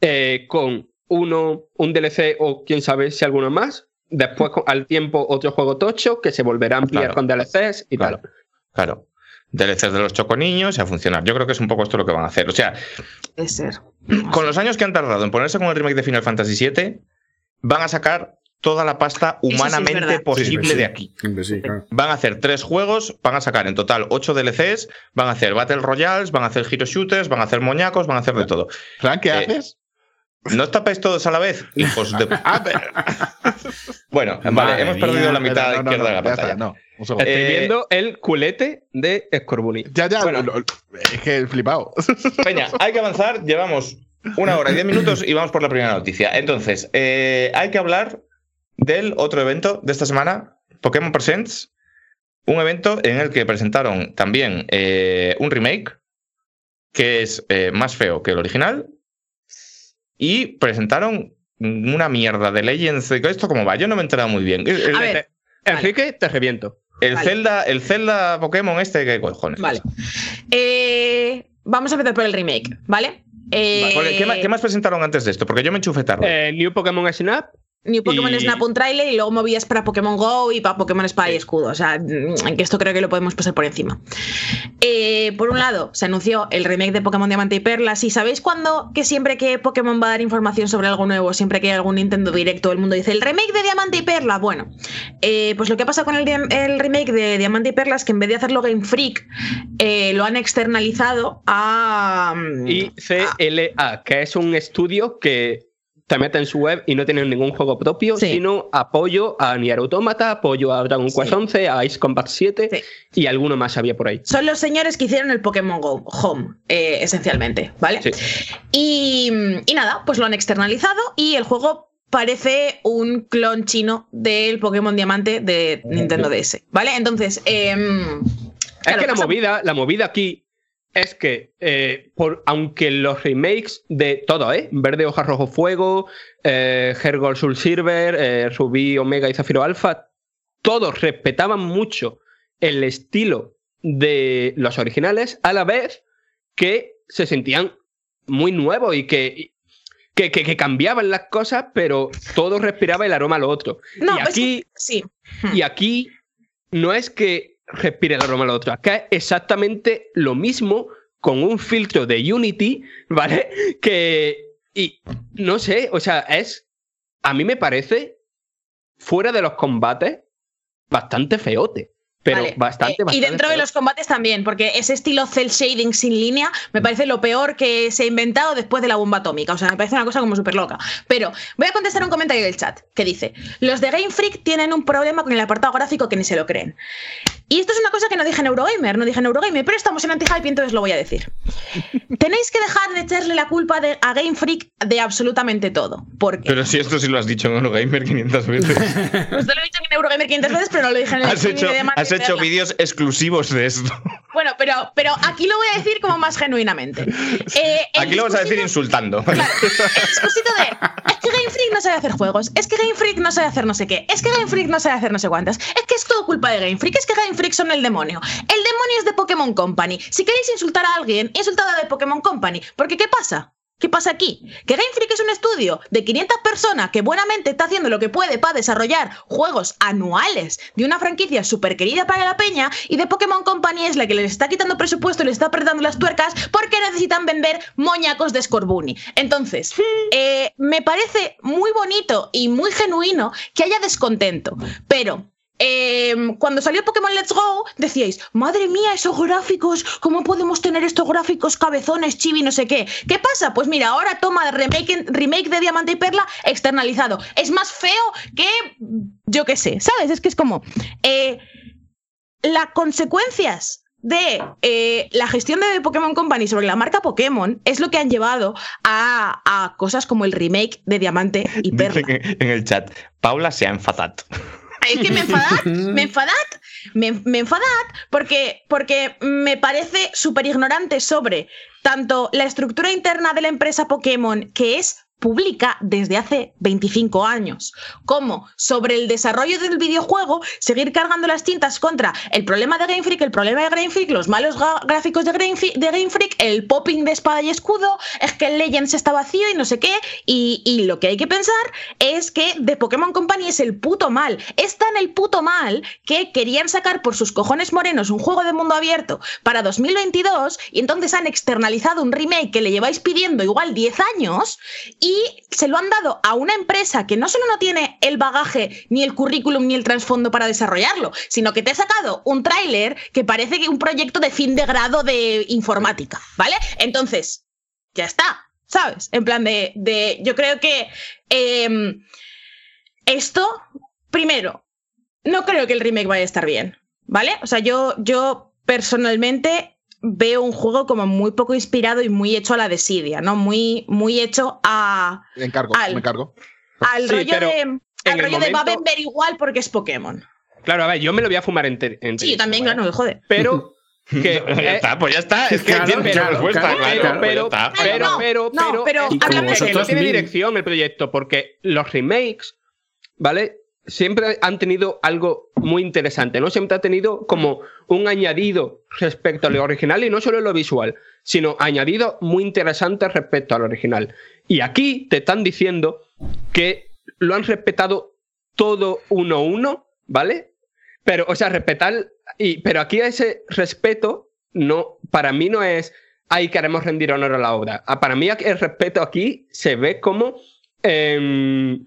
eh, con uno, un DLC o quién sabe si alguno más. Después, con- al tiempo, otro juego tocho que se volverá a ampliar Claro. con DLCs y Claro. tal. Claro. DLCs de los choconiños y a funcionar. Yo creo que es un poco esto lo que van a hacer. O sea, ser. con los años que han tardado en ponerse con el remake de Final Fantasy VII, van a sacar toda la pasta humanamente posible Sí, sí. de aquí. Siempre sí, claro. Van a hacer tres juegos, van a sacar en total ocho DLCs, van a hacer Battle Royales, van a hacer Hero Shooters, van a hacer moñacos, van a hacer de todo. Fran, ¿qué Eh, haces? ¿No os tapáis todos a la vez? Hijos de... Bueno, Madre vale, hemos mía. perdido la mitad No, no, no, izquierda de la pantalla. no. Eh, Estoy viendo el culete de Scorbunny. ya, ya, bueno. lo- lo- es que he flipado. Peña, hay que avanzar. Llevamos una hora y diez minutos y vamos por la primera noticia. Entonces, eh, hay que hablar del otro evento de esta semana, Pokémon Presents. Un evento en el que presentaron también eh, un remake que es eh, más feo que el original. Y presentaron una mierda de Legends. ¿Esto cómo va? Yo no me he enterado muy bien. A ver, Enrique, te reviento. el vale. Zelda, el Zelda Pokémon este, ¿qué cojones? Vale. Eh, vamos a empezar por el remake, ¿vale? Eh, Porque, ¿qué, más, qué más presentaron antes de esto? Porque yo me enchufé tarde. Eh, New Pokémon Snap. New Pokémon Y- Snap un trailer y luego movías para Pokémon Go y para Pokémon Espada y Escudo. O sea, mm, que esto creo que lo podemos pasar por encima. Eh, por un lado, se anunció el remake de Pokémon Diamante y Perlas. ¿Y sabéis cuándo que siempre que Pokémon va a dar información sobre algo nuevo, siempre que hay algún Nintendo Directo, el mundo dice el remake de Diamante y Perla? Bueno, eh, pues lo que pasa con el, remake de Diamante y Perlas es que en vez de hacerlo Game Freak, eh, lo han externalizado a. mm, ICLA, que es un estudio que te mete en su web y no tiene ningún juego propio, Sí. sino apoyo a Nier Automata, apoyo a Dragon Quest Sí. 11, a Ice Combat 7 Sí. y alguno más había por ahí. Son los señores que hicieron el Pokémon Go Home, eh, esencialmente, ¿vale? Y, y nada, pues lo han externalizado y el juego parece un clon chino del Pokémon Diamante de Nintendo DS, ¿vale? Entonces, em, Es que la pasa- movida, la movida aquí es que, eh, por, aunque los remakes de todo, ¿eh? Verde, Hoja, Rojo, Fuego, eh, Hergold, Soul Silver, eh, Rubí, Omega y Zafiro Alpha, todos respetaban mucho el estilo de los originales, a la vez que se sentían muy nuevos y que, que, que- que cambiaban las cosas, pero todo respiraba el aroma a lo otro. No, y pues aquí, sí. y aquí no es que respire el aroma al otro, acá es exactamente lo mismo con un filtro de Unity, ¿vale? Que, y no sé, o sea, es, a mí me parece, fuera de los combates, bastante feote. Pero Vale. bastante, Eh, y bastante dentro de los combates también, porque ese estilo cel shading sin línea me parece lo peor que se ha inventado después de la bomba atómica. O sea, me parece una cosa como súper loca. Pero voy a contestar un comentario del chat que dice: Los de Game Freak tienen un problema con el apartado gráfico que ni se lo creen. Y esto es una cosa que no dije en Eurogamer, no dije en Eurogamer, pero estamos en anti-hype y entonces lo voy a decir. Tenéis que dejar de echarle la culpa de- a Game Freak de absolutamente todo. Porque Pero si esto sí lo has dicho en Eurogamer 500 veces. pues te lo he dicho en Eurogamer 500 veces, pero no lo dije en el has hecho, de hecho vídeos exclusivos de esto. Bueno, pero, pero aquí lo voy a decir como más genuinamente. Eh, Aquí lo vas a decir insultando. Claro, el discursito de es que Game Freak no sabe hacer juegos, es que Game Freak no sabe hacer no sé qué, es que Game Freak no sabe hacer no sé cuántas, es que es todo culpa de Game Freak, es que Game Freak son el demonio. El demonio es de Pokémon Company. Si queréis insultar a alguien, insultad a de Pokémon Company. Porque ¿qué pasa? ¿Qué pasa aquí? Que Game Freak es un estudio de 500 personas que buenamente está haciendo lo que puede para desarrollar juegos anuales de una franquicia súper querida para la peña y de Pokémon Company es la que les está quitando presupuesto y les está apretando las tuercas porque necesitan vender moñacos de Scorbunny. Entonces, eh, me parece muy bonito y muy genuino que haya descontento, pero eh, cuando salió Pokémon Let's Go, decíais, madre mía, esos gráficos, ¿cómo podemos tener estos gráficos cabezones, chibi, no sé qué? ¿Qué pasa? Pues mira, ahora toma remake, remake de Diamante y Perla externalizado. Es más feo que, yo qué sé, ¿sabes? Es que es como, eh, las consecuencias de eh, la gestión de Pokémon Company sobre la marca Pokémon es lo que han llevado a, a cosas como el remake de Diamante y Perla. En el chat, Paula se ha enfadado. Es que me enfadad, me enfadad, me, me enfadad porque, porque me parece súper ignorante sobre tanto la estructura interna de la empresa Pokémon, que es pública desde hace 25 años, como sobre el desarrollo del videojuego, seguir cargando las tintas contra el problema de Game Freak, el problema de Game Freak, los malos gráficos de Game, Freak, de el popping de espada y escudo, es que el Legends está vacío y no sé qué, y, lo que hay que pensar es que The Pokémon Company es el puto mal, es tan el puto mal que querían sacar por sus cojones morenos un juego de mundo abierto para 2022 y entonces han externalizado un remake que le lleváis pidiendo igual 10 años y se lo han dado a una empresa que no solo no tiene el bagaje, ni el currículum, ni el trasfondo para desarrollarlo, sino que te ha sacado un tráiler que parece que un proyecto de fin de grado de informática, ¿vale? Entonces, ya está, ¿sabes? En plan de, de yo creo que em, esto, primero, no creo que el remake vaya a estar bien, ¿vale? O sea, yo, yo personalmente veo un juego como muy poco inspirado y muy hecho a la desidia, ¿no? Muy, muy hecho a, Me encargo, Al- me encargo. al Sí, rollo pero de, al rollo de va a momento- vender igual porque es Pokémon. Claro, a ver, yo me lo voy a fumar enter- Sí, yo también, ¿vale? claro, no me jode. Pero que ya eh, está, pues ya está. Es que Claro, tiene mucha claro, respuesta, claro, claro. pero, pues ya pero, está. pero, No, pero, no, pero, pero es que no- no tiene dirección el proyecto, porque los remakes, ¿vale? Siempre han tenido algo muy interesante, ¿no? Siempre ha tenido como un añadido respecto al original y no solo en lo visual, sino añadido muy interesante respecto al original. Y aquí te están diciendo que lo han respetado todo uno a uno, ¿vale? Pero, o sea, respetar. Y, pero aquí ese respeto, no, para mí no es. Ahí queremos rendir honor a la obra. Para mí el respeto aquí se ve como. em,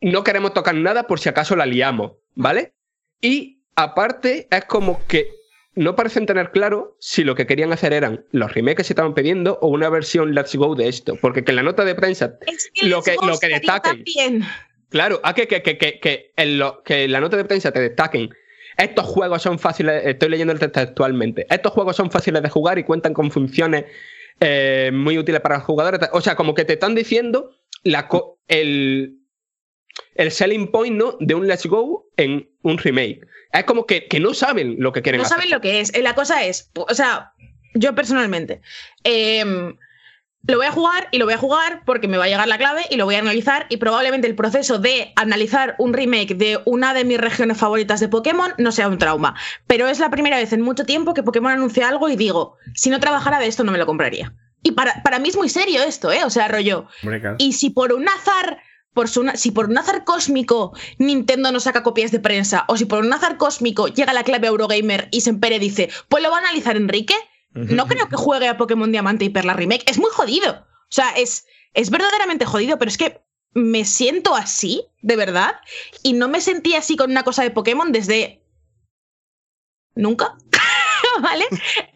no queremos tocar nada por si acaso la liamos, ¿vale? Y aparte es como que no parecen tener claro si lo que querían hacer eran los remakes que se estaban pidiendo o una versión Let's Go de esto. Porque que en la nota de prensa Es que Lo que- lo que gustaría destaquen. Claro, a que, que, que, que, que en lo- que en la nota de prensa te destaquen. Estos juegos son fáciles, estoy leyendo el texto actualmente. Estos juegos son fáciles de jugar y cuentan con funciones eh, muy útiles para los jugadores. O sea, como que te están diciendo la co- el, el selling point ¿no? de un Let's Go en un remake. Es como que, que no saben lo que quieren No hacer. saben lo que es. Eh, La cosa es, o sea, yo personalmente, em, lo voy a jugar y lo voy a jugar porque me va a llegar la clave y lo voy a analizar y probablemente el proceso de analizar un remake de una de mis regiones favoritas de Pokémon no sea un trauma. Pero es la primera vez en mucho tiempo que Pokémon anuncia algo y digo, si no trabajara de esto no me lo compraría. Y para, para mí es muy serio esto, ¿eh? O sea, rollo. Y si por un azar, por su- si por un azar cósmico Nintendo no saca copias de prensa, o si por un azar cósmico llega la clave a Eurogamer y Sempere dice, pues lo va a analizar Enrique, no creo que juegue a Pokémon Diamante y Perla Remake. Es muy jodido. O sea, es, es verdaderamente jodido, pero es que me siento así, de verdad, y no me sentí así con una cosa de Pokémon desde nunca, ¿vale?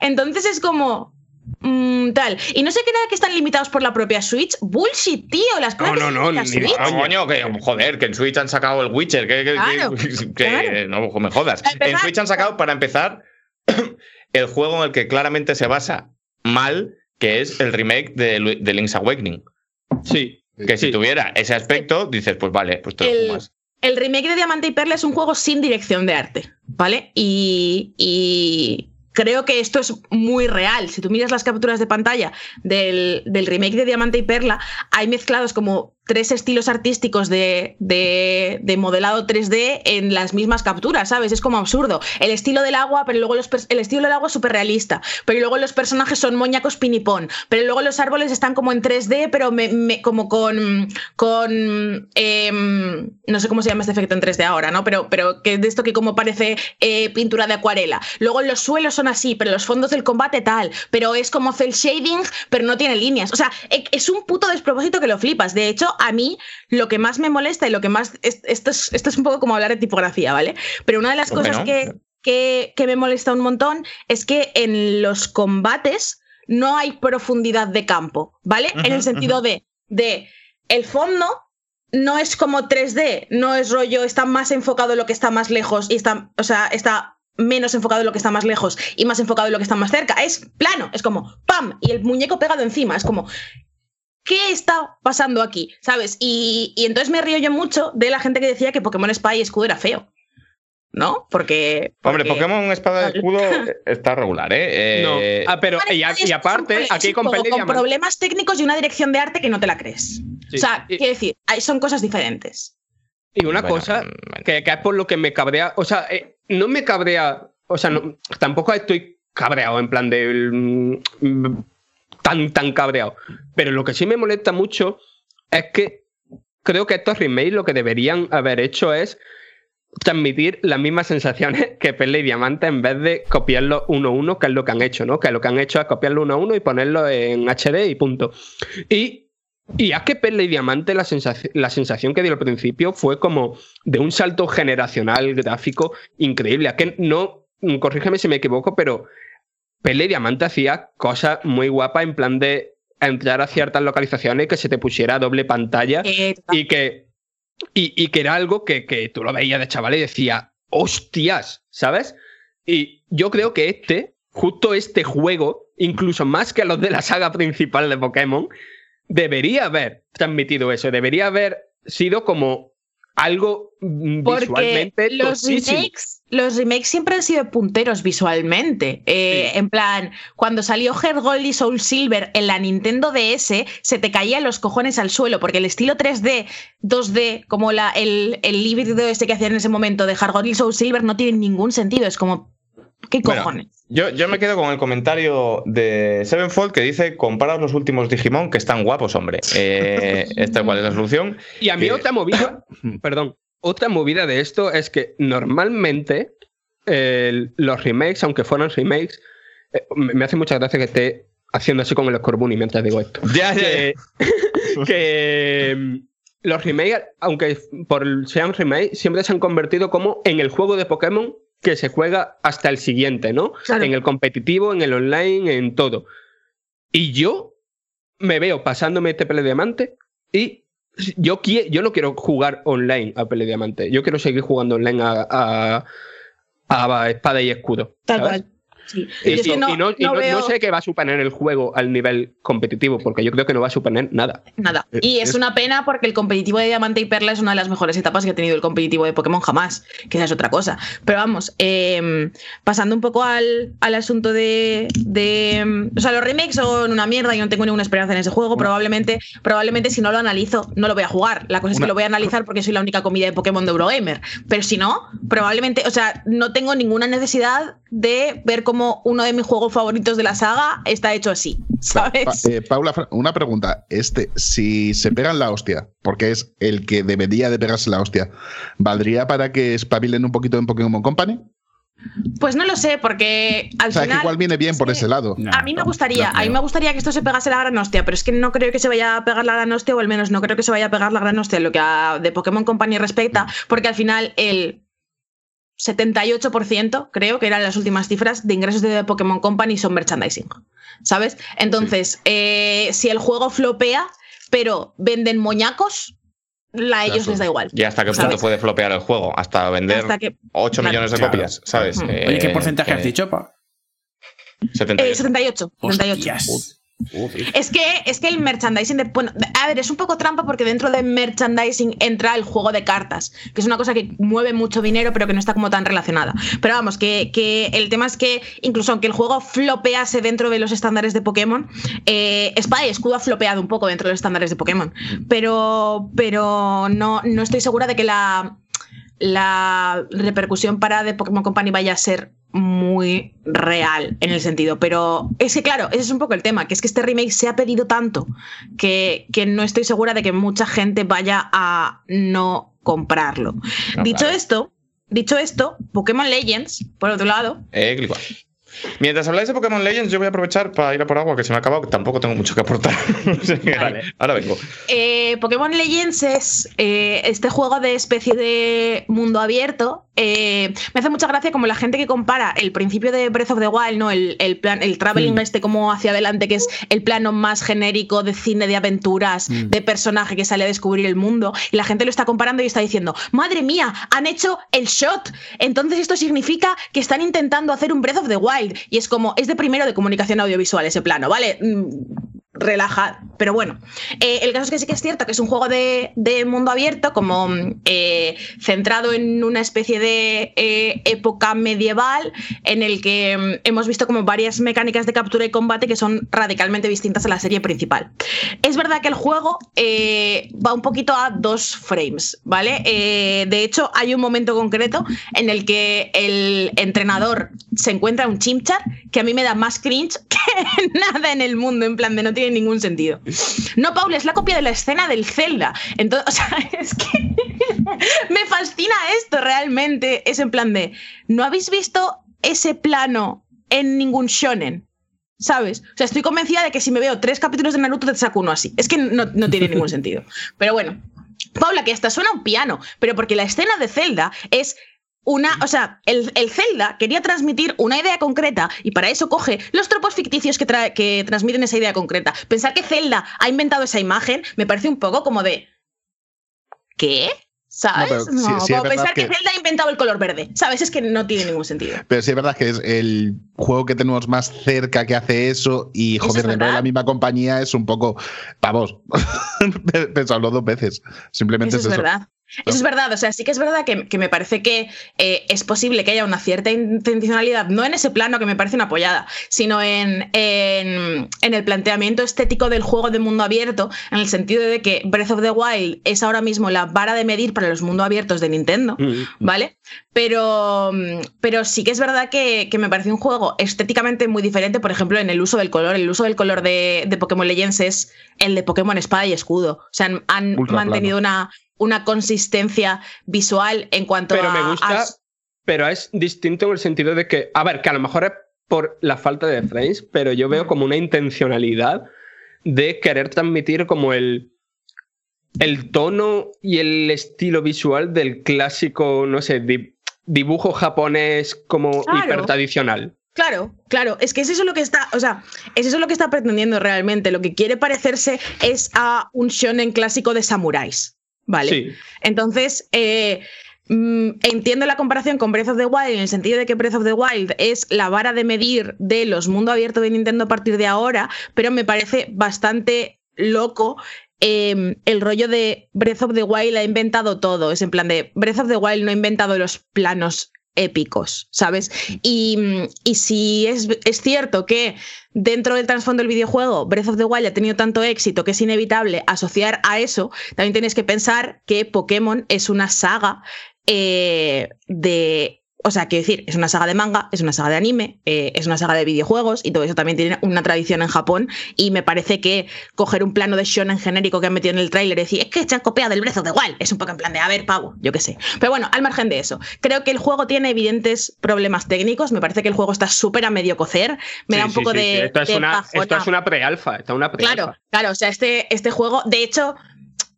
Entonces es como... mm, tal. Y no se crea que están limitados por la propia Switch. Bullshit, tío. Las cosas no, no, la Switch. Ah, coño, que, joder, que en Switch han sacado el Witcher, que, que- Claro, que- que- claro. no me jodas. En Switch han sacado, para empezar, el juego en el que claramente se basa mal, que es el remake de, Link's Awakening. Sí. Que si tuviera ese aspecto, dices, pues vale, pues te lo El- fumas. El remake de Diamante y Perla es un juego sin dirección de arte, ¿vale? Y, y creo que esto es muy real. Si tú miras las capturas de pantalla del, remake de Diamante y Perla, hay mezclados como tres estilos artísticos de, de- de modelado 3D en las mismas capturas, ¿sabes? Es como absurdo. El estilo del agua, pero luego los el estilo del agua es súper realista, pero luego los personajes son moñacos pinipón, pero luego los árboles están como en 3D, pero me- me- como con, con em, no sé cómo se llama este efecto en 3D ahora, ¿no? Pero, pero que de esto que como parece eh, pintura de acuarela. Luego los suelos son así, pero los fondos del combate tal, pero es como cel shading, pero no tiene líneas. O sea, e- es un puto despropósito que lo flipas. De hecho, a mí lo que más me molesta y lo que más... es- Esto es, esto es un poco como hablar de tipografía, ¿vale? Pero una de las ¿Por qué cosas que, que, que me molesta un montón es que en los combates no hay profundidad de campo, ¿vale? en el sentido de, de el fondo no es como 3D, no es rollo, está más enfocado en lo que está más lejos y está, o sea, está menos enfocado en lo que está más lejos y más enfocado en lo que está más cerca. Es plano, es como ¡pam! Y el muñeco pegado encima, es como ¿qué está pasando aquí? ¿Sabes? Y, y entonces me río yo mucho de la gente que decía que Pokémon Spy y Escudo era feo. ¿No? Porque. Hombre, porque- Pokémon Espada de Escudo está regular, ¿eh? No. Eh, Ah, pero y, a- y aparte, aquí un con con problemas técnicos y una dirección de arte que no te la crees. Sí. O sea, Y- quiero decir, hay- son cosas diferentes. Y una Bueno, cosa que, que es por lo que me cabrea, o sea, eh, no me cabrea, o sea, no- tampoco estoy cabreado en plan de mm, tan tan cabreado, pero lo que sí me molesta mucho es que creo que estos remakes lo que deberían haber hecho es transmitir las mismas sensaciones que Perla y Diamante en vez de copiarlo uno a uno, que es lo que han hecho, ¿no? Que lo que han hecho es copiarlo uno a uno y ponerlo en HD y punto. Y y es que Perla y Diamante, la, sensaci- la sensación que dio al principio fue como de un salto generacional gráfico increíble. Es que no, corrígeme si me equivoco, pero Perla y Diamante hacía cosas muy guapas en plan de entrar a ciertas localizaciones que se te pusiera doble pantalla Eh, y que, y, y que era algo que, que tú lo veías de chaval y decía, hostias, ¿sabes? Y yo creo que este, justo este juego, incluso más que los de la saga principal de Pokémon, debería haber transmitido eso, debería haber sido como algo mm, porque visualmente los remakes, los remakes siempre han sido punteros visualmente. Eh, Sí. En plan, cuando salió Heart Gold y Soul Silver en la Nintendo DS, se te caían los cojones al suelo, porque el estilo 3D, 2D, como la, el, el híbrido este que hacían en ese momento de Heart Gold y Soul Silver, no tiene ningún sentido. Es como, ¿qué Bueno, cojones? Yo, yo me quedo con el comentario de Sevenfold que dice: comparaos los últimos Digimon que están guapos, hombre. Eh, esta cuál es la solución. Y a mí otra movida, perdón, otra movida de esto es que normalmente los remakes, aunque fueran remakes, eh, me hace mucha gracia que esté haciendo así con el Scorbunny mientras digo esto. Ya, que, que, mm, los remakes, aunque por sean remakes, siempre se han convertido como en el juego de Pokémon que se juega hasta el siguiente, ¿no? Claro. En el competitivo, en el online, en todo. Y yo me veo pasándome este Pele Diamante y yo, yo no quiero jugar online a Pele Diamante. Yo quiero seguir jugando online a, a- a Espada y Escudo. Tal ¿sabes? cual. Sí. Y, no, y no- no no veo- sé qué va a suponer el juego al nivel competitivo, porque yo creo que no va a suponer nada. Nada. Eh, Y es, es- una pena porque el competitivo de Diamante y Perla es una de las mejores etapas que ha tenido el competitivo de Pokémon jamás, que esa es otra cosa. Pero vamos, eh, pasando un poco al, al asunto de, de, O sea, los remakes son una mierda, yo no tengo ninguna esperanza en ese juego. Probablemente, probablemente si no lo analizo, no lo voy a jugar. La cosa es que lo voy a analizar porque soy la única comida de Pokémon de Eurogamer. Pero si no, probablemente, o sea, no tengo ninguna necesidad de ver cómo uno de mis juegos favoritos de la saga está hecho así, ¿sabes? Pa- eh, Paula, una pregunta. Este, si se pegan la hostia, porque es el que debería de pegarse la hostia, ¿valdría para que espabilen un poquito en Pokémon Company? Pues no lo sé, porque al O sea, que final. igual viene bien es por que ese lado. No, A mí me no, gustaría, no a mí me gustaría que esto se pegase la gran hostia, pero es que no creo que se vaya a pegar la gran hostia, o al menos no creo que se vaya a pegar la gran hostia en lo que a de Pokémon Company respecta, porque al final el 78%, creo que eran las últimas cifras, de ingresos de Pokémon Company son merchandising. ¿Sabes? Entonces, eh, si el juego flopea, pero venden moñacos, a ellos les da igual. ¿Y hasta qué punto ¿sabes? puede flopear el juego? Hasta vender Hasta que- 8 Claro. millones de Claro. copias, ¿sabes? Eh, Oye, ¿qué porcentaje eh, has dicho, pa? 78. Eh, 78. 78. Es que, es que el merchandising de. Bueno, a ver, es un poco trampa porque dentro de merchandising entra el juego de cartas, que es una cosa que mueve mucho dinero, pero que no está como tan relacionada. Pero vamos, que, que el tema es que, incluso aunque el juego flopease dentro de los estándares de Pokémon, eh, Espada y Escudo ha flopeado un poco dentro de los estándares de Pokémon. Pero, pero no, no estoy segura de que la, la repercusión para The Pokémon Company vaya a ser muy real en el sentido. Pero es que, claro, ese es un poco el tema, que es que este remake se ha pedido tanto que, que no estoy segura de que mucha gente vaya a no comprarlo. No, dicho claro. esto, dicho esto, Pokémon Legends, por otro lado, Eh. Mientras habláis de Pokémon Legends, yo voy a aprovechar para ir a por agua, que se me ha acabado, que tampoco tengo mucho que aportar. Vale. Ahora vengo. Eh, Pokémon Legends es eh, este juego de especie de mundo abierto. Eh, me hace mucha gracia como la gente que compara el principio de Breath of the Wild, ¿no? El, el plan, el traveling este como hacia adelante, que es el plano más genérico de cine de aventuras, de personaje que sale a descubrir el mundo. Y la gente lo está comparando y está diciendo, madre mía, han hecho el shot. Entonces esto significa que están intentando hacer un Breath of the Wild. Y es como, es de primero de comunicación audiovisual ese plano, ¿vale? Mm, relajad. Pero bueno, eh, el caso es que sí que es cierto que es un juego de, mundo abierto, como eh, centrado en una especie de eh, época medieval, en el que mm, hemos visto como varias mecánicas de captura y combate que son radicalmente distintas a la serie principal. Es verdad que el juego va un poquito a dos frames, ¿vale? De hecho, hay un momento concreto en el que el entrenador se encuentra un chimchar que a mí me da más cringe que nada en el mundo, en plan de no tiene ningún sentido. No, Paula, es la copia de la escena del Zelda. Entonces, o sea, es que me fascina esto realmente. Es en plan de, ¿no habéis visto ese plano en ningún shonen? ¿Sabes? O sea, estoy convencida de que si me veo tres capítulos de Naruto te saco uno así. Es que no, no tiene ningún sentido. Pero bueno. Paula, que hasta suena un piano, pero porque la escena de Zelda es una, o sea, el, el Zelda quería transmitir una idea concreta y para eso coge los tropos ficticios que, tra- que transmiten esa idea concreta. Pensar que Zelda ha inventado esa imagen me parece un poco como de... ¿Qué? ¿Sabes? sí- No, sí como pensar que... que- Zelda ha inventado el color verde. ¿Sabes? Es que no tiene ningún sentido. Pero sí es verdad que es el juego que tenemos más cerca que hace eso y joder, dentro de la misma compañía es un poco, vamos, pensarlo dos veces. Simplemente Eso es verdad. Eso es verdad, o sea, sí que es verdad que, que me parece que eh, es posible que haya una cierta intencionalidad, no en ese plano que me parece una apoyada, sino en, en, en el planteamiento estético del juego de mundo abierto, en el sentido de que Breath of the Wild es ahora mismo la vara de medir para los mundos abiertos de Nintendo, Mm. ¿vale? Pero, pero sí que es verdad que, que me parece un juego estéticamente muy diferente, por ejemplo, en el uso del color. El uso del color de, de Pokémon Legends es el de Pokémon Espada y Escudo. O sea, han, han mantenido una, una consistencia visual en cuanto Pero a. me gusta, a- pero es distinto en el sentido de que, a ver, que a lo mejor es por la falta de frames, pero yo veo como una intencionalidad de querer transmitir como el, el tono y el estilo visual del clásico, no sé, di- dibujo japonés como Claro. hiper tradicional. Claro, claro, es que es eso lo que está, o sea, es eso lo que está pretendiendo realmente. Lo que quiere parecerse es a un shonen clásico de samuráis, ¿vale? Sí. Entonces, eh, mm, entiendo la comparación con Breath of the Wild en el sentido de que Breath of the Wild es la vara de medir de los mundos abiertos de Nintendo a partir de ahora, pero me parece bastante loco. eh, el rollo de Breath of the Wild ha inventado todo. Es en plan de Breath of the Wild no ha inventado los planos épicos, ¿sabes? Y, mm, y si es, es cierto que dentro del trasfondo del videojuego Breath of the Wild ha tenido tanto éxito que es inevitable asociar a eso, también tienes que pensar que Pokémon es una saga eh, de... O sea, quiero decir, es una saga de manga, es una saga de anime, eh, es una saga de videojuegos y todo eso también tiene una tradición en Japón y me parece que coger un plano de shonen genérico que han metido en el tráiler y decir, es que se han copiado del of the Wild, es un poco en plan de, a ver, pavo, yo qué sé. Pero bueno, al margen de eso, creo que el juego tiene evidentes problemas técnicos, me parece que el juego está súper a medio cocer, me Sí, da un sí, poco sí, de... Esto es de una, bajona. esto es una pre-alfa. Una pre-alfa. Claro, claro, o sea, este, este juego, de hecho,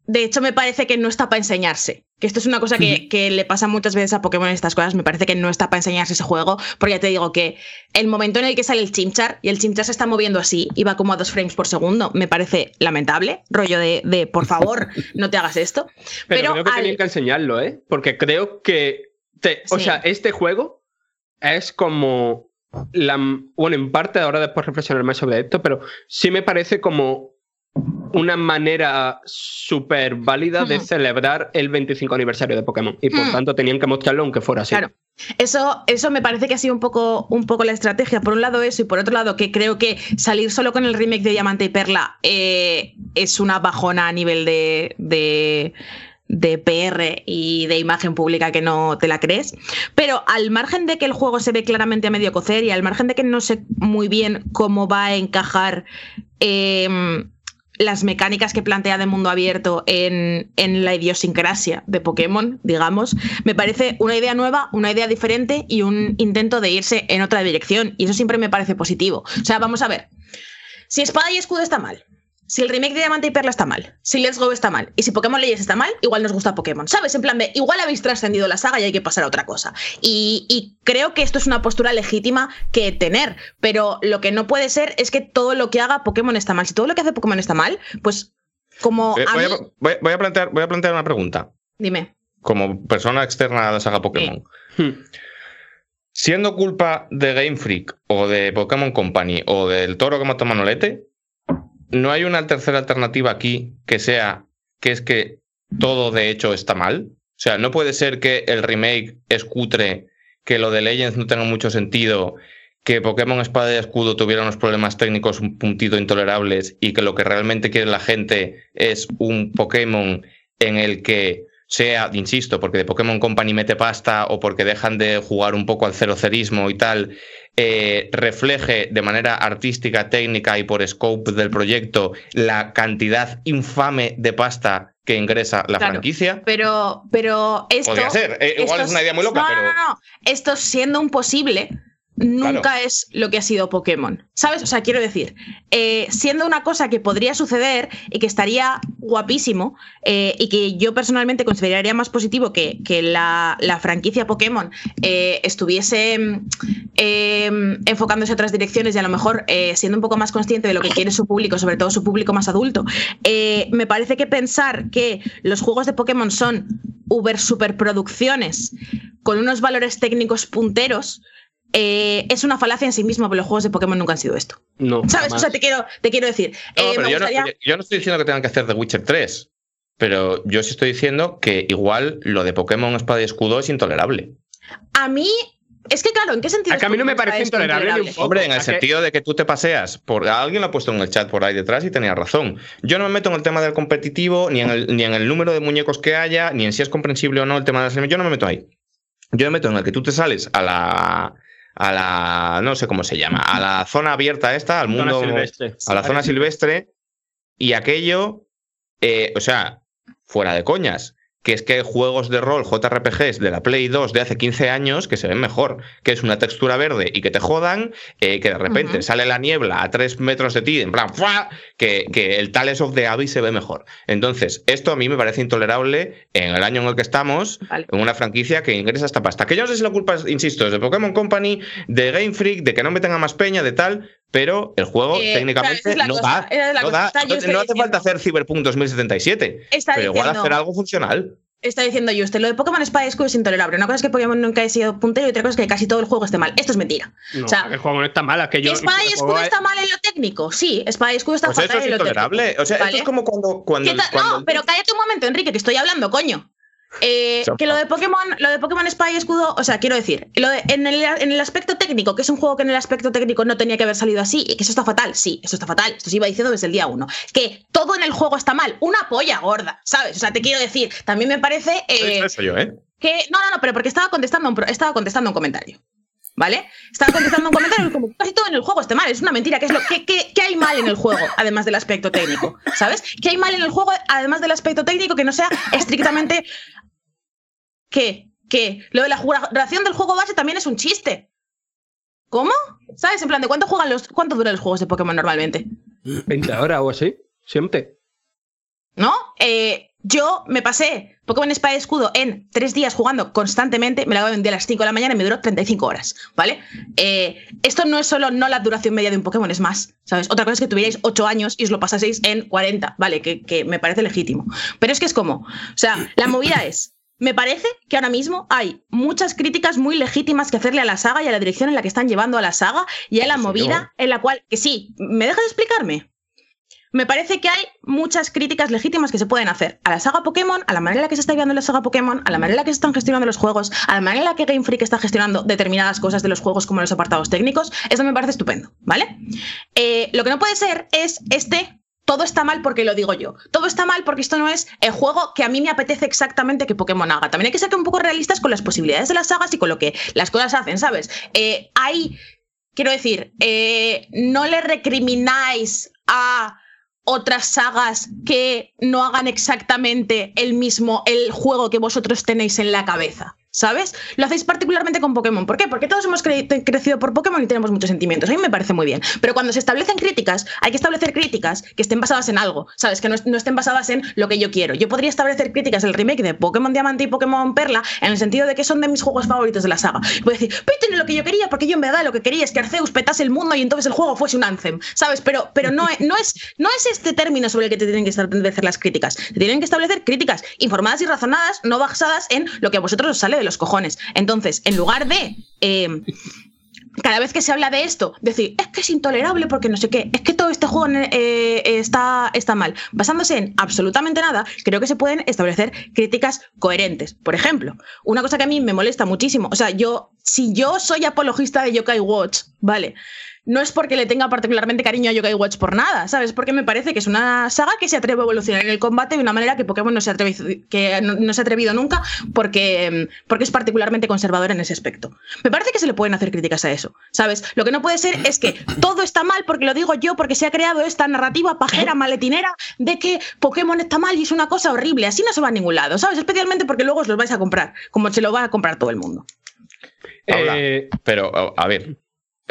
de hecho, me parece que no está para enseñarse. Que esto es una cosa que, que le pasa muchas veces a Pokémon estas cosas. Me parece que no está para enseñarse ese juego, porque ya te digo que el momento en el que sale el Chimchar y el Chimchar se está moviendo así y va como a dos frames por segundo, me parece lamentable. Rollo de, de por favor, no te hagas esto. Pero, Pero, creo que al- tenían que enseñarlo, ¿eh? Porque creo que. te- O Sí. sea, este juego es como. La, bueno, en parte, ahora después reflexionar más sobre esto, pero sí me parece como una manera súper válida de celebrar el 25 aniversario de Pokémon. Y por Ujú. tanto tenían que mostrarlo aunque fuera así. Claro. Eso, eso me parece que ha sido un poco, un poco la estrategia. Por un lado eso y por otro lado que creo que salir solo con el remake de Diamante y Perla eh, es una bajona a nivel de, de, de PR y de imagen pública que no te la crees. Pero al margen de que el juego se ve claramente a medio cocer y al margen de que no sé muy bien cómo va a encajar em, las mecánicas que plantea de mundo abierto en, en la idiosincrasia de Pokémon, digamos, me parece una idea nueva, una idea diferente y un intento de irse en otra dirección. Y eso siempre me parece positivo. O sea, vamos a ver. Si Espada y Escudo está mal, si el remake de Diamante y Perla está mal, si Let's Go está mal y si Pokémon Leyes está mal, igual nos gusta Pokémon, ¿sabes? En plan de, igual habéis trascendido la saga y hay que pasar a otra cosa. Y, y creo que esto es una postura legítima que tener, pero lo que no puede ser es que todo lo que haga Pokémon está mal. Si todo lo que hace Pokémon está mal, pues como Eh, a voy, a, mí- voy- voy a plantear, voy a plantear una pregunta. Dime. Como persona externa a la saga Pokémon. Hmm. Siendo culpa de Game Freak o de Pokémon Company o del toro que mató Manolete, ¿no hay una tercera alternativa aquí que sea que es que todo de hecho está mal? O sea, no puede ser que el remake es cutre, que lo de Legends no tenga mucho sentido, que Pokémon Espada y Escudo tuviera unos problemas técnicos un puntito intolerables y que lo que realmente quiere la gente es un Pokémon en el que sea, insisto, porque de Pokémon Company mete pasta o porque dejan de jugar un poco al cerocerismo y tal, eh, refleje de manera artística, técnica y por scope del proyecto la cantidad infame de pasta que ingresa la Claro. franquicia. Pero, pero esto. Podría ser. Eh, igual esto es una idea muy loca, no, pero. No, no, no. Esto siendo un posible. Nunca es lo que ha sido Pokémon. ¿Sabes? O sea, quiero decir, eh, siendo una cosa que podría suceder y que estaría guapísimo eh, y que yo personalmente consideraría más positivo que, que la, la franquicia Pokémon eh, estuviese eh, enfocándose a otras direcciones y a lo mejor siendo un poco más consciente de lo que quiere su público, sobre todo su público más adulto, me parece que pensar que los juegos de Pokémon son uber superproducciones con unos valores técnicos punteros eh, es una falacia en sí mismo, pero los juegos de Pokémon nunca han sido esto. No. ¿Sabes? jamás. O sea, te quiero, te quiero decir. No, eh, pero yo, no, gustaría- yo no estoy diciendo que tengan que hacer The Witcher 3. Pero yo sí estoy diciendo que igual lo de Pokémon Espada y Escudo es intolerable. A mí. Es que, claro, ¿en qué sentido? A que a mí no me parece intolerable ni un poco. Hombre, en el sentido de que tú te paseas por. Alguien lo ha puesto en el chat por ahí detrás y tenía razón. Yo no me meto en el tema del competitivo, ni en el, ni en el número de muñecos que haya, ni en si es comprensible o no el tema de las Yo no me meto ahí. Yo me meto en el que tú te sales a la. A la. no sé cómo se llama. A la zona abierta esta, al Zona mundo. silvestre. a la zona silvestre. Y aquello. eh, o sea, fuera de coñas. Que es que hay juegos de rol JRPGs de la Play 2 de hace 15 años que se ven mejor. Que es una textura verde y que te jodan. eh, que de repente sale la niebla a 3 metros de ti, en plan, ¡fua! Que, que el Tales of the Abyss se ve mejor. Entonces, esto a mí me parece intolerable en el año en el que estamos, Vale. en una franquicia que ingresa esta pasta. Que yo no sé si la culpa, insisto, es de Pokémon Company, de Game Freak, de que no me tenga más peña, de tal, pero el juego Eh, técnicamente claro, es no cosa, da. no da. Yo hace diciendo- falta hacer Cyberpunk 2077, Está pero igual diciendo- hacer algo funcional. Está diciendo Juste, lo de Pokémon Espada y Escudo es intolerable. Una cosa es que Pokémon nunca haya sido puntero y otra cosa es que casi todo el juego esté mal. Esto es mentira. No, o sea, el juego no está mal, es que ¿Que yo. Espada y Escudo está mal en lo técnico? Sí, Espada y Escudo está Pues fatal eso es en lo intolerable. técnico. O sea, esto es como cuando. cuando, cuando No, pero cállate un momento, Enrique, que estoy hablando, coño. Eh, que lo de Pokémon, lo de Pokémon Espada y Escudo, o sea, quiero decir, lo de- en, el, en el aspecto técnico, que es un juego que en el aspecto técnico no tenía que haber salido así, y que eso está fatal, sí, eso está fatal, esto se iba diciendo desde el día uno. Que todo en el juego está mal, una polla gorda, ¿sabes? O sea, te quiero decir, también me parece eh, Eso, eso yo, ¿eh? que. No, no, no, pero porque estaba contestando un, estaba contestando un comentario. ¿Vale? Estaba contestando un comentario y como casi todo en el juego está mal. Es una mentira. ¿Qué, es lo, qué, qué- qué hay mal en el juego, además del aspecto técnico? ¿Sabes? ¿Qué hay mal en el juego, además del aspecto técnico, que no sea estrictamente. ¿Qué? ¿Qué? Lo de la duración del juego base también es un chiste. ¿Cómo? ¿Sabes? En plan, ¿de cuánto juegan los. cuánto duran los juegos de Pokémon normalmente? 20 horas o así, siempre. ¿No? Eh, Yo me pasé Pokémon Espada y Escudo en tres días jugando constantemente, me la voy a vender a las 5 de la mañana y me duró 35 horas, ¿vale? Eh, esto no es solo no la duración media de un Pokémon, es más, ¿sabes? Otra cosa es que tuvierais 8 años y os lo pasaseis en 40, ¿vale? Que, que me parece legítimo. Pero es que es como, o sea, la movida es, me parece que ahora mismo hay muchas críticas muy legítimas que hacerle a la saga y a la dirección en la que están llevando a la saga y a la movida en la cual, que sí, ¿me dejas explicarme? Me parece que hay muchas críticas legítimas que se pueden hacer a la saga Pokémon, a la manera en la que se está llevando la saga Pokémon, a la manera en la que se están gestionando los juegos, a la manera en la que Game Freak está gestionando determinadas cosas de los juegos como los apartados técnicos. Eso me parece estupendo, ¿vale? Eh, lo que no puede ser es este todo está mal porque lo digo yo. Todo está mal porque esto no es el juego que a mí me apetece exactamente que Pokémon haga. También hay que ser un poco realistas con las posibilidades de las sagas y con lo que las cosas hacen, ¿sabes? Eh, hay, quiero decir, eh, no le recrimináis a otras sagas que no hagan exactamente el mismo, el juego que vosotros tenéis en la cabeza. ¿Sabes? Lo hacéis particularmente con Pokémon. ¿Por qué? Porque todos hemos cre crecido por Pokémon y tenemos muchos sentimientos. A mí me parece muy bien. Pero cuando se establecen críticas, hay que establecer críticas que estén basadas en algo. ¿Sabes? Que no, estén basadas en lo que yo quiero. Yo podría establecer críticas del remake de Pokémon Diamante y Pokémon Perla en el sentido de que son de mis juegos favoritos de la saga. Puedo decir, pero esto no es lo que yo quería, porque yo en verdad lo que quería es que Arceus petase el mundo y entonces el juego fuese un Anthem. ¿Sabes? Pero, pero no, no, es, no es este término sobre el que te tienen que establecer las críticas. Te tienen que establecer críticas informadas y razonadas, no basadas en lo que a vosotros os sale los cojones. Entonces, en lugar de. eh, cada vez que se habla de esto, decir, es que es intolerable porque no sé qué, es que todo este juego eh, está, está mal. Basándose en absolutamente nada, creo que se pueden establecer críticas coherentes. Por ejemplo, una cosa que a mí me molesta muchísimo, o sea, yo, si yo soy apologista de Yokai Watch, ¿vale? No es porque le tenga particularmente cariño a Yokai Watch por nada, ¿sabes? Porque me parece que es una saga que se atreve a evolucionar en el combate de una manera que Pokémon no se ha atrevido, que no, no se ha atrevido nunca porque, porque es particularmente conservador en ese aspecto. Me parece que se le pueden hacer críticas a eso, ¿sabes? Lo que no puede ser es que todo está mal porque lo digo yo, porque se ha creado esta narrativa pajera, maletinera de que Pokémon está mal y es una cosa horrible. Así no se va a ningún lado, ¿sabes? Especialmente porque luego os los vais a comprar, como se lo va a comprar todo el mundo. Paula, Eh, pero, a ver,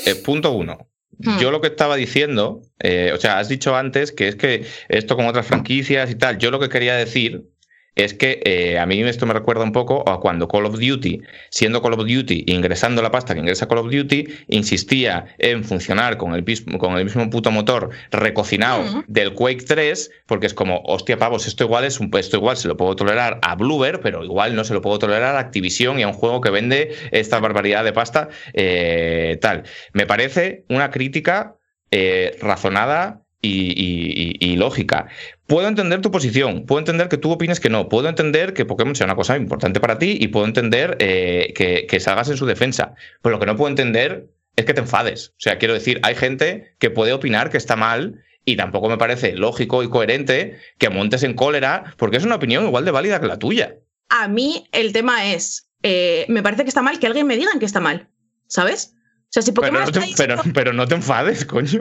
eh, punto uno. Hmm. Yo lo que estaba diciendo, eh, o sea, has dicho antes que es que esto con otras franquicias y tal, yo lo que quería decir es que eh, a mí esto me recuerda un poco a cuando Call of Duty, siendo Call of Duty, ingresando la pasta que ingresa Call of Duty, insistía en funcionar con el, con el mismo puto motor recocinado del Quake 3, porque es como, hostia, pavos, esto igual es un esto igual se lo puedo tolerar a Bluebird, pero igual no se lo puedo tolerar a Activision y a un juego que vende esta barbaridad de pasta, eh, tal. Me parece una crítica eh, razonada y, lógica. Puedo entender tu posición, puedo entender que tú opines que no, puedo entender que Pokémon sea una cosa importante para ti y puedo entender eh, que, que salgas en su defensa. Pero lo que no puedo entender es que te enfades. O sea, quiero decir, hay gente que puede opinar que está mal y tampoco me parece lógico y coherente que montes en cólera porque es una opinión igual de válida que la tuya. A mí el tema es, eh, me parece que está mal que alguien me diga que está mal, ¿sabes? O sea, si Pero Pokémon no, te, está diciendo- pero, pero no te enfades, coño.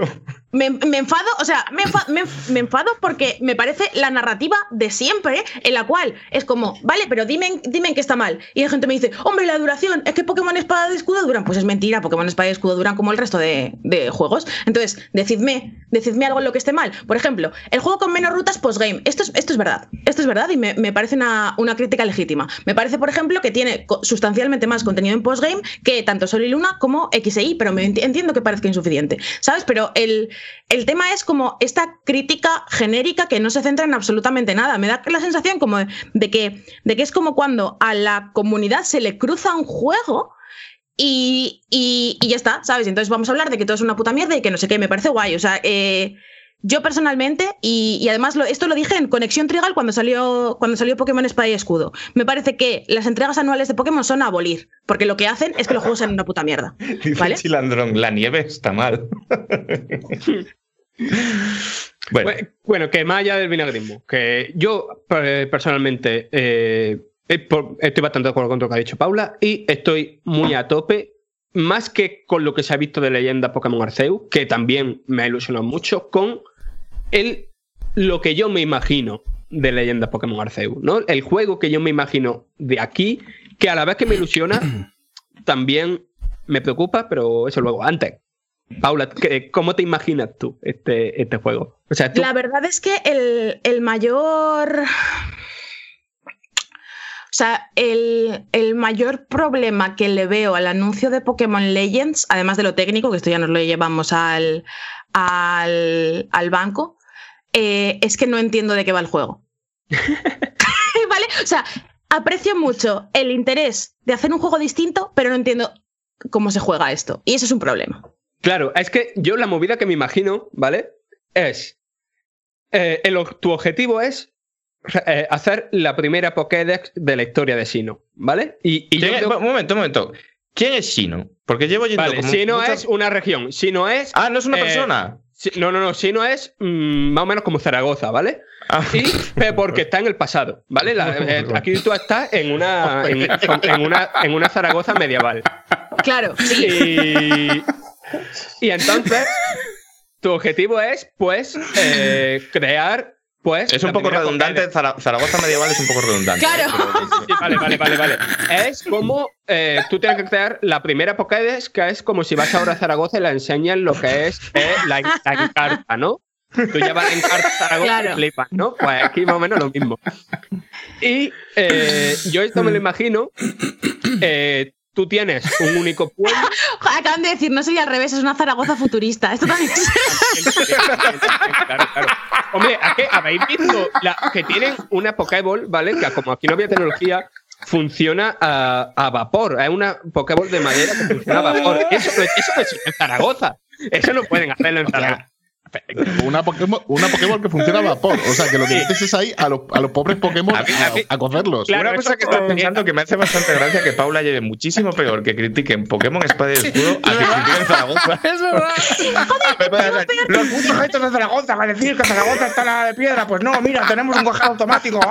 me, me enfado, o sea, me, enfa- me- me enfado porque me parece la narrativa de siempre en la cual es como, vale, pero dime, dime qué está mal. Y la gente me dice, hombre, la duración, es que Pokémon Espada de Escudo duran. Pues es mentira, Pokémon Espada y Escudo duran como el resto de, de juegos. Entonces, decidme, decidme algo en lo que esté mal. Por ejemplo, el juego con menos rutas postgame. Esto es, esto es verdad. Esto es verdad y me, me parece una, una crítica legítima. Me parece, por ejemplo, que tiene sustancialmente más contenido en postgame que tanto Sol y Luna como X pero me enti- entiendo que parezca insuficiente. ¿Sabes? Pero el, el tema es como esta crítica genérica que no se centra en absolutamente nada. Me da la sensación como de, que, de que es como cuando a la comunidad se le cruza un juego y, y- y ya está, ¿sabes? Entonces vamos a hablar de que todo es una puta mierda y que no sé qué, me parece guay. O sea, eh, yo personalmente, y, y además lo- esto lo dije en Conexión Trigal cuando salió, cuando salió Pokémon Espada y Escudo. Me parece que las entregas anuales de Pokémon son a abolir, porque lo que hacen es que los juegos sean una puta mierda. Dice ¿Vale? Chilandrón, la nieve está mal. bueno, Bu- Bueno, que más allá del vinagrismo, que yo personalmente eh, eh, estoy bastante de acuerdo con lo que ha dicho Paula y estoy muy a tope, más que con lo que se ha visto de leyenda Pokémon Arceus, que también me ha ilusionado mucho, con el, lo que yo me imagino de leyenda Pokémon Arceus, ¿no? El juego que yo me imagino de aquí, que a la vez que me ilusiona, también me preocupa, pero eso luego, antes. Paula, ¿qué- ¿cómo te imaginas tú este, este juego? O sea, tú La verdad es que el, el mayor. sea, el, el mayor problema que le veo al anuncio de Pokémon Legends, además de lo técnico, que esto ya nos lo llevamos al, al, al banco, eh, es que no entiendo de qué va el juego. ¿Vale? O sea, aprecio mucho el interés de hacer un juego distinto, pero no entiendo cómo se juega esto. Y eso es un problema. Claro, es que yo la movida que me imagino, ¿vale? Es. eh, el tu objetivo es eh, hacer la primera Pokédex de la historia de Sino, ¿vale? Y, y yo ¿Quién es- creo- Un momento, un momento. ¿Quién es Shino? Porque llevo yendo Vale, como Sino muchas- es una región. Sino es. Ah, no es una eh, persona. Si- no, no, no. Sino es mm, más o menos como Zaragoza, ¿vale? Ah. Y pero porque está en el pasado, ¿vale? La- eh, aquí tú estás en una, en, en una, en una Zaragoza medieval. Claro, sí. Y, y entonces, tu objetivo es, pues, eh, crear, pues. Es un poco redundante. Zaragoza medieval es un poco redundante. Claro. Sí, vale, vale, vale, vale. Es como eh, tú tienes que crear la primera Pokédex, que es como si vas ahora a Zaragoza y le enseñas lo que es eh, la, la encarta, ¿no? Tú llevas la encarta a Zaragoza Claro. y flipas, ¿no? Pues aquí más o menos lo mismo. Y eh, yo esto me lo imagino. Tú tienes un único pueblo. Acaban de decir, no sería al revés, es una Zaragoza futurista. Esto también es. Claro, claro. Hombre, ¿a qué? ¿Habéis visto la- que tienen una Pokéball, ¿vale? Que como aquí no había tecnología, funciona a, a vapor. Es una Pokéball de madera que funciona a vapor. Eso, no- eso no es en Zaragoza. Eso no pueden hacerlo en Zaragoza. Una Pokémon, una Pokémon que funciona a vapor. O sea, que lo que dices es ahí a, los- a los pobres Pokémon A mí- a mí- a, a cocerlos. Claro, Una cosa que estoy como- pensando que me hace bastante gracia que Paula lleve muchísimo peor que critiquen Pokémon Espada y Escudo a que critiquen Zaragoza. Es verdad. Los putos gestos de Zaragoza, a decir que Zaragoza está la de piedra. Pues no, mira, tenemos un cojado automático.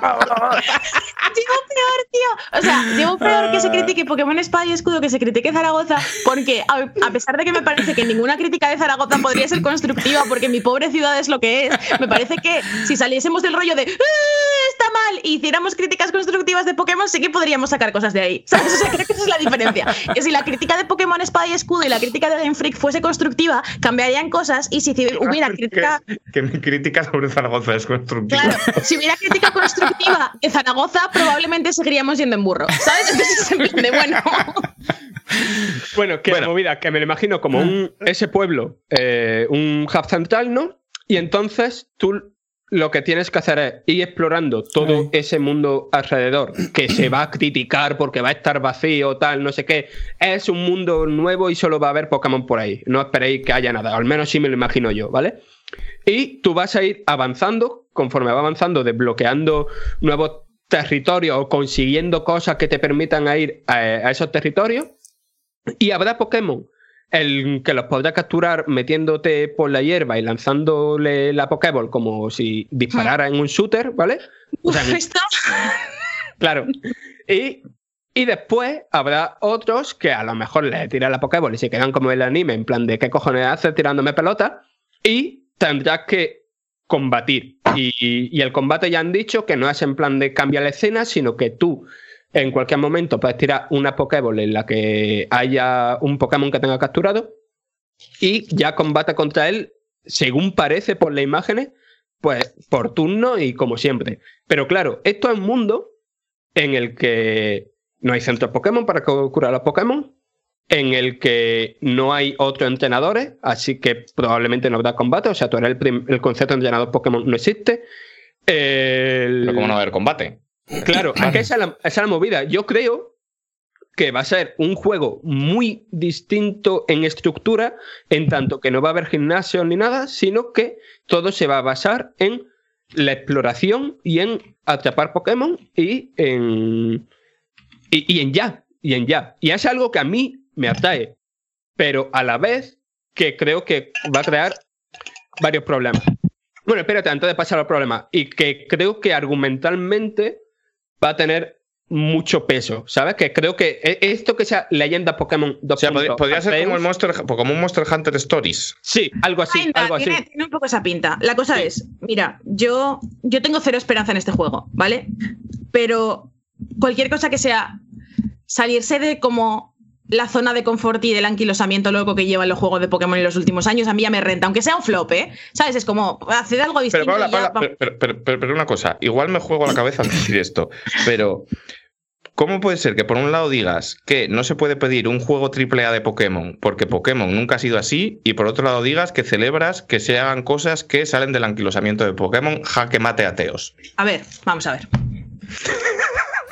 Llevo peor, tío. O sea, llevo peor que se critique Pokémon Espada y Escudo que se critique Zaragoza, porque a, a pesar de que me parece que ninguna crítica de Zaragoza podría ser constructiva, porque mi pobre ciudad es lo que es, me parece que si saliésemos del rollo de "Ah, está mal y hiciéramos críticas constructivas de Pokémon, sí que podríamos sacar cosas de ahí. ¿Sabes? O sea, creo que esa es la diferencia. Que si la crítica de Pokémon Espada y Escudo y la crítica de Game Freak fuese constructiva, cambiarían cosas y si hubiera crítica que, que mi crítica sobre Zaragoza es constructiva. Claro, si hubiera crítica constructiva de Zaragoza, probablemente seguiríamos yendo en burro. ¿Sabes? Entonces, en plan de bueno. Bueno, que Bueno. la movida, que me lo imagino como un, ese pueblo, eh, un hub central, ¿no? Y entonces tú lo que tienes que hacer es ir explorando todo ese mundo alrededor, que se va a criticar porque va a estar vacío, tal, no sé qué. Es un mundo nuevo y solo va a haber Pokémon por ahí. No esperéis que haya nada, al menos sí me lo imagino yo, ¿vale? Y tú vas a ir avanzando, conforme va avanzando, desbloqueando nuevos territorios o consiguiendo cosas que te permitan ir a, a esos territorios. Y habrá Pokémon el que los podrás capturar metiéndote por la hierba y lanzándole la Pokéball como si disparara en un shooter, ¿vale? O sea, Claro. Y, y después habrá otros que a lo mejor le tiran la Pokéball y se quedan como el anime, en plan de qué cojones hace tirándome pelota. Y tendrás que combatir. Y, y el combate ya han dicho que no es en plan de cambiar la escena, sino que tú en cualquier momento puedes tirar una Pokéball en la que haya un Pokémon que tenga capturado y ya combate contra él, según parece por las imágenes, pues por turno y como siempre. Pero claro, esto es un mundo en el que no hay centros Pokémon para cu- curar a los Pokémon, en el que no hay otros entrenadores, así que probablemente no habrá combate, o sea, tú eres el, el concepto de entrenador Pokémon no existe. El- Pero ¿cómo no va a haber combate? Claro, es, la, esa es la movida. Yo creo que va a ser un juego muy distinto en estructura, en tanto que no va a haber gimnasio ni nada, sino que todo se va a basar en la exploración y en atrapar Pokémon y en. Y, y en ya. Y en ya. Y es algo que a mí me atrae. Pero a la vez que creo que va a crear varios problemas. Bueno, espérate, antes de pasar al problema. Y que creo que argumentalmente va a tener mucho peso, ¿sabes? Que creo que e- esto que sea leyenda Pokémon 2. O sea, podría, podría ser como, el Monster, como un Monster Hunter Stories. Sí, algo así, Pinta, algo así. tiene, tiene un poco esa pinta. La cosa es, mira, yo, yo tengo cero esperanza en este juego, ¿vale? Pero cualquier cosa que sea salirse de como la zona de confort y del anquilosamiento loco que llevan los juegos de Pokémon en los últimos años, a mí ya me renta, aunque sea un flop, ¿eh? ¿Sabes? Es como hacer algo Pero, distinto. Paula, y ya Paula, va- pero, pero- pero- pero- una cosa, igual me juego la cabeza al decir esto, pero ¿Cómo puede ser que por un lado digas que no se puede pedir un juego AAA de Pokémon porque Pokémon nunca ha sido así y por otro lado digas que celebras que se hagan cosas que salen del anquilosamiento de Pokémon jaque mate ateos? A ver, vamos a ver.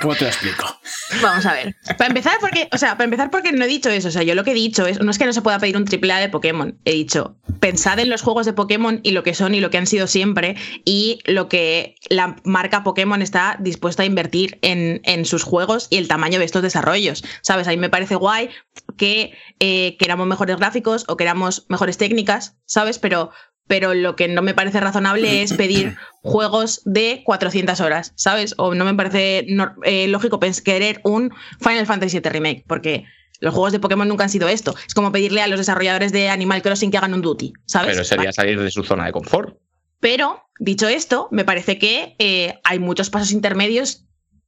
¿Cómo te lo explico? Vamos a ver. Para empezar, porque, o sea, para empezar, porque no he dicho eso. O sea, yo lo que he dicho es, no es que no se pueda pedir un triple A de Pokémon. He dicho, pensad en los juegos de Pokémon y lo que son y lo que han sido siempre y lo que la marca Pokémon está dispuesta a invertir en, en sus juegos y el tamaño de estos desarrollos. ¿Sabes? A mí me parece guay que eh, queramos mejores gráficos o queramos mejores técnicas, ¿sabes? Pero, pero lo que no me parece razonable es pedir juegos de 400 horas, ¿sabes? O no me parece no- eh, lógico querer un Final Fantasy VII Remake, porque los juegos de Pokémon nunca han sido esto. Es como pedirle a los desarrolladores de Animal Crossing que hagan un duty, ¿sabes? Pero sería salir de su zona de confort. Pero, dicho esto, me parece que eh, hay muchos pasos intermedios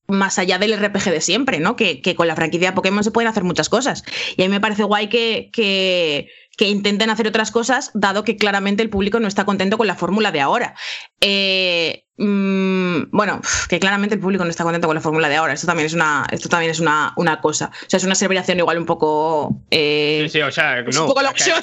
más allá del RPG de siempre, ¿no? Que, que con la franquicia Pokémon se pueden hacer muchas cosas. Y a mí me parece guay que, que, que intenten hacer otras cosas, dado que claramente el público no está contento con la fórmula de ahora. Eh, mm, bueno, que claramente el público no está contento con la fórmula de ahora. Esto también es una, esto también es una, una cosa. O sea, es una aseveración igual un poco. eh, Sí, sí, o sea, es no. un poco que-.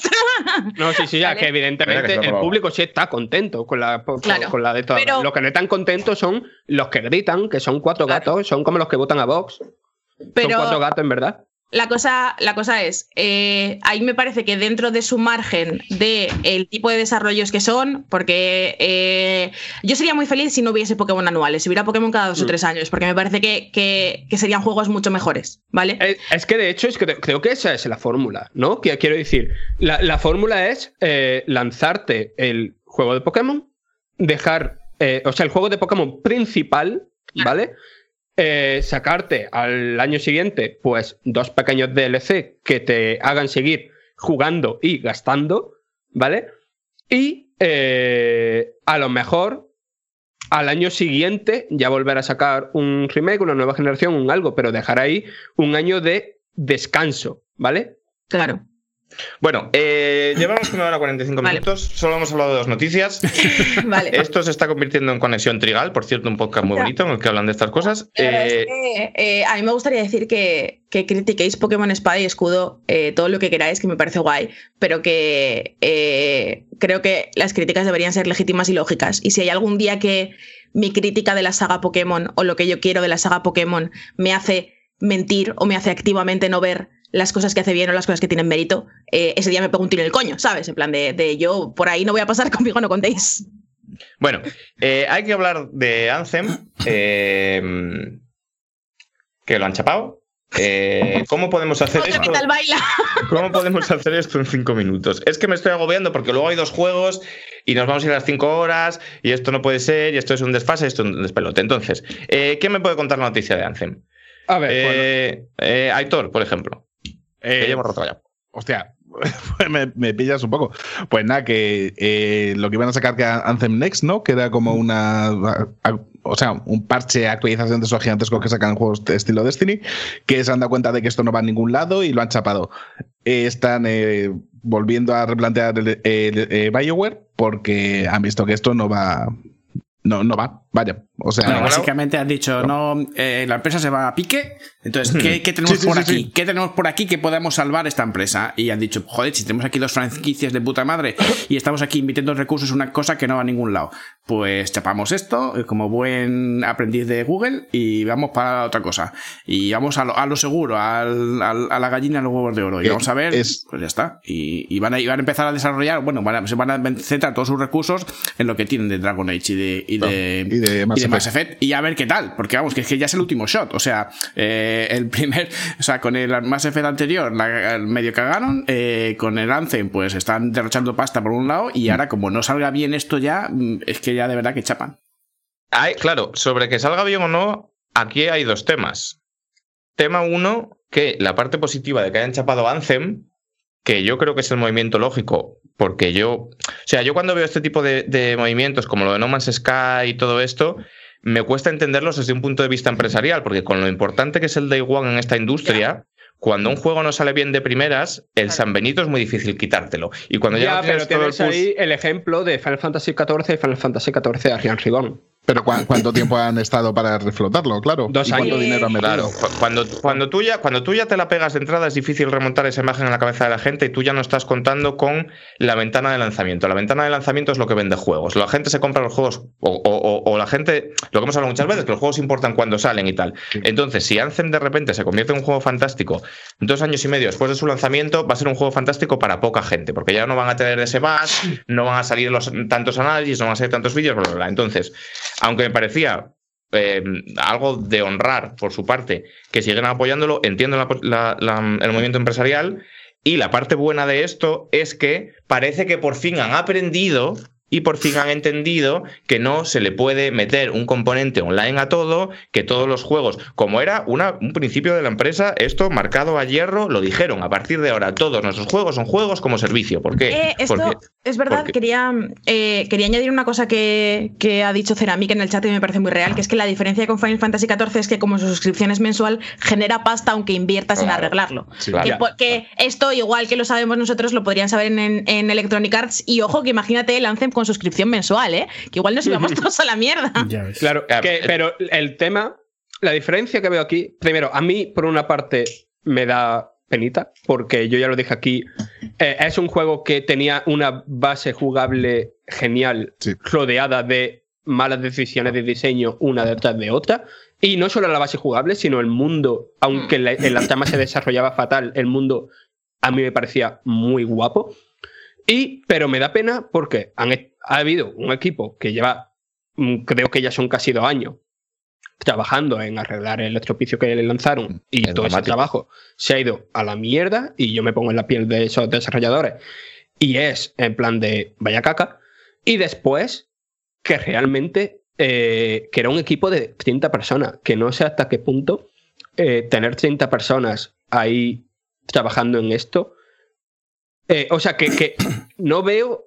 No, sí, sí, ya Vale. que evidentemente que el público sí está contento con la, con, Claro, con la de todo. pero- Los que no están contentos son los que gritan, que son cuatro Claro. gatos, son como los que votan a Vox. Son Pero cuatro gatos, en verdad. La cosa, la cosa es, eh, ahí me parece que dentro de su margen de el tipo de desarrollos que son, porque eh, yo sería muy feliz si no hubiese Pokémon anuales, si hubiera Pokémon cada dos o Mm. tres años, porque me parece que, que- que serían juegos mucho mejores, ¿vale? Es, es que de hecho es que creo que esa es la fórmula, ¿no? Que quiero decir, la, la fórmula es eh, lanzarte el juego de Pokémon, dejar, eh, o sea, el juego de Pokémon principal, ¿vale? Eh, sacarte al año siguiente, pues, dos pequeños DLC que te hagan seguir jugando y gastando, ¿vale? Y eh, a lo mejor al año siguiente ya volver a sacar un remake, una nueva generación, un algo, pero dejar ahí un año de descanso, ¿vale? Claro. Bueno, eh, llevamos una hora 45 Vale. minutos, solo hemos hablado de dos noticias. Vale. Esto se está convirtiendo en Conexión Trigal, por cierto, un podcast muy bonito en el que hablan de estas cosas. Es Eh, que, eh, a mí me gustaría decir que, que critiquéis Pokémon Espada y Escudo eh, todo lo que queráis, que me parece guay, pero que creo que las críticas deberían ser legítimas y lógicas. Y si hay algún día que mi crítica de la saga Pokémon o lo que yo quiero de la saga Pokémon me hace mentir o me hace activamente no ver las cosas que hace bien o las cosas que tienen mérito, eh, ese día me pego un tiro en el coño, ¿sabes? En plan de, de yo por ahí no voy a pasar conmigo, no contéis. Bueno, eh, hay que hablar de Anthem, eh, que lo han chapado. Eh, ¿Cómo podemos hacer esto? tal baila. ¿Cómo podemos hacer esto en cinco minutos? Es que me estoy agobiando porque luego hay dos juegos y nos vamos a ir a las cinco horas y esto no puede ser y esto es un desfase, esto es un despelote. Entonces, eh, ¿quién me puede contar la noticia de Anthem? A ver, bueno, Aitor, por ejemplo, que Eh, llevo rato ya. Hostia, pues me, me pillas un poco. Pues nada, que eh, lo que iban a sacar que Anthem Next, ¿no? Que era como una. a- O sea, un parche, actualización de esos gigantescos que sacan juegos de estilo Destiny, que se han dado cuenta de que esto no va a ningún lado y lo han chapado. Eh, están eh, volviendo a replantear el, el- BioWare porque han visto que esto no va. No, no va, vaya. O sea, Bueno, básicamente han dicho, no, eh, la empresa se va a pique. Entonces, ¿qué, qué tenemos Sí, sí, por sí, aquí? sí. ¿Qué tenemos por aquí que podamos salvar esta empresa? Y han dicho, joder, si tenemos aquí dos franquicias de puta madre y estamos aquí invirtiendo recursos en una cosa que no va a ningún lado, pues chapamos esto eh, como buen aprendiz de Google y vamos para otra cosa. Y vamos a lo, a lo seguro, al- al- a la gallina, a los huevos de oro. Y Eh, vamos a ver, es- pues ya está. Y, y van, a, y van a empezar a desarrollar, bueno, van a- se van a centrar todos sus recursos en lo que tienen de Dragon Age y de, y de, y de Mass y de Mass Effect. Effect y a ver qué tal, porque vamos, que es que ya es el último shot, o sea, eh, el primer, o sea, con el Mass Effect anterior la, el medio cagaron, eh, con el Anthem pues están derrochando pasta por un lado y ahora como no salga bien esto ya, mm, es que ya de verdad que chapan. Hay, claro, sobre que salga bien o no, aquí hay dos temas. Tema uno, que la parte positiva de que hayan chapado Anthem, que yo creo que es el movimiento lógico, porque yo, o sea, yo cuando veo este tipo de, de movimientos como lo de No Man's Sky y todo esto, me cuesta entenderlos desde un punto de vista empresarial, porque con lo importante que es el Day One en esta industria, cuando un juego no sale bien de primeras, el San Benito es muy difícil quitártelo. Y cuando ya, ya, no pero tienes todo el tienes push- ahí el ejemplo de Final Fantasy XIV y Final Fantasy XIV Arian Ribbon. Pero ¿cuá- ¿cuánto tiempo han estado para reflotarlo? Claro. Dos ¿Y cuánto años. dinero han metido? Claro, cu- cuando, cuando, tú ya, cuando tú ya te la pegas de entrada es difícil remontar esa imagen en la cabeza de la gente y tú ya no estás contando con la ventana de lanzamiento. La ventana de lanzamiento es lo que vende juegos. La gente se compra los juegos o, o- o- o la gente, lo que hemos hablado muchas veces, que los juegos importan cuando salen y tal. Entonces, si Anthem de repente se convierte en un juego fantástico dos años y medio después de su lanzamiento, va a ser un juego fantástico para poca gente, porque ya no van a tener ese buzz, no van a salir los, tantos análisis, no van a salir tantos vídeos, bla, bla, bla. Entonces, aunque me parecía eh, algo de honrar por su parte que siguen apoyándolo, entiendo la- el movimiento empresarial y la parte buena de esto es que parece que por fin han aprendido y por fin han entendido que no se le puede meter un componente online a todo, que todos los juegos, como era una- un principio de la empresa, esto marcado a hierro, lo dijeron, a partir de ahora todos nuestros juegos son juegos como servicio. ¿Por qué? Eh, esto Porque es verdad, porque- quería, eh, quería añadir una cosa que, que ha dicho Ceramic en el chat y me parece muy real, que es que la diferencia con Final Fantasy XIV es que como su suscripción es mensual, genera pasta aunque inviertas en arreglarlo. Claro. Que, esto, igual que lo sabemos nosotros, lo podrían saber en, en- en Electronic Arts. Y ojo, que imagínate el Anthem con suscripción mensual, ¿eh? Que igual nos íbamos todos a la mierda. Claro, que- eh. pero el tema, la diferencia que veo aquí, primero, a mí por una parte me da penita, porque yo ya lo dije aquí, eh, es un juego que tenía una base jugable genial, Sí. rodeada de malas decisiones de diseño una detrás de otra. Y no solo la base jugable, sino el mundo, aunque la- en la trama se desarrollaba fatal, el mundo a mí me parecía muy guapo. Y, pero me da pena porque han, ha habido un equipo que lleva, mm, creo que ya son casi dos años, trabajando en arreglar el estropicio que le lanzaron y Es todo ese trabajo se ha ido a la mierda y yo me pongo en la piel de esos desarrolladores. Y es en plan de vaya caca y después que realmente eh, que era un equipo de 30 personas que no sé hasta qué punto eh, tener 30 personas ahí trabajando en esto eh, o sea que, que no veo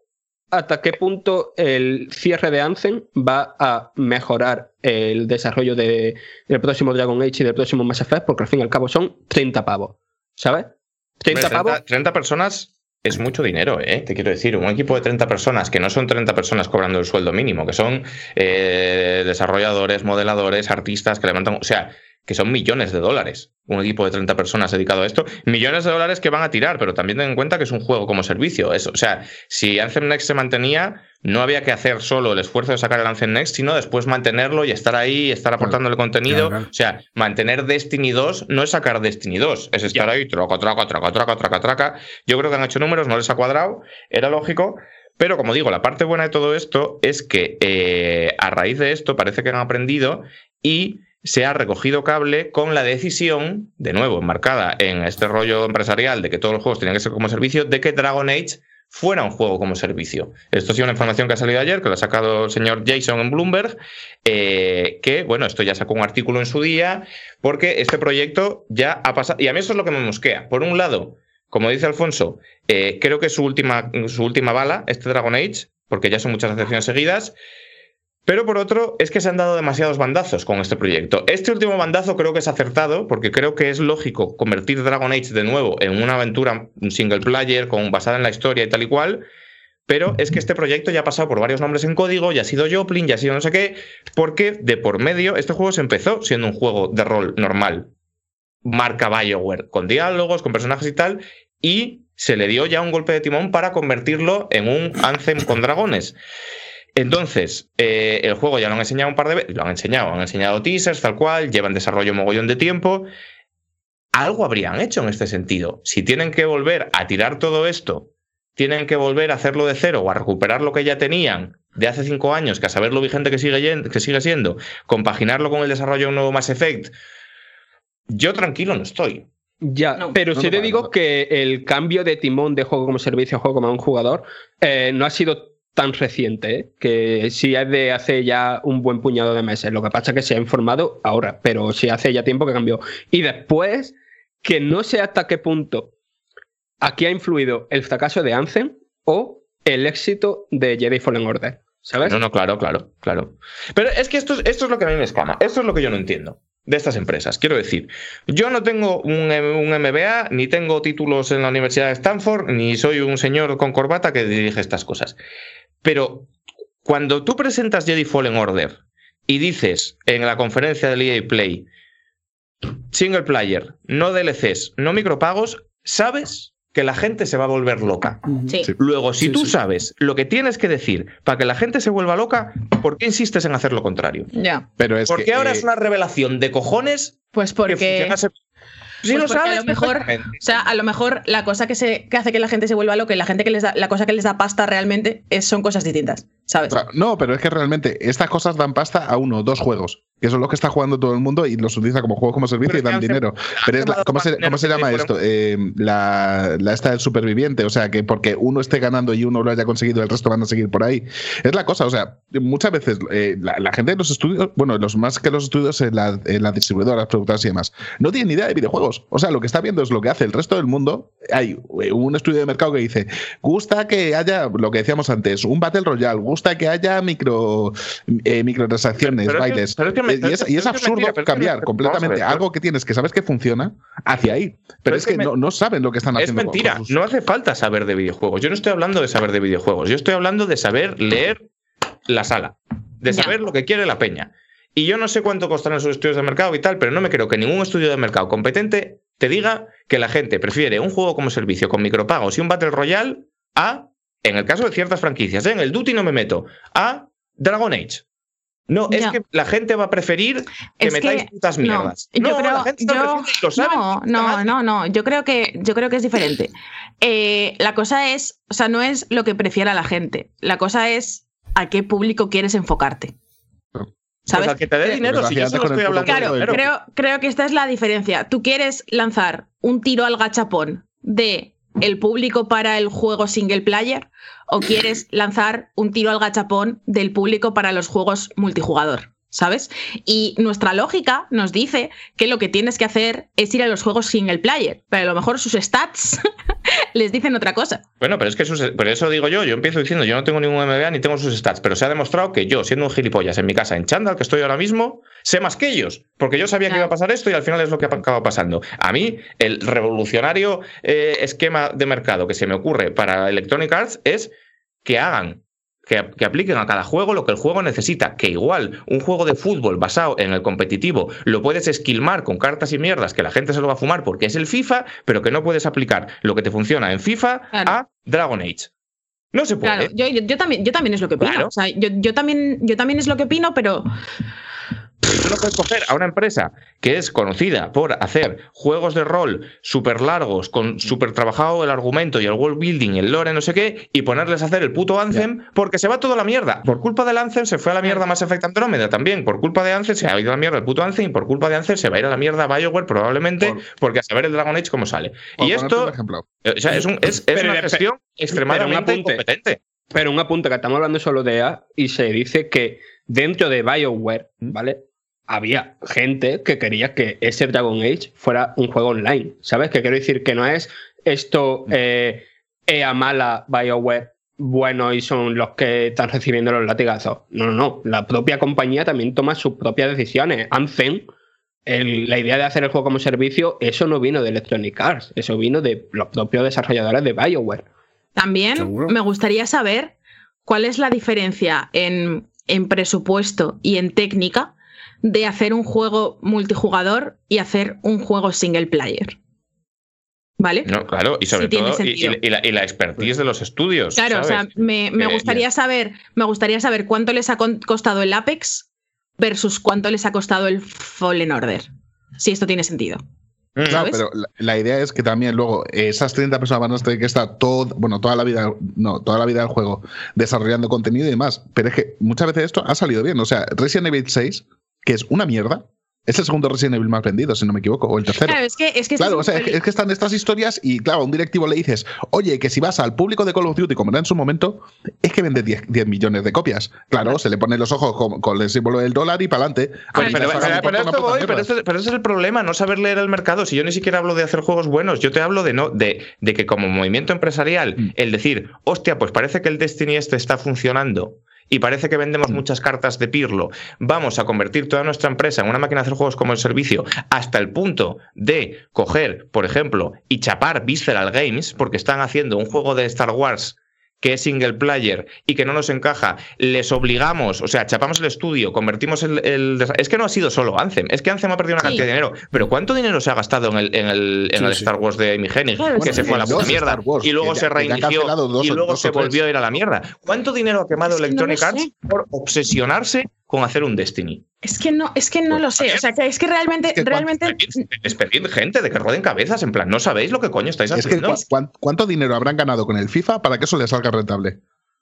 hasta qué punto el cierre de Anthem va a mejorar el desarrollo de- del próximo Dragon Age y del próximo Mass Effect, porque al fin y al cabo son 30 pavos, ¿sabes? 30 Hombre, pavos. 30, 30 personas es mucho dinero, ¿eh? Te quiero decir, un equipo de 30 personas, que no son 30 personas cobrando el sueldo mínimo, que son eh, desarrolladores, modeladores, artistas que levantan, o sea, que son millones de dólares. Un equipo de 30 personas dedicado a esto, millones de dólares que van a tirar, pero también ten en cuenta que es un juego como servicio. Eso, o sea, si Anthem Next se mantenía, no había que hacer solo el esfuerzo de sacar el Anthem Next, sino después mantenerlo y estar ahí, estar aportándole contenido. Claro, claro. O sea, mantener Destiny 2 no es sacar Destiny 2, es estar ahí, troca, troca, troca, troca, troca, troca. Yo creo que han hecho números, no les ha cuadrado, era lógico. Pero como digo, la parte buena de todo esto es que eh, a raíz de esto parece que han aprendido y se ha recogido cable con la decisión, de nuevo, enmarcada en este rollo empresarial de que todos los juegos tenían que ser como servicio, de que Dragon Age fuera un juego como servicio. Esto ha sido una información que ha salido ayer, que lo ha sacado el señor Jason en Bloomberg, eh, que, bueno, esto ya sacó un artículo en su día, porque este proyecto ya ha pasado, y a mí eso es lo que me mosquea. Por un lado, como dice Alfonso, eh, creo que es su última, su última bala, este Dragon Age, porque ya son muchas decepciones seguidas. Pero por otro, es que se han dado demasiados bandazos con este proyecto. Este último bandazo creo que es acertado, porque creo que es lógico convertir Dragon Age de nuevo en una aventura single player, con, basada en la historia y tal y cual. Pero es que este proyecto ya ha pasado por varios nombres en código, ya ha sido Joplin, ya ha sido no sé qué, porque de por medio este juego se empezó siendo un juego de rol normal, marca Bioware, con diálogos, con personajes y tal, y se le dio ya un golpe de timón para convertirlo en un Anthem con dragones. Entonces, eh, el juego ya lo han enseñado un par de veces, lo han enseñado, han enseñado teasers, tal cual, llevan desarrollo mogollón de tiempo. Algo habrían hecho en este sentido. Si tienen que volver a tirar todo esto, tienen que volver a hacerlo de cero o a recuperar lo que ya tenían de hace cinco años, que a saber lo vigente que sigue, yen- que sigue siendo, compaginarlo con el desarrollo de un nuevo Mass Effect, yo tranquilo no estoy. Ya, No, pero no, sí no, te digo que el cambio de timón de juego como servicio a juego como a un jugador eh, no ha sido tan reciente, ¿eh? que sí es de hace ya un buen puñado de meses. Lo que pasa es que se ha informado ahora, pero sí hace ya tiempo que cambió. Y después, que no sé hasta qué punto aquí ha influido el fracaso de Anthem o el éxito de Jedi Fallen Order. ¿Sabes? No, no, claro, claro, claro. Pero es que esto, es- esto es lo que a mí me escama. Esto es lo que yo no entiendo de estas empresas. Quiero decir, yo no tengo un MBA, ni tengo títulos en la Universidad de Stanford, ni soy un señor con corbata que dirige estas cosas. Pero cuando tú presentas Jedi Fallen Order, y dices en la conferencia del EA Play, single player, no DLCs, no micropagos, sabes que la gente se va a volver loca. Sí. Luego, si Sí, tú sí. sabes lo que tienes que decir para que la gente se vuelva loca, ¿por qué insistes en hacer lo contrario? Ya. Pero es Porque que, ahora eh, es una revelación de cojones Pues que porque. Si Pues lo porque a sabes, lo mejor-. O sea, a lo mejor la cosa que, se, que hace que la gente se vuelva loca y la gente que les da, la cosa que les da pasta realmente es, son cosas distintas, ¿sabes? No, pero es que realmente estas cosas dan pasta a uno dos juegos, que son los que está jugando todo el mundo y los utiliza como juegos como servicio Pero y dan dinero. Pero es la- ¿cómo, se, dinero cómo se llama esto? Eh, la, la esta del superviviente, o sea, que porque uno esté ganando y uno lo haya conseguido, el resto van a seguir por ahí. Es la cosa, o sea, muchas veces eh, la, la gente de los estudios, bueno, los más que los estudios en la, en las distribuidoras, productoras y demás, no tienen ni idea de videojuegos. O sea, lo que está viendo es lo que hace el resto del mundo. Hay eh, un estudio de mercado que dice, gusta que haya, lo que decíamos antes, un Battle Royale, gusta que haya micro eh, microtransacciones, Pero es que- bailes. pero es que me- y es, y es es absurdo mentira, pero es que cambiar completamente ver, algo que tienes que sabes que funciona hacia ahí. Pero, Pero es es que, que me- no, no saben lo que están Es haciendo. con- mentira, con sus- no hace falta saber de videojuegos. Yo no estoy hablando de saber de videojuegos, yo estoy hablando de saber leer la sala, de Ya. saber lo que quiere la peña. Y yo no sé cuánto costarán esos estudios de mercado y tal, pero no me creo que ningún estudio de mercado competente te diga que la gente prefiere un juego como servicio con micropagos y un Battle Royale a, en el caso de ciertas franquicias, ¿eh? en el Duty no me meto, a Dragon Age. No, es que la gente va a preferir que Es metáis que- putas no, mierdas. yo No, creo- la gente yo- lo sabe. No, no, no, no. Yo creo que, yo creo que es diferente. Eh, la cosa es, o sea, no es lo que prefiera la gente. La cosa es a qué público quieres enfocarte. ¿Sabes? Pues al que te dé Creo- dinero, si yo solo estoy hablando Claro, de dinero. creo, creo que esta es la diferencia. Tú quieres lanzar un tiro al gachapón de el público para el juego single player o quieres lanzar un tiro al gachapón del público para los juegos multijugador. ¿Sabes? Y nuestra lógica nos dice que lo que tienes que hacer es ir a los juegos single player, pero a lo mejor sus stats les dicen otra cosa. Bueno, pero es que sus- por eso digo yo, yo empiezo diciendo, yo no tengo ningún MBA ni tengo sus stats, pero se ha demostrado que yo, siendo un gilipollas en mi casa, en Chandal, que estoy ahora mismo, sé más que ellos, porque yo sabía que iba a pasar esto y al final es lo que ha acabado pasando. A mí, el revolucionario eh, esquema de mercado que se me ocurre para Electronic Arts es que hagan que, que apliquen a cada juego lo que el juego necesita. Que igual un juego de fútbol basado en el competitivo lo puedes esquilmar con cartas y mierdas que la gente se lo va a fumar porque es el FIFA, pero que no puedes aplicar lo que te funciona en FIFA Claro. a Dragon Age. No se puede. Claro, yo, yo- yo también, yo también es lo que opino. Claro. O sea, yo, yo también, yo también es lo que opino, pero Tú no puedes coger a una empresa que es conocida por hacer juegos de rol súper largos, con súper trabajado el argumento y el world building, el lore, no sé qué, y ponerles a hacer el puto Anthem porque se va toda la mierda. Por culpa del Anthem se fue a la mierda Mass Effect Andromeda también. Por culpa de Anthem se ha ido a la mierda el puto Anthem y por culpa de Anthem se va a ir a la mierda BioWare probablemente Por- porque a saber el Dragon Age cómo sale. y esto eh, o sea, es, un- es- es Pero- una gestión extremadamente incompetente. Pero un apunte que estamos hablando solo de EA y se dice que dentro de BioWare, ¿vale? Había gente que quería que ese Dragon Age fuera un juego online. ¿Sabes? Que quiero decir que no es esto eh, EA mala, BioWare bueno y son los que están recibiendo los latigazos. No, no, no. La propia compañía también toma sus propias decisiones. Anthem, el- la idea de hacer el juego como servicio, eso no vino de Electronic Arts, eso vino de los propios desarrolladores de BioWare. También Seguro. me gustaría saber cuál es la diferencia en, en presupuesto y en técnica de hacer un juego multijugador y hacer un juego single player. ¿Vale? No, claro, y sobre Sí todo y, sentido. y- y la, y la expertise de los estudios. Claro, o sea, me, me Eh, gustaría saber, me gustaría saber cuánto les ha costado el Apex versus cuánto les ha costado el Fallen Order. Si esto tiene sentido. Mm. Claro, ¿sabes? pero la, la idea es que también luego esas 30 personas van a tener que estar todo, bueno, toda la vida, no, toda la vida del juego desarrollando contenido y demás. Pero es que muchas veces esto ha salido bien. O sea, Resident Evil 6, que es una mierda, es el segundo Resident Evil más vendido, si no me equivoco, o el tercero. Claro, es que, es que esto Claro, o es sea, un es que, es que están estas historias y claro, a un directivo le dices, oye, que si vas al público de Call of Duty, como era en su momento, es que vende 10, 10 millones de copias. Claro, se le ponen los ojos con, con el símbolo del dólar y para adelante. Este- pero ese es el problema, no saber leer el mercado. Si yo ni siquiera hablo de hacer juegos buenos, yo te hablo de no, de, de que como movimiento empresarial, Mm. el decir, hostia, pues parece que el Destiny este está funcionando. Y parece que vendemos Mm. muchas cartas de Pirlo. Vamos a convertir toda nuestra empresa en una máquina de hacer juegos como el servicio, hasta el punto de coger, por ejemplo, y chapar Visceral Games, porque están haciendo un juego de Star Wars que es single player y que no nos encaja, les obligamos, o sea, chapamos el estudio, convertimos el, el Es que no ha sido solo Anthem, es que Anthem ha perdido una Sí. cantidad de dinero. Pero ¿cuánto dinero se ha gastado en el, en el, en Sí, el sí. Star Wars de Hennig? Claro, que se fue a la puta mierda. Wars, y luego que se reinició dos y luego se volvió a ir a la mierda. ¿Cuánto dinero ha quemado Es que no Electronic Arts por obsesionarse con hacer un Destiny? Es que no, es que no Pues lo sé. O sea, que es que realmente, Es que realmente. Despedir gente de que rueden cabezas, en plan, no sabéis lo que coño estáis Es que haciendo. ¿cu- cuán- ¿cuánto dinero habrán ganado con el FIFA para que eso les salga rentable?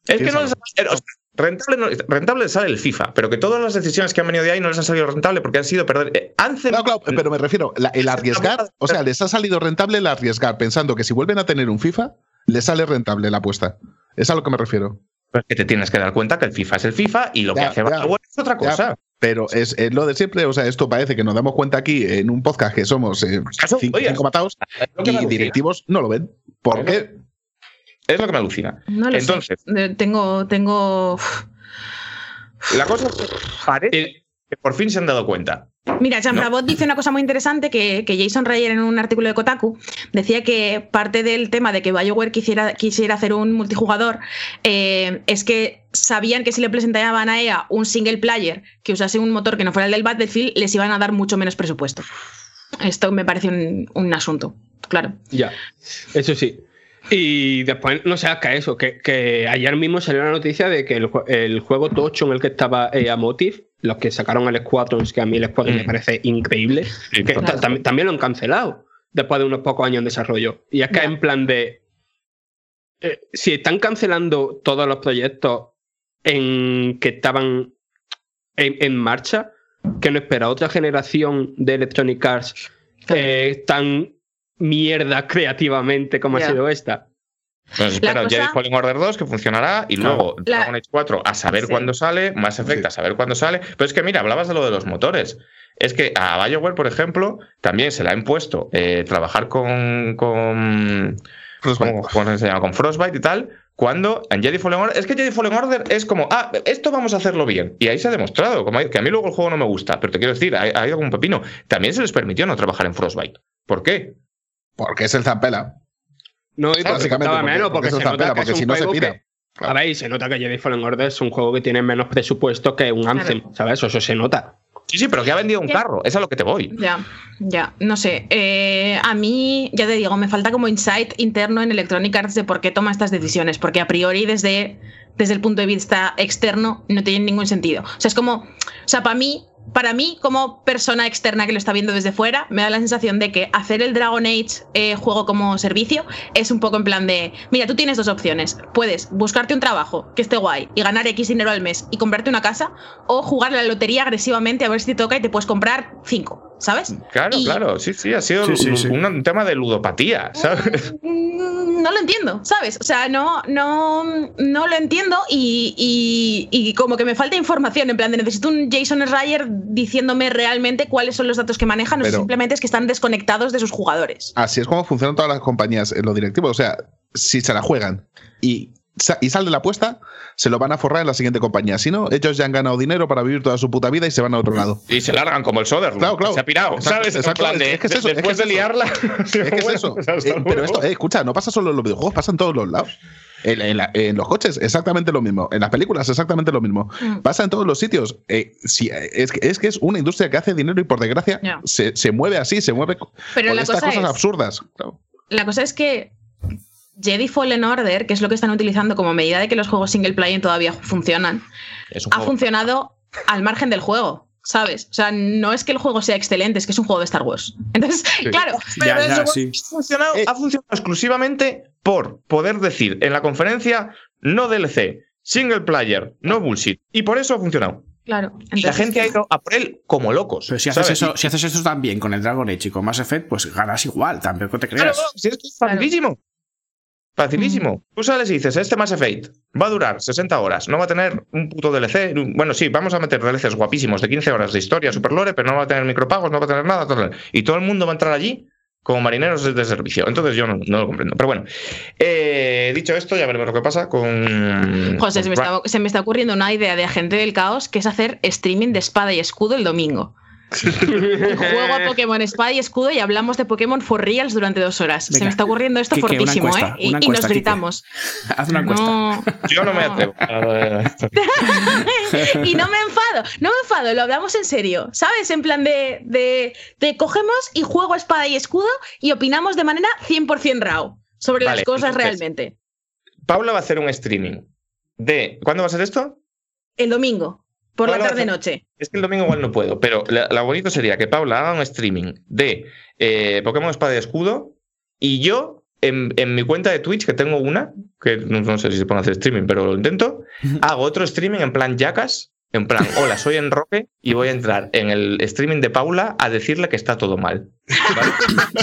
Es que no les, o sea, rentable, no- rentable les sale el FIFA, pero que todas las decisiones que han venido de ahí no les han salido rentable porque han sido perder. eh, Anthem- Claro, claro, pero me refiero, la- el arriesgar, o sea, les ha salido rentable el arriesgar, pensando que si vuelven a tener un FIFA, les sale rentable la apuesta. Es a lo que me refiero. Pues que te tienes que dar cuenta que el FIFA es el FIFA y lo que hace ya. BioWare es otra Ya, cosa. Pero es, es lo de siempre, o sea, esto parece que nos damos cuenta aquí en un podcast que somos eh, Caso, cinco, oye, cinco matados y directivos no lo ven. ¿Por qué? Es lo que me alucina. No lo Entonces- sé. De- Tengo, tengo. La cosa es que parece que por fin se han dado cuenta. Mira, Chambrabot dice una cosa muy interesante que, que Jason Rayer en un artículo de Kotaku decía que parte del tema de que BioWare quisiera, quisiera hacer un multijugador eh, es que sabían que si le presentaban a EA un single player que usase un motor que no fuera el del Battlefield, les iban a dar mucho menos presupuesto. Esto me parece un, un asunto, claro. Ya, eso sí. Y después no se haga eso, que, que ayer mismo salió la noticia de que el, el juego tocho en el que estaba EA Motive, los que sacaron el Squadrons, que a mí el Squadron me Mm. parece increíble, Sí, que tam- también lo han cancelado después de unos pocos años en desarrollo. Y es que en plan de... eh, si están cancelando todos los proyectos en que estaban en, en marcha, que no espera otra generación de Electronic Arts eh, tan mierda creativamente como ha sido esta. Pues espera, cosa- Jedi Fallen Order 2 que funcionará y luego La- Dragon Age 4 a saber Sí. cuándo sale, Mass Effect a saber cuándo sale. Pero es que mira, hablabas de lo de los motores. Es que a BioWare, por ejemplo, también se le ha impuesto eh, trabajar con, con, Frostbite. ¿cómo- cómo se llama? con Frostbite y tal. Cuando en Jedi Fallen Order, es que Jedi Fallen Order es como, ah, esto vamos a hacerlo bien. Y ahí se ha demostrado, como que a mí luego el juego no me gusta, pero te quiero decir, ha, ha ido como un pepino. También se les permitió no trabajar en Frostbite. ¿Por qué? Porque es el Zampela. No, y Básicamente, porque- menos, porque porque, eso se está nota que si no se pira. que- A ver, y se nota que Jedi Fallen Order es un juego que tiene menos presupuesto que un Anthem, ¿sabes? Eso se nota. Sí, sí, pero que ha vendido un ¿Qué? carro, es a lo que te voy. Ya, ya, no sé. Eh, a mí, ya te digo, me falta como insight interno en Electronic Arts de por qué toma estas decisiones, porque a priori desde, desde el punto de vista externo no tienen ningún sentido. O sea, es como, o sea, para mí, para mí como persona externa que lo está viendo desde fuera, me da la sensación de que hacer el Dragon Age eh, juego como servicio es un poco en plan de, mira, tú tienes dos opciones. Puedes buscarte un trabajo que esté guay y ganar X dinero al mes y comprarte una casa, o jugar a la lotería agresivamente a ver si te toca y te puedes comprar cinco, ¿sabes? Claro, Y- claro, sí, sí, ha sido Sí, sí, un, sí. un tema de ludopatía, ¿sabes? No lo entiendo, ¿sabes? O sea, no, no, no lo entiendo y, y- y como que me falta información. En plan, de necesito un Jason Schreier diciéndome realmente cuáles son los datos que manejan o si Pero- simplemente es que están desconectados de sus jugadores. Así es como funcionan todas las compañías en lo directivo. O sea, si se la juegan y, y sale la apuesta, se lo van a forrar en la siguiente compañía. Si no, ellos ya han ganado dinero para vivir toda su puta vida y se van a otro lado. Y se largan como el Soderlund. Claro, claro. Se ha pirado, Exacto, ¿sabes? En exacto. plan de- Es que es eso, es que después es de liarla. Es que es eso. Eh, pero esto, eh, escucha, no pasa solo en los videojuegos, pasa en todos los lados. En, en la- en los coches, exactamente lo mismo. En las películas, exactamente lo mismo. Mm. Pasa en todos los sitios. Eh, si- eh, es, que, es que es una industria que hace dinero y por desgracia se, se mueve así, se mueve Pero con la estas cosa cosas es- absurdas. La cosa es que Jedi Fallen Order, que es lo que están utilizando como medida de que los juegos single player todavía funcionan, ha funcionado al margen del juego. ¿Sabes? O sea, no es que el juego sea excelente, es que es un juego de Star Wars. Entonces, claro, Pero Ya, ya, eso sí. ha funcionado, Eh. ha funcionado exclusivamente por poder decir en la conferencia no DLC, single player, no bullshit. Y por eso ha funcionado. claro. Y la gente ha ido a por él como locos. Pero si haces, eso, si haces eso también con el Dragon Age y con Mass Effect, pues ganas igual, tampoco te Claro, creas. si es que es facilísimo. Facilísimo. Mm. Tú sales y dices, este Mass Effect va a durar 60 horas, no va a tener un puto DLC. Bueno, sí, vamos a meter DLCs guapísimos de 15 horas de historia, super lore, pero no va a tener micropagos, no va a tener nada. tal, tal. Y todo el mundo va a entrar allí como marineros de servicio. Entonces yo no, no lo comprendo. Pero bueno, eh, dicho esto, ya veremos lo que pasa con... José, se me, con está, se me está ocurriendo una idea de agente del caos que es hacer streaming de espada y escudo el domingo. Juego a Pokémon Espada y Escudo y hablamos de Pokémon for Reals durante dos horas. Se me está ocurriendo esto fortísimo, encuesta, ¿eh? Y, nos Quique. gritamos. Haz una encuesta. No. Yo no me atrevo. y no me enfado, no me enfado, lo hablamos en serio, ¿sabes? En plan de, de, de cogemos y juego a espada y escudo y opinamos de manera 100% raw sobre Vale, las cosas entonces- realmente. Paula va a hacer un streaming de. ¿Cuándo va a ser esto? El domingo, por la Paula a tarde-noche. Es que el domingo igual no puedo, pero lo bonito sería que Paula haga un streaming de eh, Pokémon Espada y Escudo y yo en, en mi cuenta de Twitch, que tengo una, que no, no sé si se puede hacer streaming, pero lo intento, hago otro streaming en plan Jackas, en plan, hola, soy Enroque y voy a entrar en el streaming de Paula a decirle que está todo mal. ¿vale?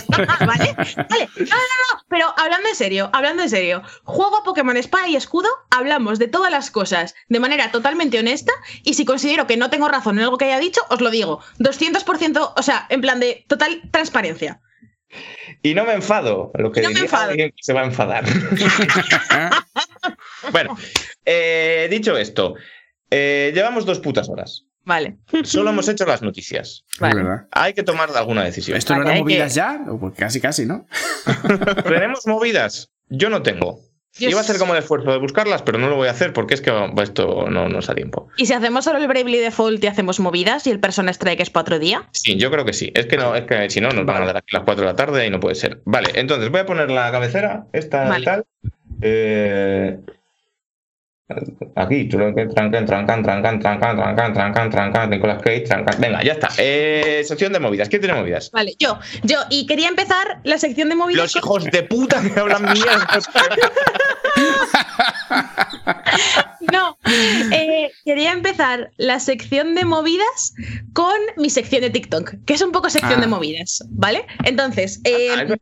¿Vale? Vale. No, no, no. Pero hablando en serio, hablando en serio, juego a Pokémon Espada y Escudo, hablamos de todas las cosas de manera totalmente honesta y si considero que no tengo razón en algo que haya dicho, os lo digo. 200%, o sea, en plan de total transparencia. Y no me enfado. Lo que No me diría enfado. alguien que se va a enfadar. bueno, eh, dicho esto, eh, llevamos dos putas horas. Vale. Solo hemos hecho las noticias. Vale. Hay que tomar alguna decisión. ¿Esto no Vale, eran hay movidas que- ya? O pues Casi, casi, ¿no? ¿Tenemos movidas? Yo no tengo. Yo Iba a hacer como el esfuerzo de buscarlas, pero no lo voy a hacer porque es que esto no nos da tiempo. ¿Y si hacemos solo el Bravely Default y hacemos movidas y el Persona Strike es para otro día? Sí, yo creo que sí. Es que no, es que si no, nos van a dar aquí las 4 de la tarde y no puede ser. Vale, entonces voy a poner la cabecera, esta Vale. y tal. Eh, Aquí tú lo que trancan, trancan, trancan, trancan, trancan, trancan, trancan, Nicolas Cage, trancan. Venga, ya está. Eh, sección de movidas. ¿Quién tiene movidas? Vale, yo, yo. Y quería empezar la sección de movidas. Los con... hijos de puta que hablan mierda. no, eh, quería empezar la sección de movidas con mi sección de TikTok, que es un poco sección ah. de movidas, ¿vale? Entonces, ah, eh,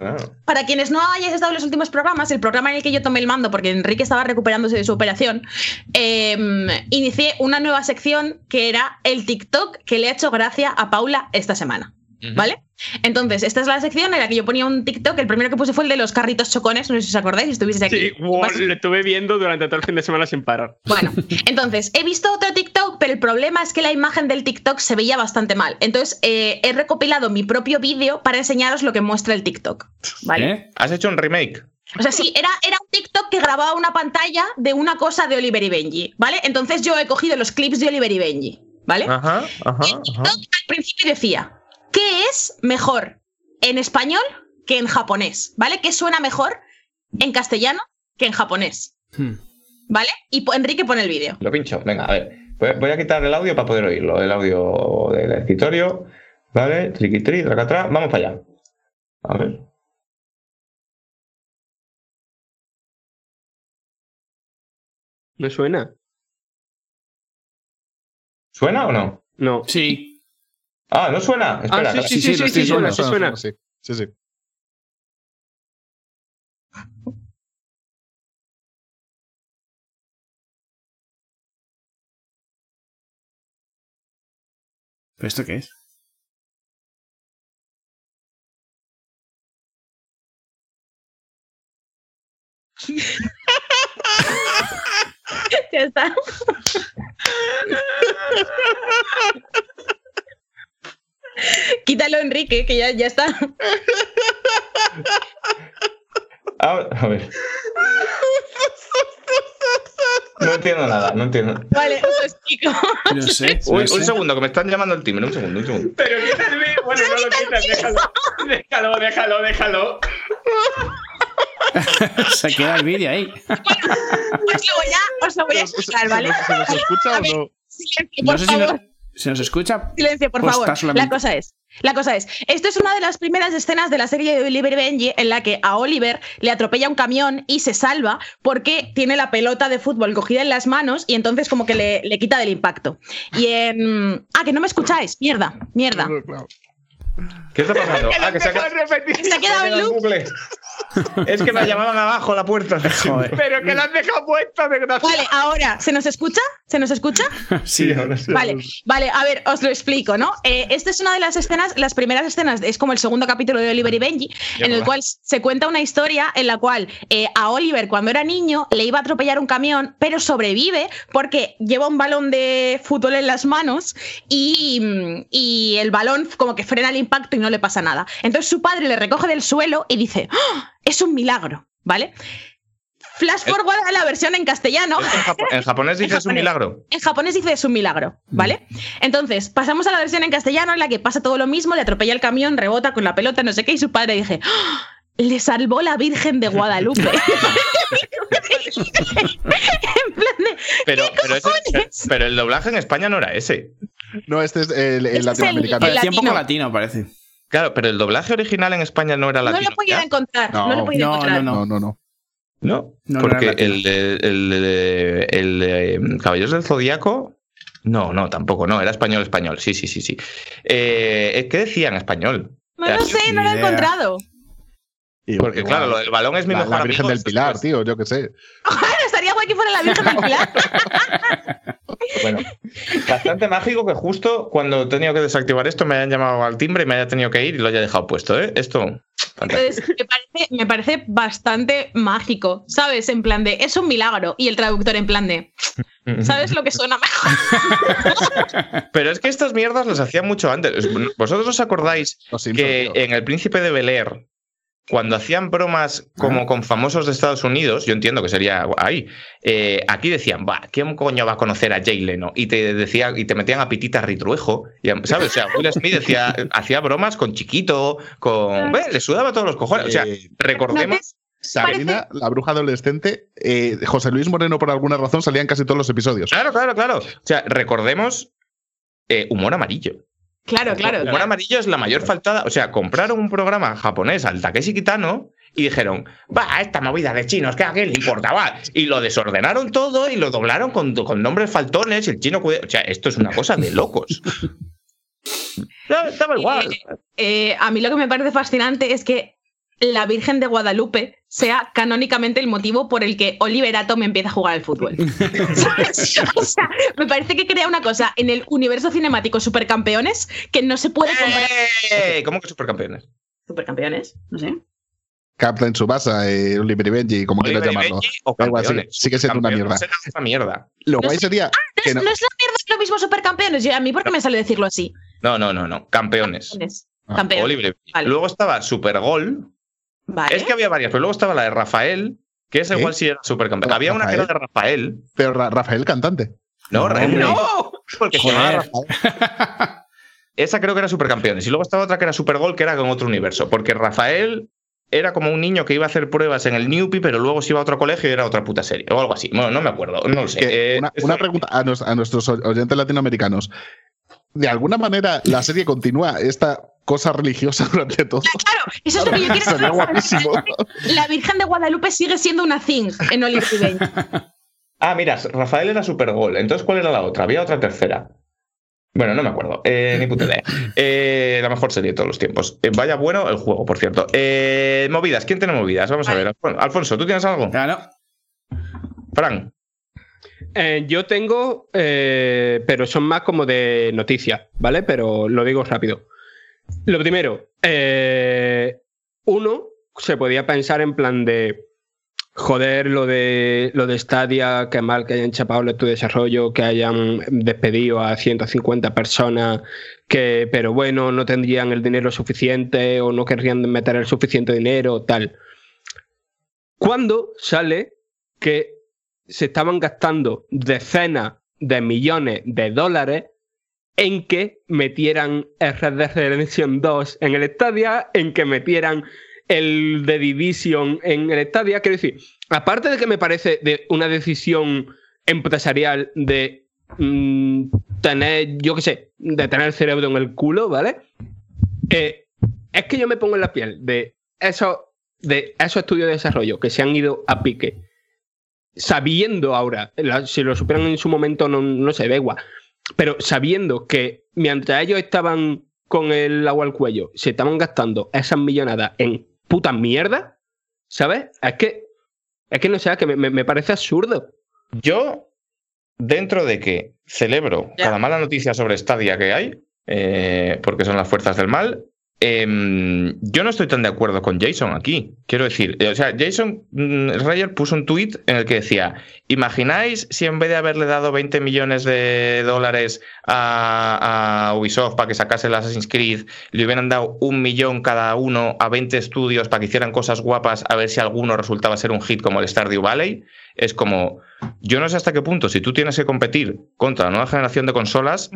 ah. para quienes no hayáis estado en los últimos programas, el programa en el que yo tomé el mando, porque Enrique estaba recuperándose de su operación, eh, inicié una nueva sección que era el TikTok que le ha hecho gracia a Paula esta semana. ¿Vale? Entonces, esta es la sección en la que yo ponía un TikTok. El primero que puse fue el de los carritos chocones. No sé si os acordáis, si estuvieseis aquí. Sí, wow, lo estuve viendo durante todo el fin de semana sin parar. bueno, entonces he visto otro TikTok, pero el problema es que la imagen del TikTok se veía bastante mal. Entonces eh, he recopilado mi propio vídeo para enseñaros lo que muestra el TikTok. ¿Vale? ¿Eh? ¿Has hecho un remake? O sea, sí, era, era un TikTok que grababa una pantalla de una cosa de Oliver y Benji. ¿Vale? Entonces yo he cogido los clips de Oliver y Benji. ¿Vale? Ajá, ajá, Y el ajá. TikTok al principio decía, ¿qué es mejor en español que en japonés? ¿Vale? ¿Qué suena mejor en castellano que en japonés? Hmm. ¿Vale? Y Enrique pone el vídeo. Lo pincho. Venga, a ver. Voy a quitar el audio para poder oírlo. El audio del escritorio. Vale, triqui-tri, tracatrá. Vamos para allá. A ver. ¿No suena? ¿Suena o no? No. Sí. Ah, no suena. Espera, Ah, sí, sí, sí, sí, sí, sí, suena, sí suena. Sí, sí, sí. ¿Pero esto qué es? Ya está. Quítalo, Enrique, que ya, ya está. A ver. No entiendo nada, no entiendo. Vale, os lo explico. No sé. Uy, no sé. un segundo, que me están llamando el timbre. Un segundo, un segundo. Pero quítale, bueno, no lo quitas, déjalo. Déjalo, déjalo, déjalo. Se queda el vídeo ahí. Os lo voy a, os lo voy a explicar, ¿vale? ¿Se nos escucha o no? Silencio, No por si, favor. no- se nos escucha. Silencio, por Pues favor. solamente- La cosa es, la cosa es, esto es una de las primeras escenas de la serie de Oliver y Benji en la que a Oliver le atropella un camión y se salva porque tiene la pelota de fútbol cogida en las manos y entonces como que le, le quita del impacto. Y en... Ah, que no me escucháis. Mierda, mierda. Claro, claro. ¿Qué está pasando? Ah, que se ha, quedado en bucle. Es que me llamaban abajo la puerta. Joder. Pero que la has dejado puesta, desgraciado. Vale, ahora, ¿se nos escucha? ¿Se nos escucha? Sí, ahora sí. Vale, vale, a ver, os lo explico, ¿no? Eh, esta es una de las escenas, las primeras escenas, es como el segundo capítulo de Oliver y Benji, Ya en el va. cual se cuenta una historia en la cual eh, a Oliver, cuando era niño, le iba a atropellar un camión, pero sobrevive porque lleva un balón de fútbol en las manos y, y el balón como que frena el impacto y no le pasa nada. Entonces su padre le recoge del suelo y dice, ¡Ah! es un milagro, ¿vale? Flash forward a la versión en castellano. En, japo- en japonés dices un japonés. milagro. En japonés dice es un milagro, ¿vale? Entonces, pasamos a la versión en castellano en la que pasa todo lo mismo, le atropella el camión, rebota con la pelota, no sé qué, y su padre dice, "¡Ah! le salvó la Virgen de Guadalupe. en plan de, Pero, pero, ese- cojones? pero el doblaje en España no era ese. No, este es el, el Este es el- latinoamericano. Parecía un poco latino. latino, parece. Claro, pero el doblaje original en España no era no lo latino. he podido ¿ya? encontrar, no, lo he No, no, encontrar. no, No, no, no. No, No, no porque era latino. el de, el el de Caballeros del Zodíaco. No, no, tampoco, no, era español, español. Sí, sí, sí, sí. Eh, ¿Qué decía en español? No lo sé, no lo he encontrado. Y- Porque, igual, claro, lo del balón es mi la, mejor la amigo. Virgen del esto es- Pilar, tío, yo qué sé. Que fuera la Virgen del Pilar. Bueno, bastante mágico que justo cuando he tenido que desactivar esto me hayan llamado al timbre y me haya tenido que ir y lo haya dejado puesto, ¿eh? Esto. Entonces, me parece, me parece bastante mágico, ¿sabes? En plan de, es un milagro. Y el traductor en plan de, ¿sabes lo que suena mejor? Pero es que estas mierdas las hacían mucho antes. ¿Vosotros os acordáis que en El Príncipe de Bel Air, cuando hacían bromas como con famosos de Estados Unidos, yo entiendo que sería ahí, eh, aquí decían, va, ¿quién coño va a conocer a Jay Leno? Y te decía, y te metían a Pitita Ritruejo, y, ¿sabes? O sea, Will Smith decía, hacía bromas con Chiquito, con... Bueno, le sudaba todos los cojones. O sea, Eh, recordemos... Sabrina, la bruja adolescente, eh, José Luis Moreno, por alguna razón, salía en casi todos los episodios. Claro, claro, claro. O sea, recordemos eh, humor amarillo. Claro, claro. Humor amarillo es la mayor faltada. O sea, compraron un programa japonés al Takeshi Kitano y dijeron, va, esta movida de chinos, que a quién le importa, va. Y lo desordenaron todo y lo doblaron con, con nombres faltones y el chino... O sea, esto es una cosa de locos. Estaba igual. Eh, a mí lo que me parece fascinante es que la Virgen de Guadalupe sea canónicamente el motivo por el que Oliver Atom empieza a jugar al fútbol. ¿Sabes? O sea, me parece que crea una cosa en el universo cinemático Supercampeones que no se puede comparar. ¡Eh! ¿Cómo que supercampeones? ¿Supercampeones? No sé. Oliver y llamarlo. Benji o Da igual, sigue- campeones. sigue siendo una mierda. una mierda. Lo No guay sería No que es, no. no es la mierda lo mismo Supercampeones. Yo- a mí, ¿por qué me sale decirlo así? No, no, no, no. Campeones. Campeones. Ah, Campeones. Vale. Luego estaba Supergol. Vale. Es que había varias, pero luego estaba la de Rafael, que esa ¿Qué? igual sí era supercampeón. Había una que era de Rafael. Pero Ra- Rafael cantante. No, No, no, porque se llamaba Joder. Rafael. Esa creo que era supercampeones. Y luego estaba otra que era Supergol, que era con otro universo. Porque Rafael era como un niño que iba a hacer pruebas en el Newpie, pero luego se iba a otro colegio y era otra puta serie. O algo así. Bueno, no me acuerdo, no lo sé. Que Eh, una, pregunta a, nos- a nuestros oyentes latinoamericanos. ¿De alguna manera la serie continúa esta cosa religiosa durante todo? Claro, eso es lo que yo quiero saber. guapísimo. La Virgen de Guadalupe sigue siendo una thing en Benji. Ah, mira, Rafael era Supergol. Entonces, ¿cuál era la otra? Había otra tercera. Bueno, no me acuerdo. Eh, ni puta idea. Eh, la mejor serie de todos los tiempos. Eh, vaya bueno el juego, por cierto. Eh, movidas. ¿Quién tiene movidas? Vamos a ver. Alfon- Alfonso, ¿tú tienes algo? Claro. Fran. Eh, yo tengo, eh, pero son más como de noticias, ¿vale? Pero lo digo rápido. Lo primero, eh, uno se podía pensar en plan de joder lo de lo de Stadia, que mal que hayan chapado de desarrollo, que hayan despedido a 150 personas, que pero bueno, no tendrían el dinero suficiente o no querrían meter el suficiente dinero, tal. ¿Cuándo sale que se estaban gastando decenas de millones de dólares en que metieran Red Dead Redemption 2 en el Stadia, en que metieran el The Division en el Stadia. Quiero decir, aparte de que me parece una decisión empresarial de mm, tener, yo qué sé, de tener el cerebro en el culo, ¿vale? Eh, es que yo me pongo en la piel de esos, de esos estudios de desarrollo que se han ido a pique sabiendo ahora, la- si lo supieran en su momento no, no sé, da igual, pero sabiendo que mientras ellos estaban con el agua al cuello, se estaban gastando esas millonadas en puta mierda, ¿Sabes? Es que, es que no sé, que me, me- me parece absurdo. Yo, dentro de que celebro Ya. cada mala noticia sobre Stadia que hay, eh, porque son las fuerzas del mal, em, yo no estoy tan de acuerdo con Jason aquí. Quiero decir, eh, o sea, Jason mm, Schreier puso un tuit en el que decía: ¿Imagináis si en vez de haberle dado 20 millones de dólares a, a Ubisoft para que sacase el Assassin's Creed, le hubieran dado un millón cada uno a 20 estudios para que hicieran cosas guapas a ver si alguno resultaba ser un hit como el Stardew Valley? Es como, yo no sé hasta qué punto, si tú tienes que competir contra la nueva generación de consolas,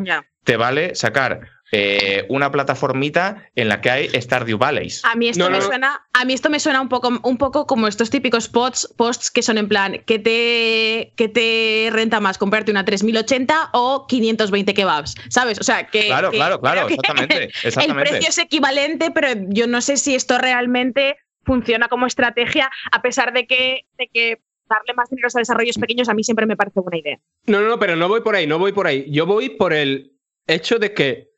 te vale sacar eh, una plataformita en la que hay Stardew Valleys. A mí esto No, me no, no. suena, a mí esto me suena un poco, un poco como estos típicos posts, posts que son en plan, que te, que te renta más comprarte una 3080 o 520 kebabs, ¿sabes? O sea, que Claro, que- claro, claro, exactamente, El precio es equivalente, pero yo no sé si esto realmente funciona como estrategia, a pesar de que, de que darle más dinero a desarrollos pequeños a mí siempre me parece buena idea. No, no, no, pero no voy por ahí, no voy por ahí. Yo voy por el hecho de que,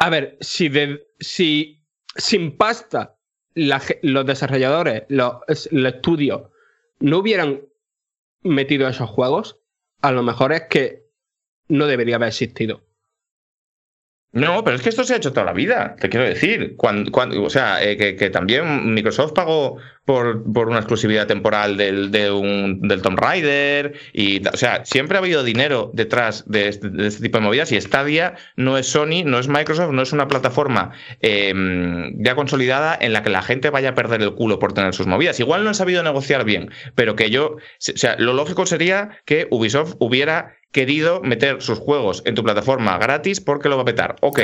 a ver, si, sin pasta los desarrolladores, los, es- los estudios, no hubieran metido esos juegos, a lo mejor es que no debería haber existido. No, pero es que esto se ha hecho toda la vida, te quiero decir. Cuando, cuando- o sea, eh, que también Microsoft pagó por, por una exclusividad temporal del, de un, del Tomb Raider. Y, o sea, siempre ha habido dinero detrás de este, de este tipo de movidas. Y Stadia no es Sony, no es Microsoft, no es una plataforma eh, ya consolidada en la que la gente vaya a perder el culo por tener sus movidas. Igual no han sabido negociar bien, pero que yo. O sea, lo lógico sería que Ubisoft hubiera querido meter sus juegos en tu plataforma gratis porque lo va a petar. Ok,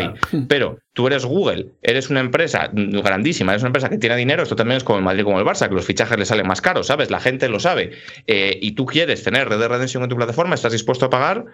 pero tú eres Google, eres una empresa grandísima, eres una empresa que tiene dinero, esto también es como el Madrid como el Barça, que los fichajes le salen más caros, ¿sabes? La gente lo sabe. Eh, y tú quieres tener Red Dead Redemption en tu plataforma, estás dispuesto a pagar.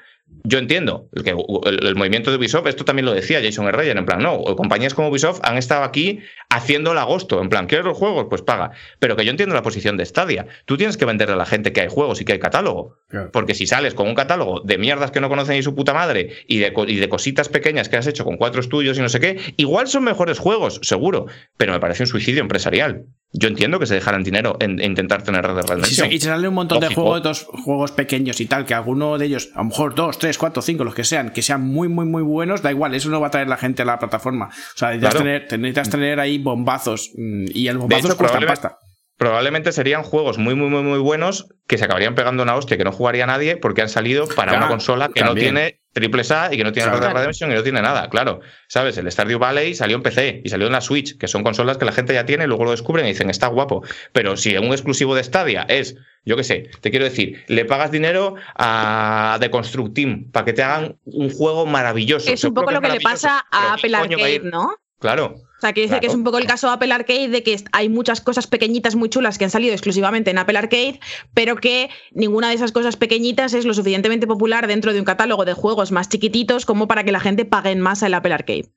Yo entiendo el, que, el, el movimiento de Ubisoft, esto también lo decía Jason Herrera, en plan, no, compañías como Ubisoft han estado aquí haciendo el agosto, en plan, ¿quieres los juegos? Pues paga. Pero que yo entiendo la posición de Stadia. Tú tienes que venderle a la gente que hay juegos y que hay catálogo. Claro. Porque si sales con un catálogo de mierdas que no conocen ni su puta madre y de, y de cositas pequeñas que has hecho con cuatro estudios y no sé qué, igual son mejores juegos, seguro, pero me parece un suicidio empresarial. Yo entiendo que se dejaran dinero en, en intentar tener Red Dead Y se, Redemption. y se sale un montón Lógico. de juegos, dos juegos pequeños y tal, que alguno de ellos, a lo mejor dos, tres, cuatro, cinco, los que sean, que sean muy, muy, muy buenos, da igual, eso no va a traer la gente a la plataforma. O sea, necesitas, Claro. tener, te necesitas tener ahí bombazos mm, y el De bombazos hecho, cuesta pasta. probablemente serían juegos muy, muy, muy, muy buenos que se acabarían pegando una hostia que no jugaría nadie porque han salido para Claro, una consola que no tiene triple A y que no tiene. Red Dead Redemption y no tiene nada, claro. ¿Sabes? El Stardew Valley salió en PC y salió en la Switch, que son consolas que la gente ya tiene y luego lo descubren y dicen, está guapo. Pero si un exclusivo de Stadia es, yo qué sé, te quiero decir, le pagas dinero a The Construct Team para que te hagan un juego maravilloso. Es un poco lo que le pasa a Apple ¿quién coño va a Arcade? ¿no? Claro. O sea, quiere decir que es un poco el caso de Apple Arcade de que hay muchas cosas pequeñitas muy chulas que han salido exclusivamente en Apple Arcade, pero que ninguna de esas cosas pequeñitas es lo suficientemente popular dentro de un catálogo de juegos más chiquititos como para que la gente pague en masa el Apple Arcade.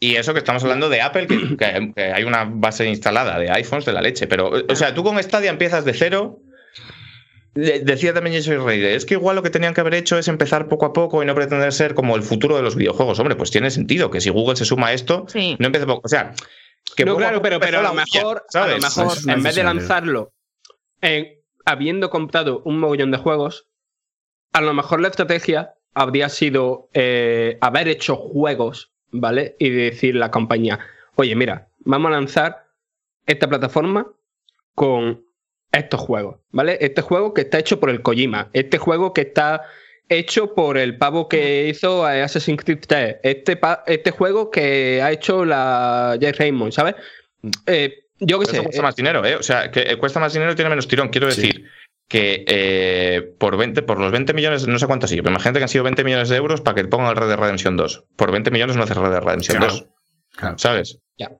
Y eso que estamos hablando de Apple, que, que- que hay una base instalada de iPhones de la leche. Pero, o sea, tú con Stadia empiezas de cero. De- Decía también Jason Reyes, es que igual lo que tenían que haber hecho es empezar poco a poco y no pretender ser como el futuro de los videojuegos. Hombre, pues tiene sentido que si Google se suma a esto, Sí. no empiece poco. O sea, que no, claro, pero, pero a lo mejor, a lo mejor es en vez de lanzarlo en- habiendo comprado un mogollón de juegos, a lo mejor la estrategia habría sido eh, haber hecho juegos, ¿vale? Y decir a la compañía, oye, mira, vamos a lanzar esta plataforma con estos juegos, ¿vale? Este juego que está hecho por el Kojima, este juego que está hecho por el pavo que hizo Assassin's Creed 3, este, pa- este juego que ha hecho la Jay Raymond, ¿sabes? Eh, yo qué sé. cuesta eh, más dinero, ¿eh? O sea, que cuesta más dinero y tiene menos tirón. Quiero Sí. decir que eh, por 20, por los 20 millones, no sé cuánto sí, pero imagínate que han sido 20 millones de euros para que pongan el Red Dead Redemption 2. Por 20 millones no haces Red Dead Redemption Claro. 2. Claro. ¿Sabes? Ya.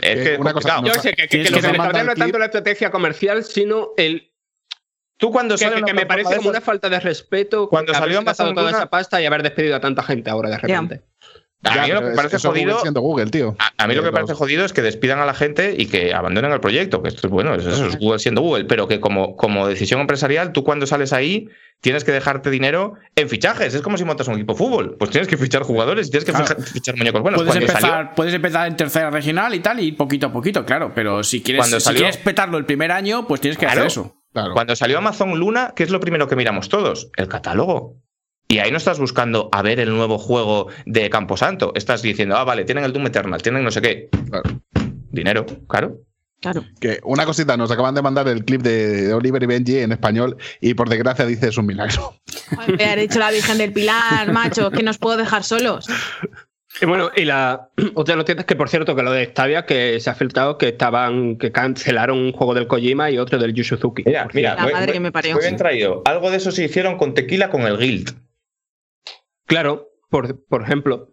Es que una cosa que Yo sé que, que, que que lo que me mandar cabrea no es tanto la estrategia comercial, sino el Tú cuando que, sale que- me parece como una falta de respeto Cuando salió gastado Amazon toda esa pasta y haber despedido a tanta gente ahora de repente. A Ya, mí lo que parece eso jodido. siendo Google, tío. A, a mí lo Eh, que parece jodido es que despidan a la gente y que abandonen el proyecto. Que esto es bueno, eso es Google siendo Google, pero que como, como decisión empresarial, tú cuando sales ahí tienes que dejarte dinero en fichajes. Es como si montas un equipo de fútbol. Pues tienes que fichar jugadores y tienes que Claro. fichar, muñecos buenos. puedes, empezar, salió- puedes empezar en tercera regional y tal, y poquito a poquito, claro. Pero si quieres, Cuando si salió- quieres petarlo el primer año, pues tienes que Claro. hacer eso. Claro. Cuando salió Amazon Luna, ¿qué es lo primero que miramos todos? El catálogo. Y ahí no estás buscando a ver el nuevo juego de Camposanto. Estás diciendo, ah, vale, tienen el Doom Eternal, tienen no sé qué. Claro. Dinero, claro. Claro. Que una cosita, nos acaban de mandar el clip de, Oliver y Benji en español y por desgracia dice es un milagro. Me ha dicho la Virgen del Pilar, macho, que nos puedo dejar solos. Y bueno, y la otra noticia es que, por cierto, que lo de Stadia, que se ha filtrado que estaban, que cancelaron un juego del Kojima y otro del Yu Suzuki. Mira, mira, La madre que me parió. muy bien traído. Algo de eso se hicieron con tequila con el Guild. Claro, por, por ejemplo.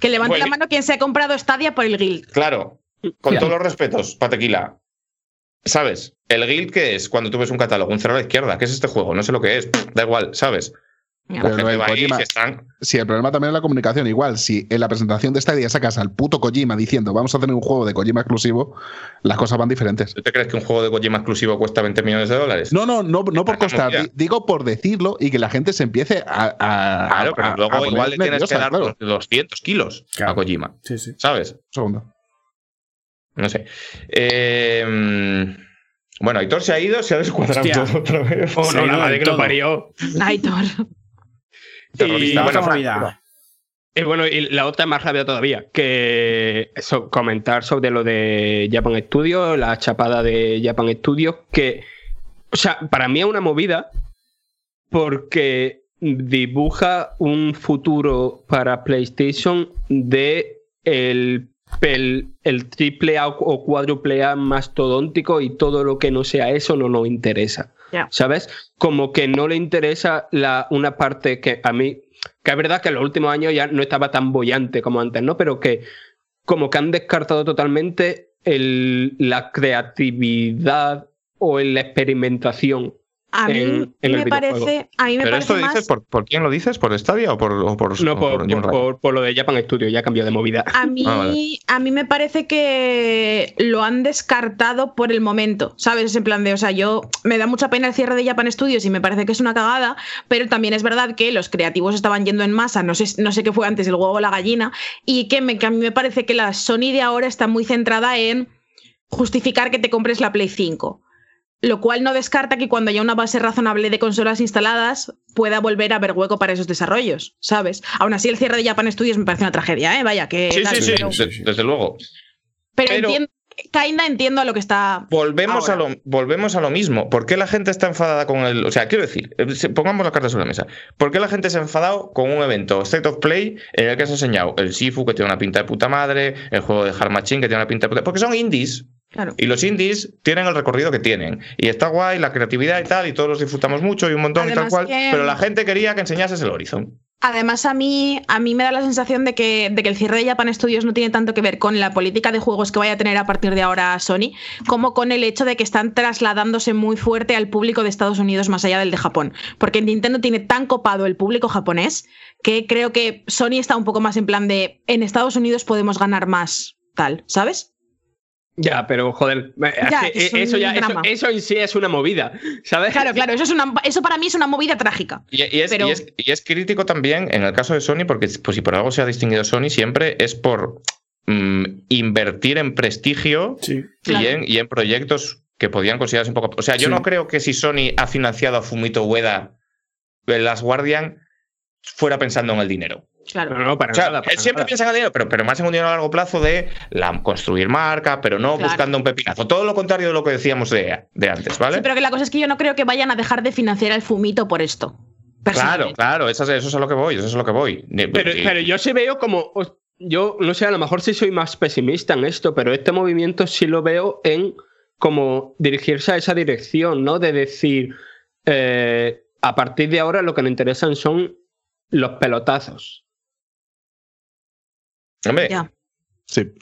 Que levante Bueno. la mano quien se ha comprado Stadia por el Guild. Claro, con todos los respetos, para tequila. ¿Sabes? ¿El Guild qué es? Cuando tú ves un catálogo, un cero a la izquierda. ¿Qué es este juego? No sé lo que es. Da igual, ¿sabes? Pero Kojima- están... Si el problema también es la comunicación, igual, si en la presentación de Stadia sacas al puto Kojima diciendo vamos a hacer un juego de Kojima exclusivo, las cosas van diferentes. ¿Tú te crees que un juego de Kojima exclusivo cuesta 20 millones de dólares? No, no, no, no por costar, di- digo por decirlo y que la gente se empiece a. a- Claro, pero a- a luego igual le tienes que dar claro. los 200 kilos Claro. a Kojima. Sí, sí. ¿Sabes? Un segundo. No sé. Eh, bueno, Aitor se ha ido, se ha descuadrado Hostia. todo otra vez. Oh, no, ha la madre que lo parió. Aitor. Terrorista. Y- Bueno, Otra Fran, movida. Y bueno, y la otra es más rápida todavía, que eso, comentar sobre lo de Japan Studio, la chapada de Japan Studio, que, o sea, para mí es una movida porque dibuja un futuro para PlayStation de el, el, el triple A o cuádruple A mastodóntico y todo lo que no sea eso no nos interesa. ¿Sabes? Como que no le interesa la, una parte que a mí, que es verdad que en los últimos años ya no estaba tan bollante como antes, ¿no? Pero que como que han descartado totalmente el- la creatividad o la experimentación. A mí En- en el me parece. A mí me ¿Pero parece esto más. dices por, por quién lo dices? ¿Por Stadia o por, o por, No o por, lo de Japan Studio, ya cambió de movida. A mí, Ah, vale. a mí me parece que lo han descartado por el momento, ¿sabes? Es en plan de, o sea, yo me da mucha pena el cierre de Japan Studios y me parece que es una cagada, pero también es verdad que los creativos estaban yendo en masa, no sé, no sé qué fue antes, el huevo o la gallina, y que, me, que a mí me parece que la Sony de ahora está muy centrada en justificar que te compres la Play 5. Lo cual no descarta que cuando haya una base razonable de consolas instaladas pueda volver a haber hueco para esos desarrollos, ¿sabes? Aún así, el cierre de Japan Studios me parece una tragedia, ¿eh? Vaya, que. Sí, sí, sí, pero- desde luego. Pero, Pero- entiendo, kinda entiendo a lo que está. Volvemos a, lo, volvemos a lo mismo. ¿Por qué la gente está enfadada con el.? O sea, quiero decir, eh, pongamos la carta sobre la mesa. ¿Por qué la gente se ha enfadado con un evento State of Play en el que se ha enseñado el Sifu, que tiene una pinta de puta madre, el juego de Hard Machine, que tiene una pinta de puta Porque son indies. Claro. Y los indies tienen el recorrido que tienen. Y está guay, la creatividad y tal, y todos los disfrutamos mucho y un montón y tal cual. que- Pero la gente quería que enseñases el Horizon. Además, a mí, a mí me da la sensación de que, de que el cierre de Japan Studios no tiene tanto que ver con la política de juegos que vaya a tener a partir de ahora Sony, como con el hecho de que están trasladándose muy fuerte al público de Estados Unidos más allá del de Japón. Porque Nintendo tiene tan copado el público japonés que creo que Sony está un poco más en plan de en Estados Unidos podemos ganar más tal, ¿sabes? Ya, pero joder, Ya, es un eso, ya, eso, en sí es una movida, ¿sabes? Claro, claro, eso, es una, eso para mí es una movida trágica. Y, y es, Pero- y es- y es crítico también en el caso de Sony, porque pues, si por algo se ha distinguido Sony, siempre es por mm, invertir en prestigio Sí. Claro. y, en, y en proyectos que podían considerarse un poco. O sea, yo Sí. no creo que si Sony ha financiado a Fumito Ueda en Last Guardian fuera pensando en el dinero. Claro. No, no, para O sea, nada. para él siempre nada. piensa en el dinero, pero, pero más en un dinero a largo plazo de la, construir marca, pero no Claro. buscando un pepinazo. Todo lo contrario de lo que decíamos de, de antes, ¿vale? Sí, pero que la cosa es que yo no creo que vayan a dejar de financiar al Fumito por esto. Claro, claro, eso es, eso es a lo que voy, eso es a lo que voy. Pero, Y- pero yo sí veo como. Yo no sé, a lo mejor sí soy más pesimista en esto, pero este movimiento sí lo veo en como dirigirse a esa dirección, ¿no? De decir, eh, a partir de ahora lo que nos interesan son los pelotazos. Hombre, Ya. Sí.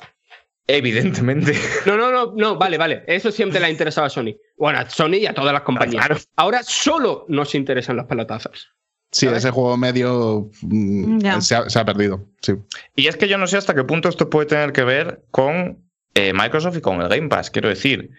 evidentemente. No, no, no, no, vale, vale. Eso siempre le ha interesado a Sony. Bueno, a Sony y a todas las compañías. Claro. Ahora solo nos interesan los pelotazos. Sí, ¿sabes? ese juego medio mm, se, ha, se ha perdido. Sí. Y es que yo no sé hasta qué punto esto puede tener que ver con eh, Microsoft y con el Game Pass. Quiero decir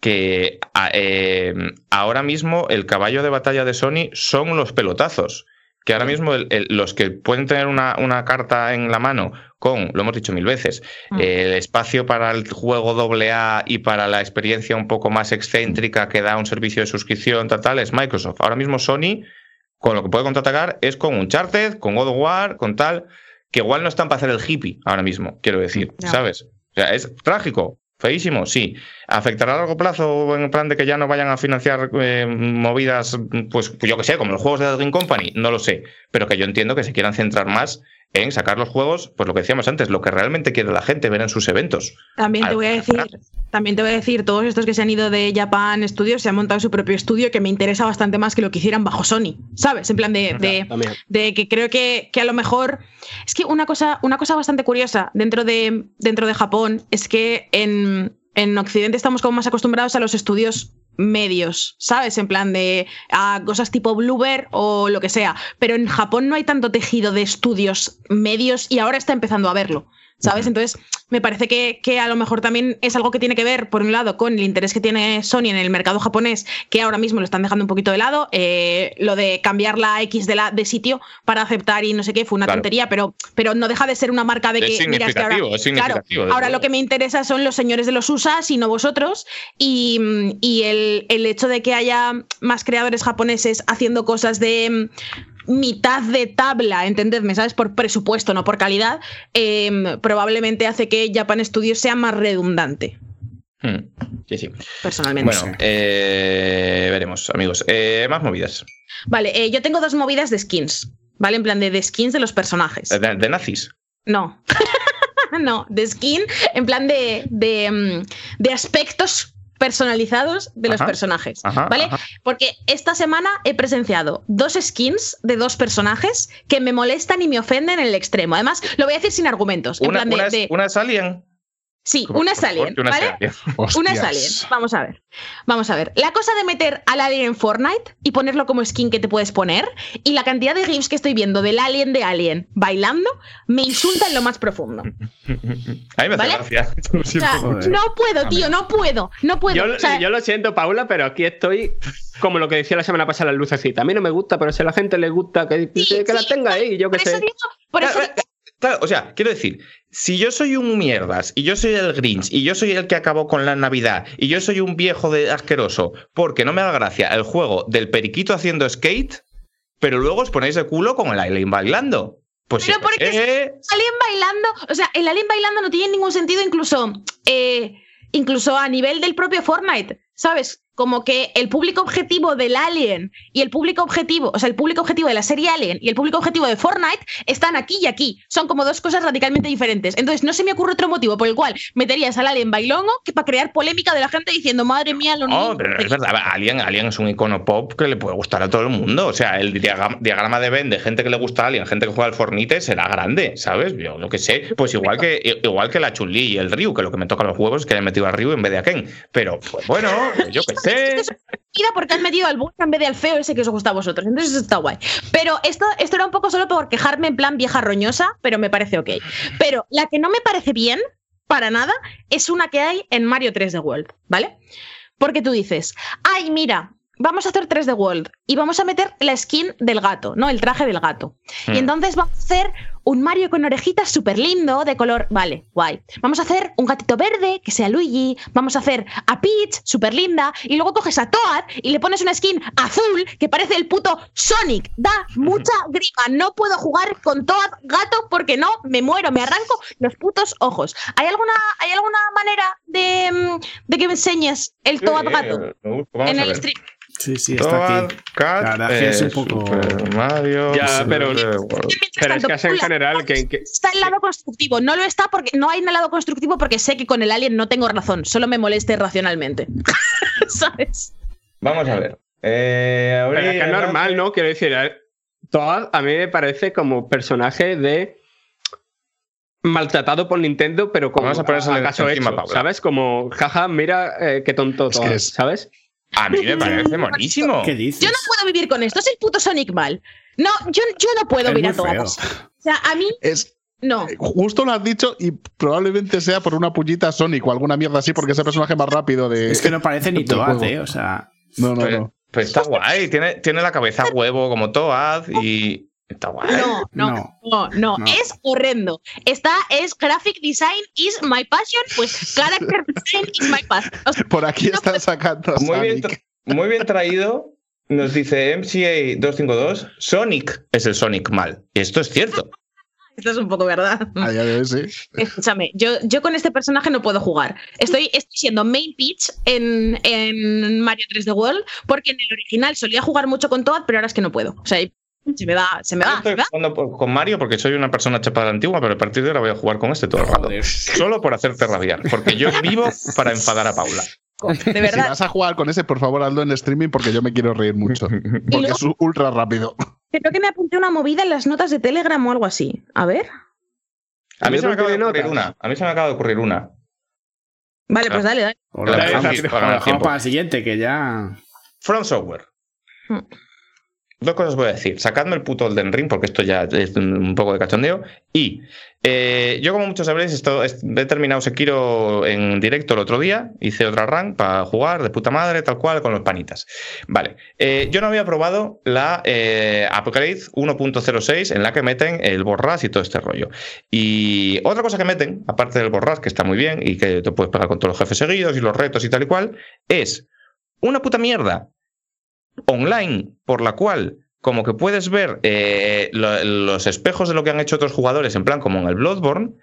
que a- eh, ahora mismo el caballo de batalla de Sony son los pelotazos. Que ahora mismo el- el- los que pueden tener una, una carta en la mano con, lo hemos dicho mil veces, Mm. el espacio para el juego AA y para la experiencia un poco más excéntrica que da un servicio de suscripción, tal, tal, es Microsoft. Ahora mismo Sony, con lo que puede contraatacar, es con Uncharted, con God of War, con tal, que igual no están para hacer el hippie ahora mismo, quiero decir. ¿sabes? O sea, es trágico, feísimo, sí. ¿Afectará a largo plazo en plan de que ya no vayan a financiar eh, movidas, pues yo que sé, como los juegos de The Game Company? No lo sé, pero que yo entiendo que se quieran centrar más en sacar los juegos, pues lo que decíamos antes, lo que realmente quiere la gente ver en sus eventos. También te voy a decir, también te voy a decir, todos estos que se han ido de Japan Studios se han montado su propio estudio que me interesa bastante más que lo que hicieran bajo Sony, ¿sabes? En plan de, de, de que creo que, que a lo mejor es que una cosa, una cosa bastante curiosa dentro de, dentro de Japón es que en, en Occidente estamos como más acostumbrados a los estudios medios, ¿sabes? En plan de a cosas tipo Bluebird o lo que sea. Pero en Japón no hay tanto tejido de estudios medios y ahora está empezando a verlo. ¿Sabes? Entonces, me parece que, que a lo mejor también es algo que tiene que ver, por un lado, con el interés que tiene Sony en el mercado japonés, que ahora mismo lo están dejando un poquito de lado. Eh, lo de cambiar la X de, la, de sitio para aceptar y no sé qué fue una Claro. tontería, pero, pero no deja de ser una marca de Es que, mira, es que ahora, significativo, es significativo, claro, ahora lo que me interesa son los señores de los USAs y no vosotros. Y, y el, el hecho de que haya más creadores japoneses haciendo cosas de mitad de tabla, entendedme, ¿sabes? Por presupuesto, no por calidad, em, probablemente hace que Japan Studios sea más redundante, Hmm, Sí, sí. personalmente. Bueno, eh, veremos, amigos. Eh, más movidas. Vale, eh, yo tengo dos movidas de skins, ¿vale? En plan de, de skins de los personajes. De, de nazis. No. no, de skin, en plan de, de, mm, de aspectos personalizados de los personajes. ajá, ¿Vale? ajá. Porque esta semana he presenciado dos skins de dos personajes que me molestan y me ofenden en el extremo. Además, lo voy a decir sin argumentos. En Una, plan de- una es, de- una es Alien. Sí, ¿Cómo- una es alien, una ¿vale? Alien? Una es Hostias. alien. Vamos a ver. Vamos a ver. La cosa de meter al alien en Fortnite y ponerlo como skin que te puedes poner y la cantidad de GIFs que estoy viendo del alien de alien bailando me insulta en lo más profundo. A mí me hace ¿Vale? gracia. O sea, Joder. no puedo, tío, no puedo, no puedo. Yo, O sea, yo lo siento, Paula, pero aquí estoy como lo que decía la semana pasada la lucecita. A mí no me gusta, pero si a la gente le gusta, que, sí, que la tenga ahí, yo qué por eso sé. digo- por eso Claro, o sea, quiero decir, si yo soy un mierdas y yo soy el Grinch y yo soy el que acabó con la Navidad y yo soy un viejo de asqueroso porque no me da gracia el juego del periquito haciendo skate, pero luego os ponéis de culo con el alien bailando. Pues Pero sí, porque eh, alien bailando, o sea, el alien bailando no tiene ningún sentido incluso, eh, incluso a nivel del propio Fortnite, ¿sabes? Como que el público objetivo del Alien y el público objetivo, o sea, el público objetivo de la serie Alien y el público objetivo de Fortnite están aquí y aquí. Son como dos cosas radicalmente diferentes. Entonces, no se me ocurre otro motivo por el cual meterías al Alien bailongo que para crear polémica de la gente diciendo, madre mía, lo No, niños". pero no es verdad. Alien, Alien es un icono pop que le puede gustar a todo el mundo. O sea, el diagrama, de Venn de gente que le gusta a Alien, gente que juega al Fornite, será grande, ¿sabes? Yo lo que sé. Pues igual que, igual que la Chun-Li y el Ryu, que lo que me toca los huevos es que hayan metido al Ryu en vez de a Ken. Pero, pues bueno, yo qué sé. Mira, porque has metido al bueno en vez de al feo ese que os gusta a vosotros. Entonces eso está guay. Pero esto, esto era un poco solo por quejarme en plan vieja roñosa, pero me parece ok. Pero la que no me parece bien, para nada, es una que hay en Mario 3 de World, ¿vale? Porque tú dices, ay, mira, vamos a hacer 3 de World y vamos a meter la skin del gato, ¿no? El traje del gato. Y entonces vamos a hacer un Mario con orejitas súper lindo, de color. Vale, guay. Vamos a hacer un gatito verde, que sea Luigi. Vamos a hacer a Peach, súper linda. Y luego coges a Toad y le pones una skin azul que parece el puto Sonic. Da mucha grima. No puedo jugar con Toad gato porque no, me muero, me arranco los putos ojos. ¿Hay alguna, ¿hay alguna manera de, mm, de que me enseñes el Toad gato Eh, vamos en el stream? Sí, sí, está Toad aquí. Cat, es es eh, un poco- Super Mario. Ya, Super pero- World. Pero es que es en general que- que- Está el lado constructivo. No lo está porque no hay en el lado constructivo porque sé que con el alien no tengo razón. Solo me moleste racionalmente. ¿Sabes? Vamos a ver. Eh, Pero es que es normal, ¿no? Quiero decir, eh, Toad a mí me parece como personaje de maltratado por Nintendo, pero como Vamos a ponérselo acaso encima, hecho, Paula. ¿sabes? Como, jaja, mira eh, qué tonto Es Toad, que es- ¿sabes? A mí me parece monísimo. ¿Qué dices? Yo no puedo vivir con esto, es el puto Sonic mal. No, yo, yo no puedo Es ver a todas. O sea, a mí, Es, no. justo lo has dicho y probablemente sea por una puñita Sonic o alguna mierda así, porque es el personaje más rápido de. Es que no parece ni Toad. ¿eh? O sea. No, no, no. pues está guay. Tiene, tiene la cabeza huevo como Toad y. Está guay. No, no, No. no, no, No. es horrendo. Está, es graphic design is my passion, pues character design is my passion. O sea, Por aquí no están sacando Muy bien, muy bien traído. Nos dice MCA252. Sonic es el Sonic mal. Y esto es cierto. esto es un poco verdad. A día de hoy sí. Escúchame, yo, yo con este personaje no puedo jugar. Estoy, estoy siendo main pitch en, en Mario 3D World, porque en el original solía jugar mucho con Toad, pero ahora es que no puedo. O sea, se me va, se me va, estoy jugando por- con Mario porque soy una persona chapada antigua, pero a partir de ahora voy a jugar con este todo el rato. Solo por hacerte rabiar. Porque yo vivo para enfadar a Paula. De Si vas a jugar con ese, por favor, hazlo en streaming porque yo me quiero reír mucho. Porque luego- es ultra rápido. Creo que me apunté una movida en las notas de Telegram o algo así. A ver. A mí se me acaba de ocurrir una. A mí se me acaba de ocurrir una. Vale, pues dale, dale. Dale, lo para la siguiente, que ya. From Software. Dos cosas voy a decir. Sacadme el puto Elden Ring, porque esto ya es un poco de cachondeo. Y eh, yo, como muchos sabréis, esto- es- he terminado Sekiro en directo el otro día. Hice otra run para jugar de puta madre, tal cual, con los panitas. Vale. Eh, yo no había probado la eh, Upgrade 1.06 en la que meten el borras y todo este rollo. Y otra cosa que meten, aparte del borras, que está muy bien y que te puedes pegar con todos los jefes seguidos y los retos y tal y cual, es una puta mierda online por la cual como que puedes ver eh, lo- los espejos de lo que han hecho otros jugadores en plan como en el Bloodborne,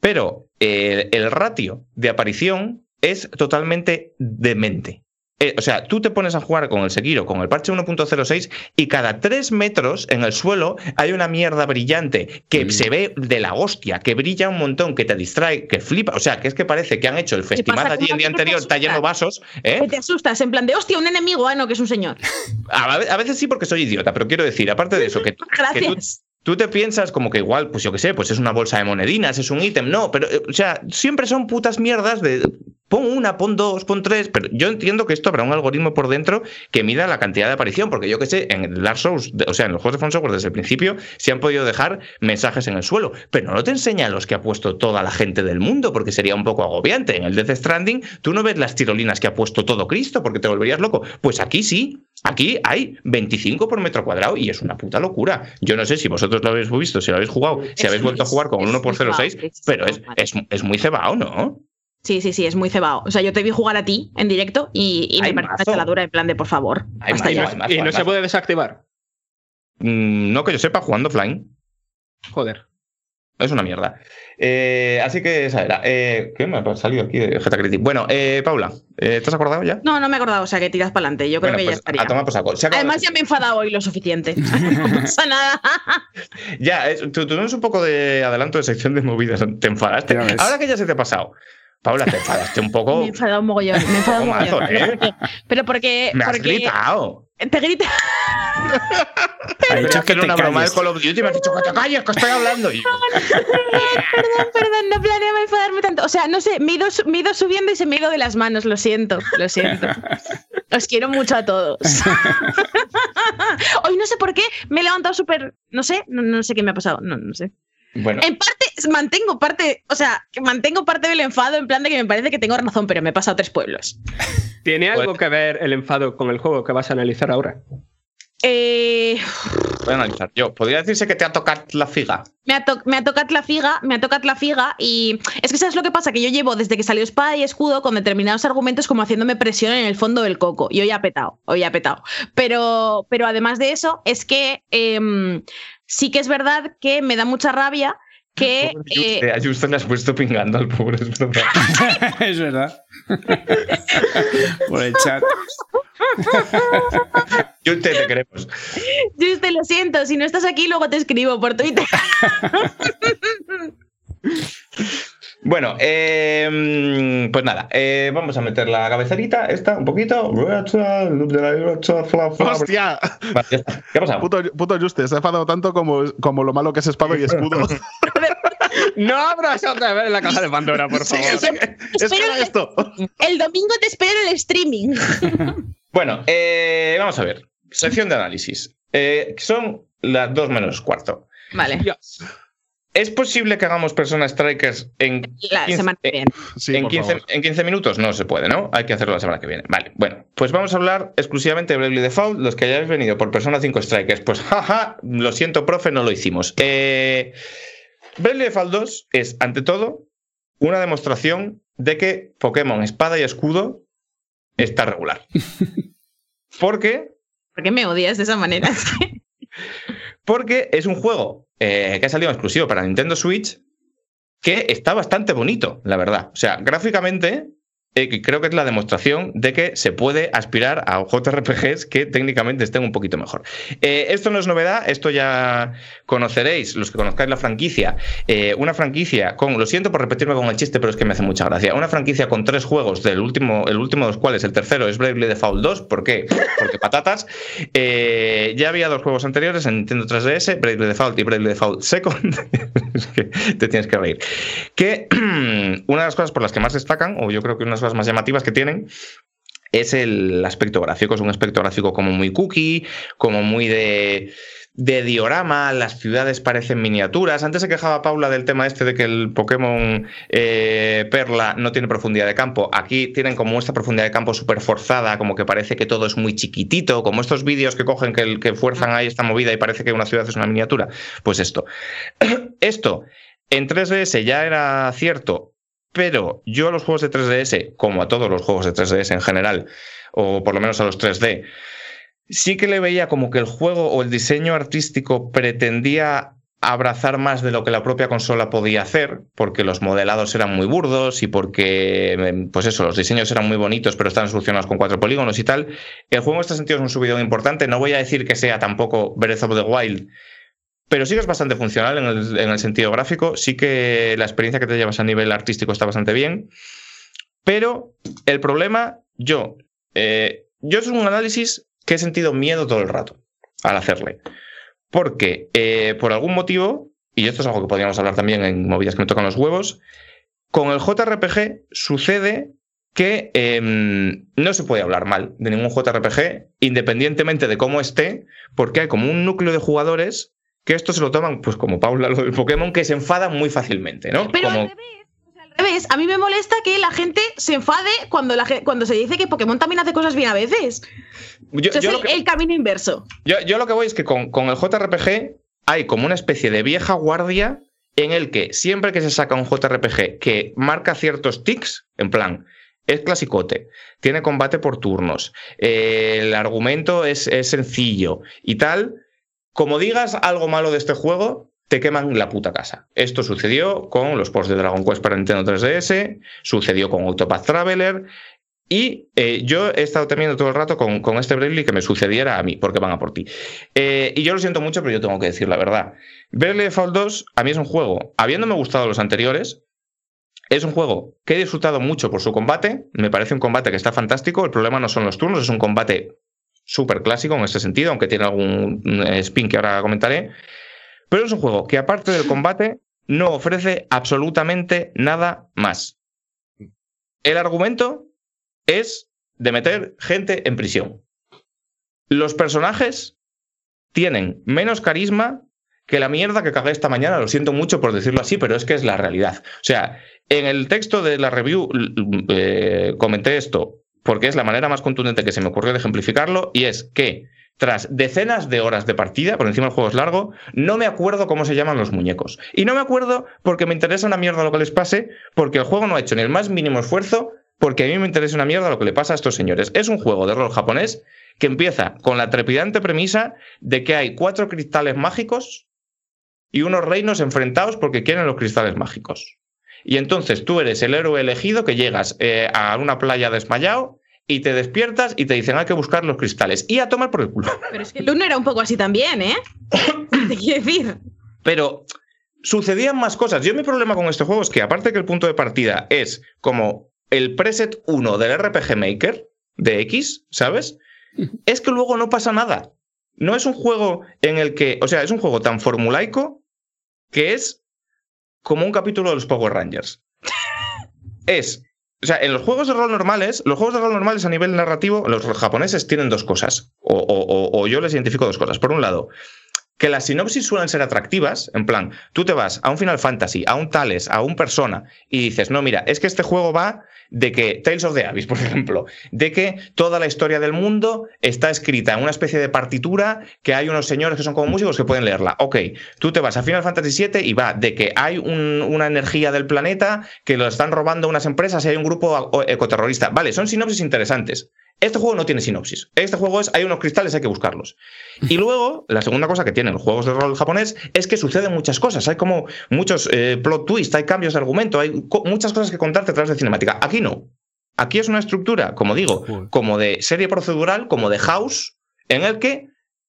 pero eh, el ratio de aparición es totalmente demente. Eh, o sea, tú te pones a jugar con el Sekiro, con el parche 1.06 y cada 3 metros en el suelo hay una mierda brillante que Mm. se ve de la hostia, que brilla un montón, que te distrae, que flipa. O sea, que es que parece que han hecho el festival allí el día anterior, está lleno de vasos. ¿eh? Que te asustas, en plan de hostia, un enemigo, ah, no, que es un señor. A ve- a veces sí porque soy idiota, pero quiero decir, aparte de eso, que, que tú, tú te piensas como que igual, pues yo qué sé, pues es una bolsa de monedinas, es un ítem, no, pero, eh, o sea, siempre son putas mierdas de pon una, pon dos, pon tres, pero yo entiendo que esto habrá un algoritmo por dentro que mida la cantidad de aparición, porque yo qué sé, en el Dark Souls, o sea, en los juegos de From Software desde el principio se han podido dejar mensajes en el suelo, pero no te enseña los que ha puesto toda la gente del mundo, porque sería un poco agobiante. En el Death Stranding tú no ves las tirolinas que ha puesto todo Cristo, porque te volverías loco. Pues aquí sí, Aquí hay 25 por metro cuadrado y es una puta locura. Yo no sé si vosotros lo habéis visto, si lo habéis jugado, si Es habéis vuelto a jugar con es el 1 por muy cebao, 06, es pero es, es, es muy cebado, ¿no? Sí, sí, sí, es muy cebado. O sea, yo te vi jugar a ti en directo y, me parece una chaladura en plan de por favor. Hay hasta ya. Y no se puede desactivar. Mm, No que yo sepa, jugando offline. Joder. Es una mierda. Eh, así que esa era. Eh, ¿Qué me ha salido aquí de Getacritic? Bueno, eh, Paula, eh, ¿te has acordado ya? No, no me he acordado, o sea, que tiras para adelante. Yo creo Bueno, que pues ya estaría. a tomar por saco. Además, de- ya me he enfadado hoy lo suficiente. no pasa nada. Ya, es- tu- tuvimos un poco de adelanto de sección de movidas. Te enfadaste. Ahora que ya se te ha pasado. Paula, te enfadaste un poco. Me he enfadado un mogollón. Me he enfadado un Poco mazo, mogollón. ¿eh? Pero porque. Pero porque, Me has porque gritado. te grita. Ha dicho que te una broma del. Call of Duty y me has dicho que te calles, que estoy hablando. Yo, Perdón, perdón, no planeaba enfadarme tanto. O sea, no sé, me he, ido, su- me he ido subiendo y se me ha ido de las manos. Lo siento, lo siento. Os quiero mucho a todos. Hoy no sé por qué me he levantado súper. No sé, no, no sé qué me ha pasado. No, no sé. Bueno, En parte, mantengo parte. O sea, que mantengo parte del enfado en plan de que me parece que tengo razón, pero me he pasado tres pueblos. ¿Tiene algo que ver el enfado con el juego que vas a analizar ahora? Eh, voy a analizar. Yo, podría decirse que te ha tocado la figa. me, ha to- me ha tocado la figa, me ha tocado la figa y es que sabes lo que pasa, que yo llevo desde que salió Espada y Escudo con determinados argumentos como haciéndome presión en el fondo del coco y hoy ha petado, hoy ha petado. Pero, pero además de eso, es que em, sí que es verdad que me da mucha rabia que... eh, Eh, a Justo le has puesto pingando al pobre, es verdad. es verdad. Por el chat. Yo te, queremos. yo te lo siento, si no estás aquí luego te escribo por Twitter. Bueno, eh, pues nada, eh, vamos a meter la cabezerita, esta, un poquito. ¡Hostia! Vale, ya está. ¿Qué ha pasado? Puto, puto Juste, se ha enfadado tanto como, como lo malo que es espada y escudo. No abras otra vez la caja de Pandora, por favor. Espera esto. El domingo te espero en el streaming. Bueno, eh, vamos a ver. Sección de análisis. Eh, son las 2 menos cuarto. Vale. ¿Es posible que hagamos Persona Strikers en La 15 semana que eh, viene. Sí, en, por 15, favor. en 15 minutos? No se puede, ¿no? Hay que hacerlo la semana que viene. Vale, bueno, pues vamos a hablar exclusivamente de Bravely Default. Los que hayáis venido por Persona 5 Strikers, pues jaja, lo siento, profe, no lo hicimos. Eh, Bravely Default 2 es, ante todo, una demostración de que Pokémon Espada y Escudo está regular. Porque ¿Por qué me odias de esa manera? Es que- Porque es un juego eh, que ha salido exclusivo para Nintendo Switch que está bastante bonito, la verdad. O sea, gráficamente eh, creo que es la demostración de que se puede aspirar a JRPGs que técnicamente estén un poquito mejor. Eh, esto no es novedad, esto ya conoceréis, los que conozcáis la franquicia. Eh, una franquicia con, lo siento por repetirme con el chiste, pero es que me hace mucha gracia. Una franquicia con tres juegos, del último, el último de los cuales, el tercero, es Bravely Default 2. ¿Por qué? Porque patatas. Ya había dos juegos anteriores en Nintendo 3DS, Bravely Default y Bravely Default Second. es que te tienes que reír. Que una de las cosas por las que más destacan, o yo creo que una de las cosas más llamativas que tienen, es el aspecto gráfico. Es un aspecto gráfico como muy cookie, como muy de, diorama. Las ciudades parecen miniaturas. Antes se quejaba Paula del tema este de que el Pokémon eh, Perla no tiene profundidad de campo. Aquí tienen como esta profundidad de campo súper forzada, como que parece que todo es muy chiquitito, como estos vídeos que cogen que, que fuerzan ahí esta movida y parece que una ciudad es una miniatura. Pues esto. esto en 3DS ya era cierto pero yo a los juegos de 3DS, como a todos los juegos de 3DS en general, o por lo menos a los 3D, sí que le veía como que el juego o el diseño artístico pretendía abrazar más de lo que la propia consola podía hacer, porque los modelados eran muy burdos y porque, pues eso, los diseños eran muy bonitos, pero están solucionados con cuatro polígonos y tal. El juego en este sentido es un subidón importante. No voy a decir que sea tampoco Breath of the Wild, pero sí que es bastante funcional en el, en el, sentido gráfico. Sí que la experiencia que te llevas a nivel artístico está bastante bien. Pero el problema, yo, eh, yo es un análisis que he sentido miedo todo el rato al hacerle. Porque eh, por algún motivo, y esto es algo que podríamos hablar también en movidas que me tocan los huevos, con el JRPG sucede que eh, no se puede hablar mal de ningún JRPG, independientemente de cómo esté, porque hay como un núcleo de jugadores que esto se lo toman, pues como Paula, lo del Pokémon, que se enfadan muy fácilmente, ¿no? Pero como... al revés, al a mí me molesta que la gente se enfade cuando, la, cuando se dice que Pokémon también hace cosas bien a veces. Yo, yo es lo el, que, el camino inverso. yo, yo lo que voy es que con, con el JRPG hay como una especie de vieja guardia en el que siempre que se saca un JRPG que marca ciertos tics, en plan, es clasicote, tiene combate por turnos, eh, el argumento es, es, sencillo y tal. Como digas algo malo de este juego, te queman la puta casa. Esto sucedió con los posts de Dragon Quest para Nintendo 3DS, sucedió con Octopath Traveler. Y eh, yo he estado temiendo todo el rato con, este Bravely que me sucediera a mí, porque van a por ti. Eh, y yo lo siento mucho, pero yo tengo que decir la verdad. Bravely Default 2 a mí es un juego, habiéndome gustado los anteriores, es un juego que he disfrutado mucho por su combate. Me parece un combate que está fantástico. El problema no son los turnos, es un combate súper clásico en ese sentido, aunque tiene algún spin que ahora comentaré. Pero es un juego que, aparte del combate, no ofrece absolutamente nada más. El argumento es de meter gente en prisión. Los personajes tienen menos carisma que la mierda que cagué esta mañana, lo siento mucho por decirlo así, pero es que es la realidad. O sea, en el texto de la review eh, comenté esto porque es la manera más contundente que se me ocurrió de ejemplificarlo, y es que tras decenas de horas de partida, por encima el juego es largo, no me acuerdo cómo se llaman los muñecos. Y no me acuerdo porque me interesa una mierda lo que les pase, porque el juego no ha hecho ni el más mínimo esfuerzo, porque a mí me interesa una mierda lo que le pasa a estos señores. Es un juego de rol japonés que empieza con la trepidante premisa de que hay cuatro cristales mágicos y unos reinos enfrentados porque quieren los cristales mágicos. Y entonces tú eres el héroe elegido que llegas eh, a una playa desmayado y te despiertas y te dicen hay que buscar los cristales y a tomar por el culo. Pero es que el uno era un poco así también, ¿eh? Te quiero decir. Pero sucedían más cosas. Yo mi problema con este juego es que aparte que el punto de partida es como el preset 1 del RPG Maker de X, ¿sabes? Es que luego no pasa nada. No es un juego en el que, o sea, es un juego tan formulaico que es como un capítulo de los Power Rangers. Es O sea, en los juegos de rol normales, los juegos de rol normales a nivel narrativo, los japoneses tienen dos cosas. O, o- o- yo les identifico dos cosas. Por un lado, que las sinopsis suelen ser atractivas, en plan, tú te vas a un Final Fantasy, a un Tales, a un Persona, y dices, no, mira, es que este juego va de que Tales of the Abyss, por ejemplo, de que toda la historia del mundo está escrita en una especie de partitura, que hay unos señores que son como músicos que pueden leerla. Ok, tú te vas a Final Fantasy VII y va de que hay un- una energía del planeta que lo están robando unas empresas y hay un grupo ecoterrorista. Vale, son sinopsis interesantes. Este juego no tiene sinopsis. Este juego es, hay unos cristales, hay que buscarlos. Y luego, la segunda cosa que tienen los juegos de rol japonés es que suceden muchas cosas. Hay como muchos eh, plot twists, hay cambios de argumento, hay muchas cosas que contarte a través de cinemática. Aquí no. Aquí es una estructura, como digo, como de serie procedural, como de house, en el que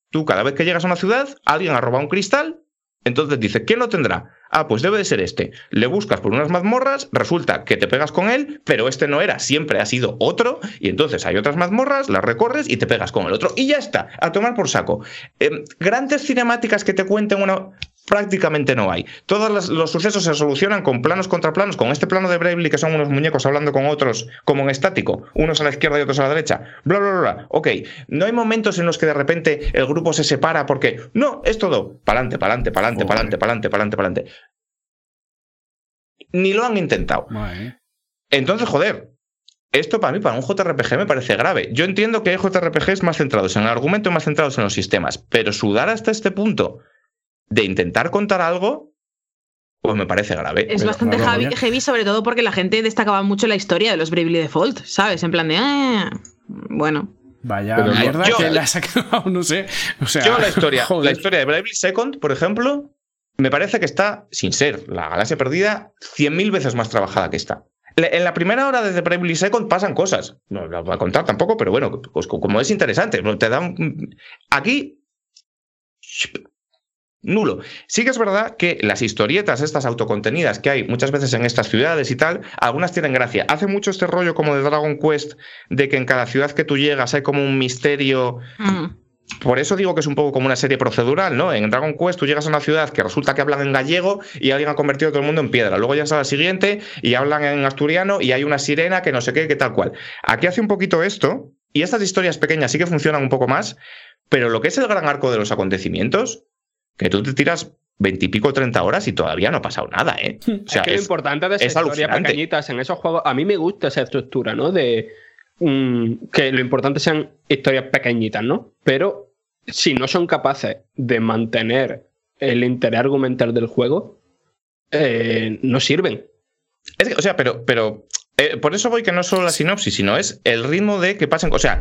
tú cada vez que llegas a una ciudad, alguien ha robado un cristal, entonces dice, ¿quién lo tendrá? Ah, pues debe de ser este. Le buscas por unas mazmorras, resulta que te pegas con él, pero este no era, siempre ha sido otro, y entonces hay otras mazmorras, las recorres y te pegas con el otro. Y ya está, a tomar por saco. Em, grandes cinemáticas que te cuenten una... Prácticamente no hay. Todos los, los sucesos se solucionan con planos contra planos, con este plano de Bravely que son unos muñecos hablando con otros como en estático, unos a la izquierda y otros a la derecha. Bla, bla, bla, bla. Ok, no hay momentos en los que de repente el grupo se separa porque no, es todo pa'lante, pa'lante, pa'lante, pa'lante, pa'lante, pa'lante, pa'lante. Ni lo han intentado. Vale. Entonces, joder, esto para mí, para un JRPG, me parece grave. Yo entiendo que hay JRPGs más centrados en el argumento más centrados en los sistemas, pero sudar hasta este punto de intentar contar algo, pues me parece grave. Es bastante heavy, sobre todo porque la gente destacaba mucho la historia de los Bravely Default, ¿sabes? En plan de, ah, bueno. Vaya Pero mierda yo- que le sacado, no sé. O sea, Yo la historia, joder. la historia de Bravely Second, por ejemplo, me parece que está, sin ser la galaxia perdida, 100.000 veces más trabajada que esta. En la primera hora de Bravely Second pasan cosas. No las voy a contar tampoco, pero bueno, pues co- como es interesante, ¿no? te dan. Aquí. Nulo. Sí que es verdad que las historietas, estas autocontenidas que hay muchas veces en estas ciudades y tal, algunas tienen gracia. Hace mucho este rollo como de Dragon Quest, de que en cada ciudad que tú llegas hay como un misterio mm, por eso digo que es un poco como una serie procedural, ¿no? En Dragon Quest tú llegas a una ciudad que resulta que hablan en gallego y alguien ha convertido a todo el mundo en piedra. Luego llegas a la siguiente y hablan en asturiano y hay una sirena que no sé qué, que tal cual. Aquí hace un poquito esto y estas historias pequeñas sí que funcionan un poco más, pero lo que es el gran arco de los acontecimientos, que tú te tiras veintipico, treinta horas y todavía no ha pasado nada, ¿eh? O sea, es que lo importante de esas es historias alucinante. pequeñitas en esos juegos, a mí me gusta esa estructura, ¿no? De mm, que lo importante sean historias pequeñitas, ¿no? Pero si no son capaces de mantener el interés argumental del juego, eh, no sirven. Es que, o sea, pero, pero eh, por eso voy que no es solo la sinopsis, sino es el ritmo de que pasen. O sea,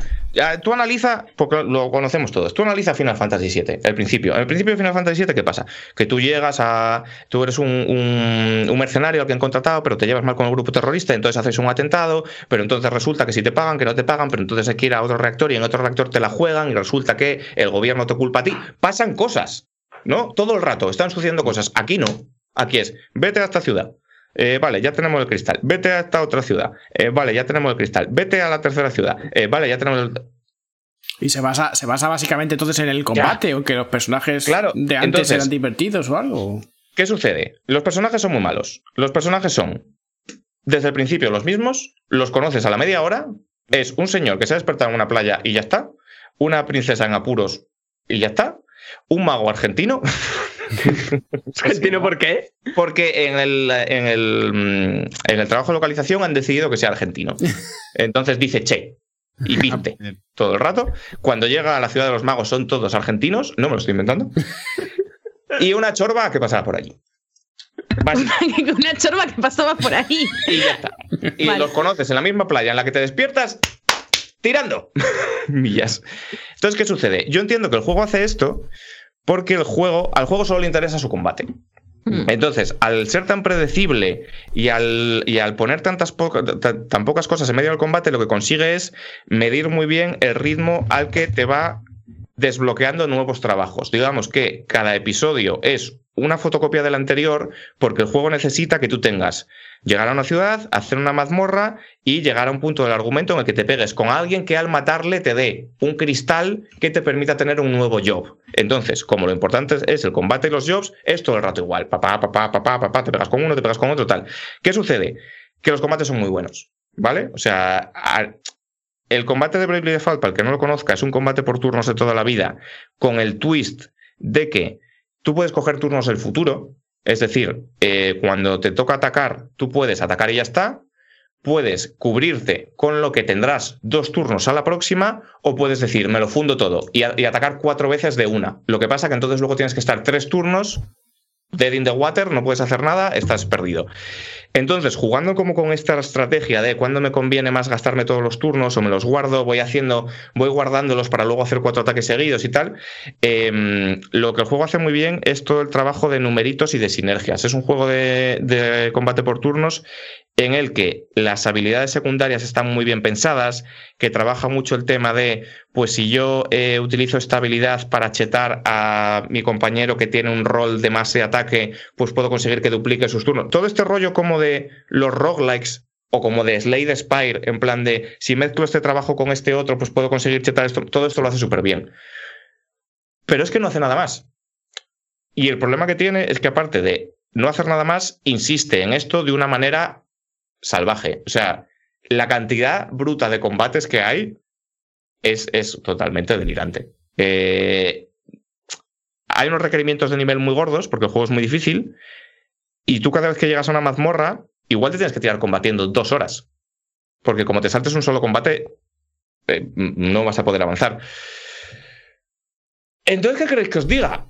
tú analiza, porque lo conocemos todos, tú analiza Final Fantasy VII, el principio. En el principio de Final Fantasy VII, ¿qué pasa? Que tú llegas a. Tú eres un mercenario al que han contratado, pero te llevas mal con el grupo terrorista, entonces haces un atentado, pero entonces resulta que si te pagan, que no te pagan, pero entonces hay que ir a otro reactor y en otro reactor te la juegan y resulta que el gobierno te culpa a ti. Pasan cosas, ¿no? Todo el rato, están sucediendo cosas. Aquí no. Aquí es, vete a esta ciudad. Eh, vale, ya tenemos el cristal. Vete a esta otra ciudad. Eh, vale, ya tenemos el cristal. Vete a la tercera ciudad. Eh, vale, ya tenemos el... Y se basa, se basa básicamente entonces en el combate, aunque los personajes Claro, de antes entonces- eran divertidos o algo. ¿Qué sucede? Los personajes son muy malos. Los personajes son, desde el principio, los mismos. Los conoces a la media hora. Es un señor que se ha despertado en una playa y ya está. Una princesa en apuros y ya está. Un mago argentino. ¿Tiene por qué? Porque en el, en, el, mm, en el trabajo de localización han decidido que sea argentino. Entonces dice che y pinte Bien. todo el rato. Cuando llega a la ciudad de los magos son todos argentinos, no me lo estoy inventando. Y una chorba que pasaba por allí. Una chorba que pasaba por ahí. Y ya está. Y Vale. los conoces en la misma playa en la que te despiertas tirando millas. Entonces, ¿qué sucede? Yo entiendo que el juego hace esto porque el juego, al juego solo le interesa su combate. Mm. Entonces, al ser tan predecible y al, y al poner tantas poca- tan pocas cosas en medio del combate, lo que consigue es medir muy bien el ritmo al que te va desbloqueando nuevos trabajos. Digamos que cada episodio es una fotocopia del anterior porque el juego necesita que tú tengas llegar a una ciudad, hacer una mazmorra y llegar a un punto del argumento en el que te pegues con alguien que al matarle te dé un cristal que te permita tener un nuevo job. Entonces, como lo importante es el combate y los jobs, es todo el rato igual. Papá, papá, papá, papá, te pegas con uno, te pegas con otro, tal. ¿Qué sucede? Que los combates son muy buenos. ¿vale? O sea, el combate de Bravely Default, para el que no lo conozca, es un combate por turnos de toda la vida, con el twist de que tú puedes coger turnos del futuro, es decir, eh, cuando te toca atacar, tú puedes atacar y ya está, puedes cubrirte con lo que tendrás dos turnos a la próxima, o puedes decir, me lo fundo todo y, y atacar cuatro veces de una. Lo que pasa que entonces luego tienes que estar tres turnos dead in the water, no puedes hacer nada, estás perdido. Entonces, jugando como con esta estrategia de cuándo me conviene más gastarme todos los turnos o me los guardo, voy haciendo, voy guardándolos para luego hacer cuatro ataques seguidos y tal, eh, lo que el juego hace muy bien es todo el trabajo de numeritos y de sinergias. Es un juego de combate por turnos en el que las habilidades secundarias están muy bien pensadas, que trabaja mucho el tema de, pues si yo eh, utilizo esta habilidad para chetar a mi compañero que tiene un rol de más de ataque, pues puedo conseguir que duplique sus turnos. Todo este rollo como de los roguelikes o como de Slade Spire, en plan de si mezclo este trabajo con este otro, pues puedo conseguir chetar esto. Todo esto lo hace súper bien. Pero es que no hace nada más. Y el problema que tiene es que aparte de no hacer nada más, insiste en esto de una manera salvaje. O sea, la cantidad bruta de combates que hay es, es totalmente delirante. Eh, hay unos requerimientos de nivel muy gordos, porque el juego es muy difícil, y tú cada vez que llegas a una mazmorra, igual te tienes que tirar combatiendo dos horas. Porque como te saltes un solo combate, eh, no vas a poder avanzar. Entonces, ¿qué queréis que os diga?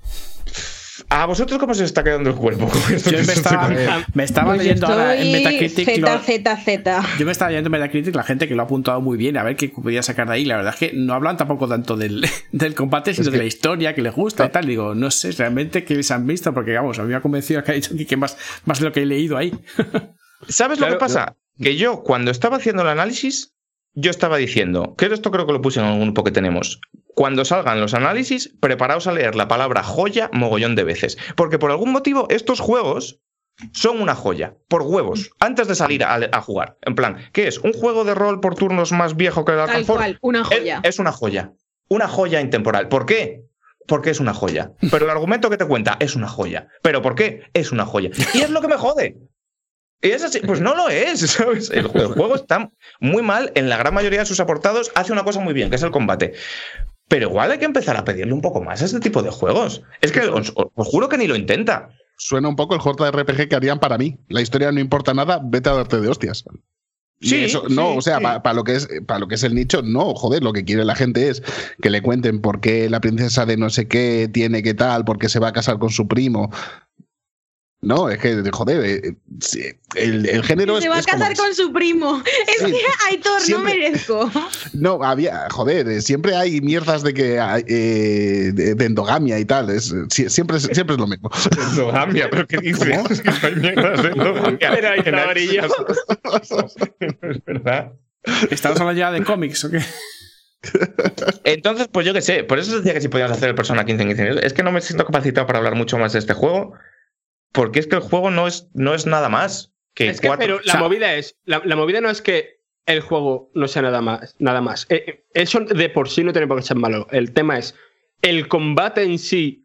¿A vosotros cómo se os está quedando el cuerpo? Yo me estaba, contando? me estaba Pues leyendo ahora en Metacritic. Z, lo- Z, Z. Yo me estaba leyendo en Metacritic la gente que lo ha apuntado muy bien, a ver qué podía sacar de ahí. La verdad es que no hablan tampoco tanto del, del combate, sino de la historia que les gusta y tal. Digo, no sé realmente qué se han visto, porque vamos, a mí me ha convencido que ha dicho que más, más de lo que he leído ahí. ¿Sabes lo que pasa? Que yo, cuando estaba haciendo el análisis, yo estaba diciendo, que esto creo que lo puse en algún grupo que tenemos. Cuando salgan los análisis, preparaos a leer la palabra joya mogollón de veces. Porque por algún motivo, estos juegos son una joya, por huevos, antes de salir a, a jugar. En plan, ¿qué es? ¿Un juego de rol por turnos más viejo que el Tal Alcanfor? cual, una Es- joya. Es, una joya. Una joya intemporal. ¿Por qué? Porque es una joya. Pero el argumento que te cuenta es una joya. ¿Pero por qué? Es una joya. Y es lo que me jode. Y es así. Pues no lo es, ¿sabes? El, el juego está muy mal en la gran mayoría de sus apartados. Hace una cosa muy bien, que es el combate. Pero igual hay que empezar a pedirle un poco más a este tipo de juegos. Es que os, os juro que ni lo intenta. Suena un poco el JRPG que harían para mí. La historia no importa nada, vete a darte de hostias. Sí, eso- no, sí, o sea, sí. para lo que es para lo que es el nicho, no, joder, lo que quiere la gente es que le cuenten por qué la princesa de no sé qué tiene que tal, por qué se va a casar con su primo. No, es que, joder, eh, el, el género es. se va a es casar es. con su primo. Es Sí, que, Aitor, siempre- no merezco. No, había, joder, eh, siempre hay mierdas de que hay, eh, de, de endogamia y tal. Es, siempre, es- siempre es lo mismo. Endogamia, pero ¿qué dices? Que no hay mierdas de endogamia. Pero Que no cabrillo. Es verdad. ¿Estamos hablando ya de cómics o qué? Entonces, pues yo qué sé, por eso decía que si podíamos hacer el Persona 15 en 15 minutos. Es que no me siento capacitado para hablar mucho más de este juego, porque es que el juego no es, no es nada más que Es que, cuatro. pero o la sea, movida es. La, la movida no es que el juego no sea nada más. Nada más. Eh, eh, eso de por sí no tiene por qué ser malo. El tema es. ¿El combate en sí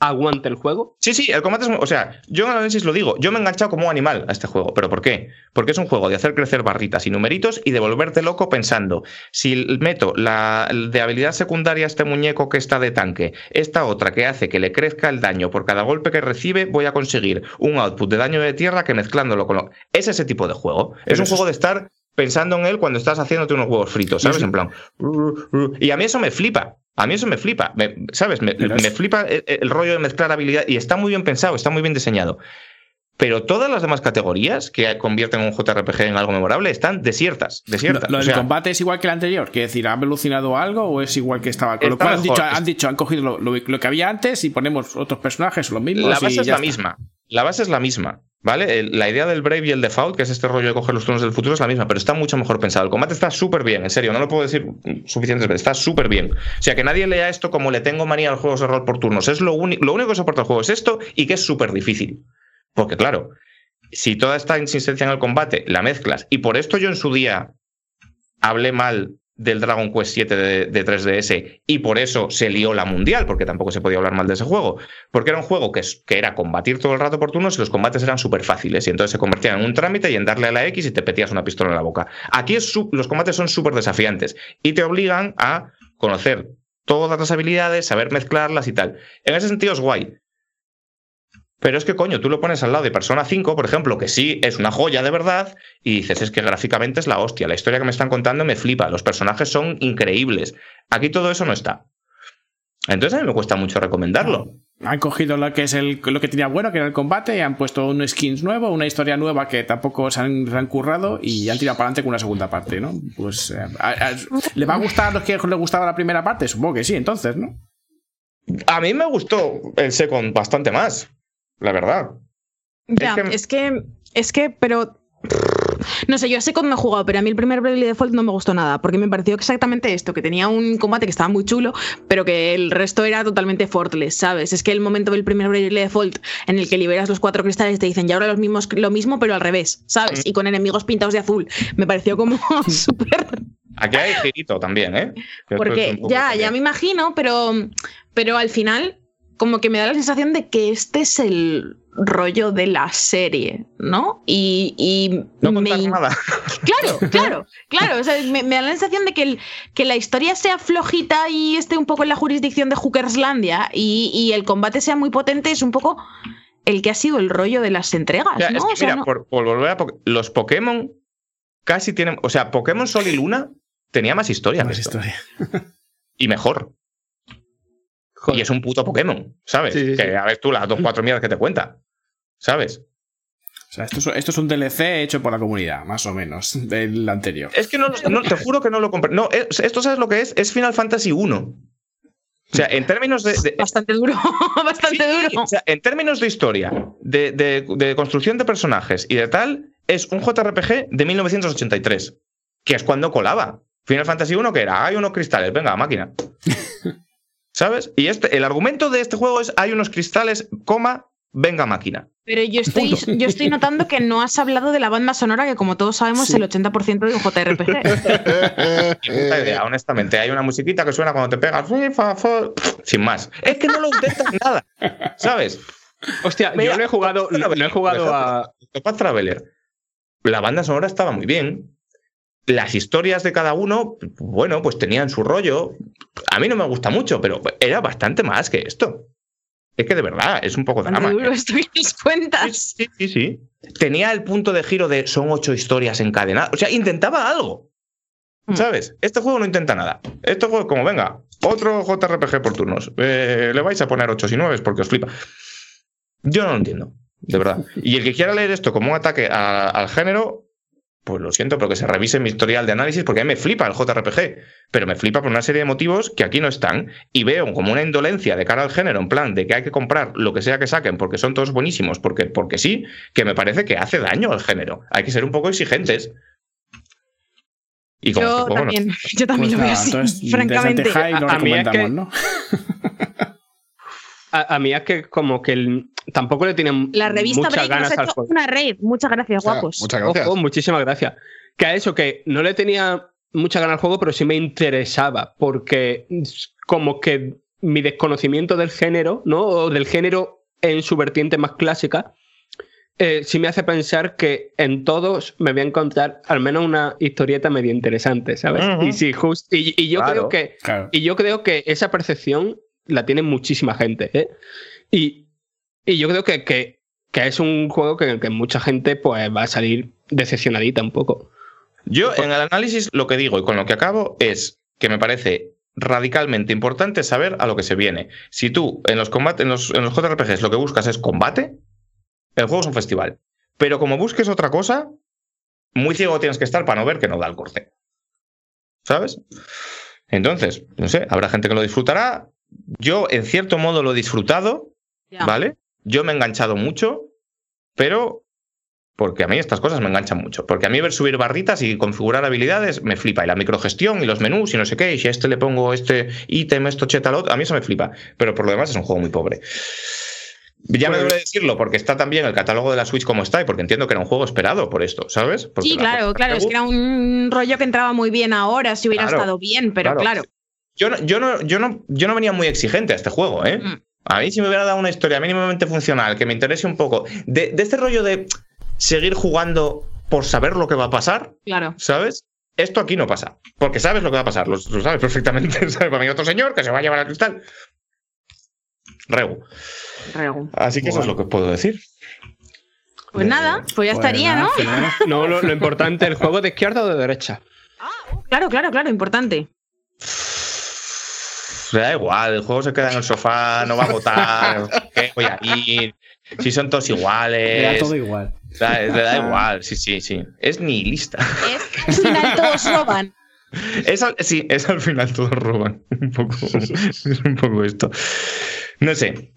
aguanta el juego? Sí, sí, el combate es. O sea, yo en el análisis lo digo, yo me he enganchado como un animal a este juego. ¿Pero por qué? Porque es un juego de hacer crecer barritas y numeritos y de volverte loco pensando: si meto la de habilidad secundaria a este muñeco que está de tanque, esta otra que hace que le crezca el daño por cada golpe que recibe, voy a conseguir un output de daño de tierra que mezclándolo con lo. Es ese tipo de juego. Es un juego de estar pensando en él cuando estás haciéndote unos huevos fritos, ¿sabes? En plan. Y a mí eso me flipa. A mí eso me flipa, me- ¿sabes? Me, Pero me es- flipa el, el rollo de mezclar habilidad y está muy bien pensado, está muy bien diseñado. Pero todas las demás categorías que convierten un JRPG en algo memorable están desiertas, Lo, desiertas. lo O del combate es igual que el anterior, que decir, ¿han evolucionado algo o es igual que estaba? Con lo cual han dicho, han dicho, han cogido lo, lo- lo que había antes y ponemos otros personajes, los mismos. la y base es ya la está. misma. La base es la misma, ¿vale? La idea del Brave y el Default, que es este rollo de coger los turnos del futuro, es la misma, pero está mucho mejor pensado. El combate está súper bien, en serio, no lo puedo decir suficientes veces, está súper bien. O sea, que nadie lea esto como le tengo manía a los juegos de rol por turnos. Es lo, lo único que soporta el juego es esto y que es súper difícil. Porque claro, si toda esta insistencia en el combate la mezclas, y por esto yo en su día hablé mal del Dragon Quest 7 de, de 3DS y por eso se lió la mundial, porque tampoco se podía hablar mal de ese juego, porque era un juego que, que era combatir todo el rato por turnos y los combates eran súper fáciles y entonces se convertían en un trámite y en darle a la X y te petías una pistola en la boca. Aquí es los combates son súper desafiantes y te obligan a conocer todas las habilidades, saber mezclarlas y tal. En ese sentido es guay. Pero es que, coño, tú lo pones al lado de Persona 5, por ejemplo, que sí es una joya de verdad, y dices, es que gráficamente es la hostia, la historia que me están contando me flipa, los personajes son increíbles. Aquí todo eso no está. Entonces a mí me cuesta mucho recomendarlo. Han cogido lo que es el, lo que tenía bueno, que era el combate, y han puesto un skins nuevo, una historia nueva que tampoco se han, se han currado y han tirado para adelante con una segunda parte, ¿no? Pues eh, a- a- ¿le va a gustar a los que les gustaba la primera parte? Supongo que sí, entonces, ¿no? A mí me gustó el Second bastante más, la verdad. Ya, que- es que, es que, pero. No sé, yo sé cómo me he jugado, pero a mí el primer Bravely Default no me gustó nada, porque me pareció exactamente esto, que tenía un combate que estaba muy chulo, pero que el resto era totalmente fortless, ¿sabes? Es que el momento del primer Bravely Default en el que liberas los cuatro cristales te dicen, y ahora los mismos, lo mismo, pero al revés, ¿sabes? Y con enemigos pintados de azul. Me pareció como súper Aquí hay girito también, ¿eh? Que es porque ya, también. ya me imagino, pero, pero al final, como que me da la sensación de que este es el rollo de la serie, ¿no? Y, y No me nada. Claro, claro, claro. O sea, me, me da la sensación de que, el- que la historia sea flojita y esté un poco en la jurisdicción de Hookerslandia y, y el combate sea muy potente, es un poco el que ha sido el rollo de las entregas, O sea, ¿no? es que O sea, mira, no- por, por volver a los Pokémon casi tienen, o sea, Pokémon Sol y Luna tenía más historia, Más esto. historia. y mejor. Joder. Y es un puto Pokémon, ¿sabes? Sí, sí, que sí. a ver tú las dos, cuatro mierdas que te cuenta, ¿sabes? O sea, esto es, esto es un DLC hecho por la comunidad, más o menos, del anterior. Es que no, no- te juro que no lo compré. No, es- esto sabes lo que es, es Final Fantasy 1. O sea, en términos de, de- bastante duro, bastante Sí, duro. o sea, en términos de historia, de, de- de construcción de personajes y de tal, es un JRPG de 1983, que es cuando colaba. Final Fantasy 1 que era, hay unos cristales, venga, máquina. ¿Sabes? Y este, el argumento de este juego es, hay unos cristales, coma, venga, máquina. Pero yo estoy, yo estoy notando que no has hablado de la banda sonora, que como todos sabemos es el 80% de un JRPG. Ni puta idea, honestamente. Hay una musiquita que suena cuando te pegas, sin más. Es que no lo intentas nada, ¿sabes? Hostia, Mira, yo no he jugado, no, he jugado a. Traveler. La banda sonora estaba muy bien. Las historias de cada uno, bueno, pues tenían su rollo. A mí no me gusta mucho, pero era bastante más que esto. Es que de verdad, es un poco drama. duro ¿eh? cuentas. Sí, sí, sí. Tenía el punto de giro de son ocho historias encadenadas. O sea, intentaba algo. Mm. ¿Sabes? Este juego no intenta nada. Este juego es como, venga, otro JRPG por turnos. Eh, le vais a poner 8 y 9 porque os flipa. Yo no lo entiendo, de verdad. Y el que quiera leer esto como un ataque a- al género, pues lo siento, pero que se revise mi historial de análisis porque a mí me flipa el JRPG, pero me flipa por una serie de motivos que aquí no están y veo como una indolencia de cara al género, en plan de que hay que comprar lo que sea que saquen porque son todos buenísimos, porque, porque sí, que me parece que hace daño al género. Hay que ser un poco exigentes. Y como Yo este juego no- también, yo también Pues lo veo nada, así, francamente. desde Antejai lo A- a mí es recomendamos, que- ¿no? A, a mí es que como que el- tampoco le tienen La revista muchas Break nos ganas ha al hecho una raid. Muchas gracias, O sea, guapos. Muchas gracias. Ojo, muchísimas gracias. Que a eso, que no le tenía mucha gana al juego, pero sí me interesaba, porque como que mi desconocimiento del género, ¿no? O del género en su vertiente más clásica, eh, sí me hace pensar que en todos me voy a encontrar al menos una historieta medio interesante, ¿sabes? Y sí, just- y, y yo Claro. creo que Claro. y yo creo que esa percepción la tiene muchísima gente. ¿eh? Y, y yo creo que, que, que es un juego que, que mucha gente pues, va a salir decepcionadita un poco. Yo en el análisis lo que digo y con lo que acabo es que me parece radicalmente importante saber a lo que se viene. Si tú en los combates, en los, en los JRPGs lo que buscas es combate, el juego es un festival. Pero como busques otra cosa, muy ciego tienes que estar para no ver que no da el corte. ¿Sabes? Entonces, no sé, habrá gente que lo disfrutará. Yo, en cierto modo, lo he disfrutado. ¿vale? Yo me he enganchado mucho, pero porque a mí estas cosas me enganchan mucho. Porque a mí ver subir barritas y configurar habilidades me flipa. Y la microgestión y los menús y no sé qué. Y si a este le pongo este ítem, esto, cheta, lo otro, a mí eso me flipa. Pero por lo demás es un juego muy pobre. Ya me Pues- duele decirlo porque está también el catálogo de la Switch como está y porque entiendo que era un juego esperado por esto, ¿sabes? Porque Sí, la claro, claro. Es que era un rollo que entraba muy bien ahora, si hubiera Claro, estado bien, pero claro. claro. Yo no, yo, no, yo, no, yo no venía muy exigente a este juego, ¿eh? Mm. A mí si me hubiera dado una historia mínimamente funcional, que me interese un poco, de, de este rollo de seguir jugando por saber lo que va a pasar, Claro. ¿sabes? Esto aquí no pasa, porque sabes lo que va a pasar, lo, lo sabes perfectamente. ¿sabes? Para mí otro señor que se va a llevar al cristal. Regu. Regu. Así que eso es lo que puedo decir. Pues nada, pues ya Pues estaría, ¿no? No, lo, lo importante, ¿el juego de izquierda o de derecha? Claro, claro, claro, importante. Le da igual, el juego se queda en el sofá, no va a votar, ¿qué voy a ir? Si son todos iguales. Era todo igual. Da- le da igual, sí, sí, sí. Es nihilista. Es al final todos roban. Es al- sí, es al final todos roban. Un poco, es un poco esto. No sé.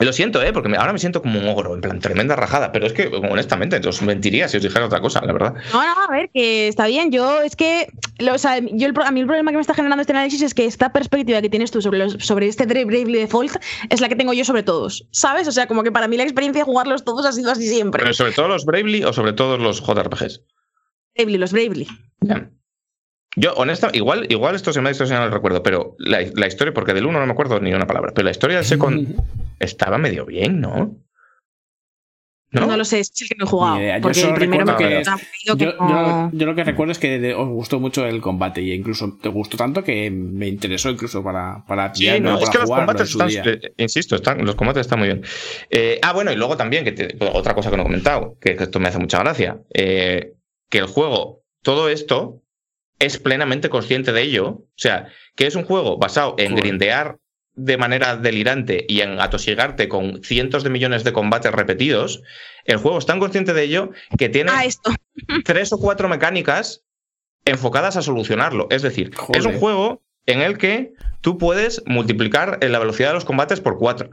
Lo siento, ¿eh? Porque ahora me siento como un ogro, en plan, tremenda rajada. Pero es que, honestamente, os mentiría si os dijera otra cosa, la verdad. No, no, a ver, que está bien. Yo es que, lo- o sea, yo el a mí el problema que me está generando este análisis es que esta perspectiva que tienes tú sobre, los, sobre este Bravely Default es la que tengo yo sobre todos, ¿sabes? O sea, como que para mí la experiencia de jugarlos todos ha sido así siempre. Pero sobre todo los Bravely o sobre todo los JRPGs. Bravely, los Bravely. Ya. Yo, honestamente, igual, igual esto se me ha distorsionado el recuerdo, pero la, la historia, porque del uno no me acuerdo ni una palabra, pero la historia del Second estaba medio bien, ¿no? ¿No? lo sé, es el que no he jugado. Idea. Yo Porque el primero me que- Yo, lo- yo lo que recuerdo es que de- os gustó mucho el combate y incluso te gustó tanto que me interesó incluso para, para Sí, no, es para que los combates están, eh, insisto, están, los combates están muy bien. Eh, ah, bueno, y luego también, que te- otra cosa que no he comentado, que esto me hace mucha gracia, eh, que el juego, todo esto, es plenamente consciente de ello. O sea, que es un juego basado en Joder. grindear de manera delirante y en atosigarte con cientos de millones de combates repetidos. El juego es tan consciente de ello que tiene Ah, esto. tres o cuatro mecánicas enfocadas a solucionarlo. Es decir, Joder. es un juego en el que tú puedes multiplicar la velocidad de los combates por cuatro.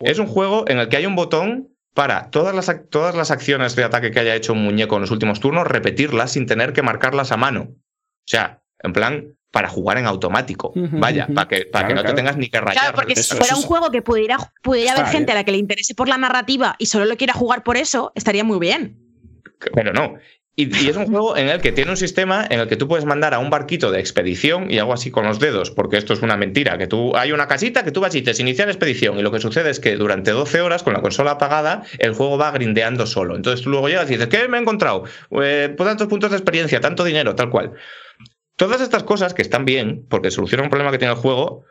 Es un juego en el que hay un botón para todas las, todas las acciones de ataque que haya hecho un muñeco en los últimos turnos, repetirlas sin tener que marcarlas a mano. O sea, en plan, para jugar en automático. Vaya, para que, para que no claro. te tengas ni que rayar. Claro, porque si Eso- fuera eso un juego que pudiera, pudiera haber gente bien. a la que le interese por la narrativa y solo lo quiera jugar por eso, estaría muy bien. Pero no. Y, y es un juego en el que tiene un sistema en el que tú puedes mandar a un barquito de expedición y hago así con los dedos, porque esto es una mentira, que tú hay una casita que tú vas y te iniciar expedición y lo que sucede es que durante 12 horas con la consola apagada el juego va grindeando solo. Entonces tú luego llegas y dices, ¿qué me he encontrado? Eh, pues tantos puntos de experiencia, tanto dinero, tal cual. Todas estas cosas que están bien, porque solucionan un problema que tiene el juego,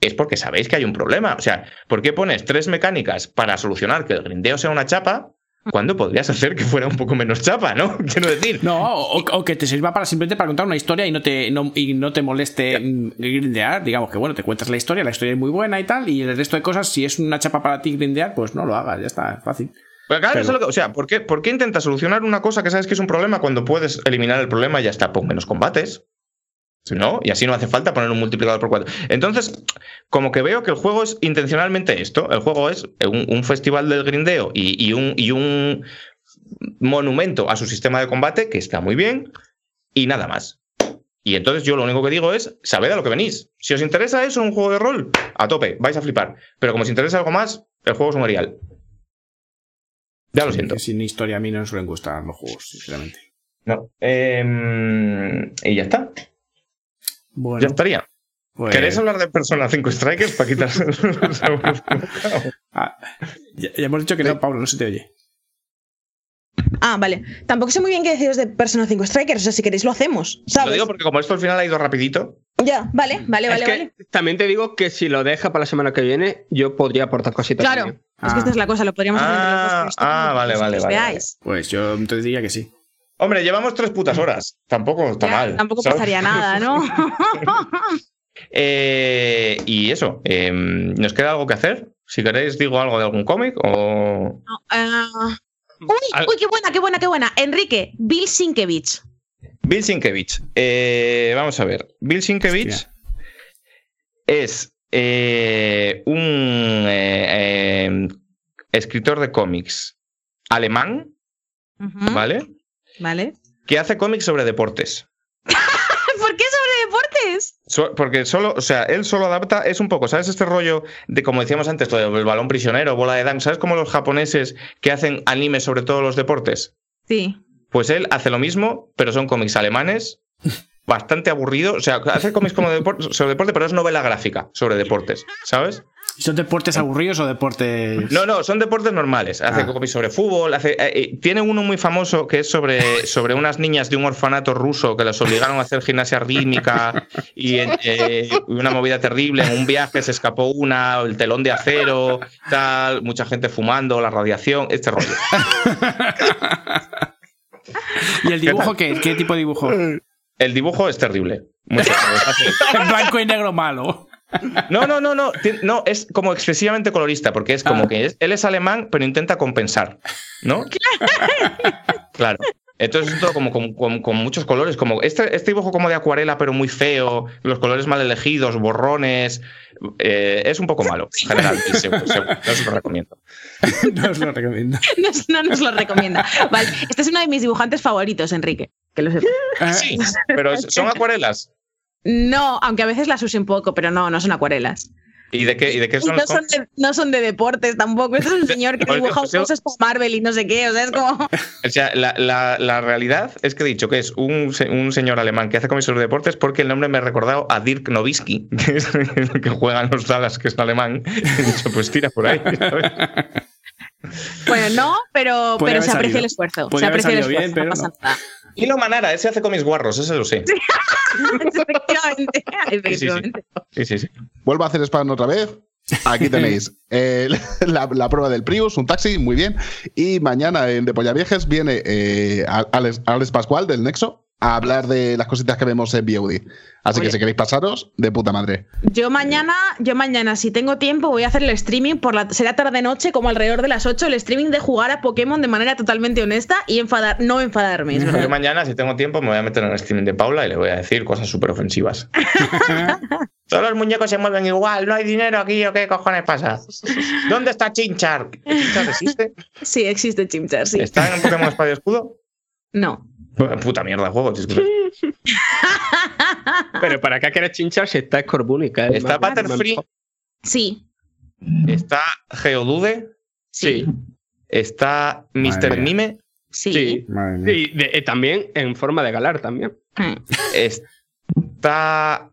es porque sabéis que hay un problema. O sea, ¿por qué pones tres mecánicas para solucionar que el grindeo sea una chapa? cuando podrías hacer que fuera un poco menos chapa, ¿no? Quiero decir. No, o, o que te sirva para simplemente para contar una historia y no te, no, y no te moleste grindear. Digamos que bueno, te cuentas la historia, la historia es muy buena y tal, y el resto de cosas, si es una chapa para ti grindear, pues no lo hagas, ya está, fácil. Claro, Pero- eso es lo que- o sea, ¿por qué, ¿por qué intentas solucionar una cosa que sabes que es un problema cuando puedes eliminar el problema y ya está? Pon menos combates. ¿No? Y así no hace falta poner un multiplicador por cuatro. Entonces, como que veo que el juego es intencionalmente esto. El juego es un, un festival del grindeo y, y un, y un monumento a su sistema de combate, que está muy bien, y nada más. Y entonces yo lo único que digo es, sabed a lo que venís. Si os interesa eso, un juego de rol, a tope, vais a flipar. Pero como os interesa algo más, el juego es un Arial. Ya lo siento. que sin historia a mí no me suelen gustar los juegos, sinceramente. No. Em, y ya está. Bueno, Ya estaría. pues- ¿Queréis hablar de Persona 5 Strikers para quitar Ah, ya, ya hemos dicho que no, Pablo, no se te oye. Ah, vale. Tampoco sé muy bien qué deciros de Persona 5 Strikers, o sea, si queréis lo hacemos, Lo ¿sabes? digo porque como esto al final ha ido rapidito. Ya, vale, vale, es vale, que vale. también te digo que si lo deja para la semana que viene, yo podría aportar cositas. Claro, también. es que esta es la cosa, lo podríamos hacer entre los dos, Ah, esto ah, vale, que vale, os vale, veáis. Pues yo entonces diría que sí. Hombre, llevamos tres putas horas. Tampoco está Ya, mal. Tampoco ¿sabes? pasaría nada, ¿no? Eh, y eso, em, ¿nos queda algo que hacer? Si queréis, digo algo de algún cómic o. No, ah, Uy, Al- uy, qué buena, qué buena, qué buena. Enrique, Bill Sienkiewicz. Bill Sienkiewicz. Eh, vamos a ver. Bill Hostia. es eh, un eh, eh, escritor de cómics alemán, ¿vale? Vale. Que hace cómics sobre deportes. ¿Por qué sobre deportes? es? So- porque solo, o sea, él solo adapta, es un poco, ¿sabes? Este rollo de, como decíamos antes, lo del balón prisionero, bola de dunk, ¿sabes? Como los japoneses que hacen anime sobre todos los deportes. Sí. Pues él hace lo mismo, pero son cómics alemanes, bastante aburridos. O sea, hace cómics como sobre deporte, pero es novela gráfica sobre deportes, ¿sabes? ¿Son deportes aburridos o deportes.? No, no, son deportes normales. Hace Ah. cómics sobre fútbol. Hace, eh, eh, tiene uno muy famoso que es sobre, sobre unas niñas de un orfanato ruso que las obligaron a hacer gimnasia rítmica y eh, una movida terrible. En un viaje se escapó una, el telón de acero, tal, mucha gente fumando, la radiación, este rollo. ¿Y el dibujo qué? ¿Qué tipo de dibujo? El dibujo es terrible. Blanco y negro malo. No, no, no, no. No, es como excesivamente colorista, porque es como Ah. que es- él es alemán, pero intenta compensar, ¿no? Claro. Entonces es todo como con, con- con muchos colores, como este, este dibujo como de acuarela, pero muy feo, los colores mal elegidos, borrones. eh, es un poco malo, en general. y se- se- no se lo recomiendo. No os lo recomiendo. No, no nos lo recomienda. Vale, este es uno de mis dibujantes favoritos, Enrique. Que lo sepa. Sí, pero es- son acuarelas. No, aunque a veces las use un poco, pero no, no son acuarelas. ¿Y de qué, y de qué Y son no los son, de, no son de deportes tampoco. Este es un señor que dibuja cosas para Marvel y no sé qué. O sea, es como. O sea, la, la- la realidad es que he dicho que es un, un señor alemán que hace cómics sobre deportes porque el nombre me ha recordado a Dirk Nowitzki, que es el que juega en los Dallas, que es alemán. He dicho, pues tira por ahí. ¿sabes? Bueno, no, pero, Podría pero se aprecia salido. el esfuerzo. Podría se aprecia el esfuerzo. bien, no pasa nada. Hilo Manara, ese hace cómics guarros, ese lo sé. Efectivamente. Efectivamente. Sí, sí, sí. Vuelvo a hacer spam otra vez. Aquí tenéis eh, la, la prueba del Prius, un taxi, muy bien. Y mañana en De Polla Viejes viene eh, Alex, Alex Pascual del Nexo a hablar de las cositas que vemos en VOD. Así Oye. que si queréis pasaros, de puta madre. Yo mañana, yo mañana, si tengo tiempo, voy a hacer el streaming por la. Será tarde noche, como alrededor de las 8, el streaming de jugar a Pokémon de manera totalmente honesta y enfadar, no enfadarme, Yo mañana, si tengo tiempo, me voy a meter en el streaming de Paula y le voy a decir cosas súper ofensivas. Todos los muñecos se mueven igual, no hay dinero aquí o qué cojones pasa. ¿Dónde está Chinchar? ¿Chinchar existe? Sí, existe Chimchar, sí. ¿Está en Pokémon Espada y Escudo? No. Puta mierda, juego. Pero ¿para qué quieres chinchar si está Scorbunny? Está Butterfree, Sí. está Geodude, Sí. está Mr. Mime, Sí. Sí. Y de- eh, también en forma de galar también. Mm. está.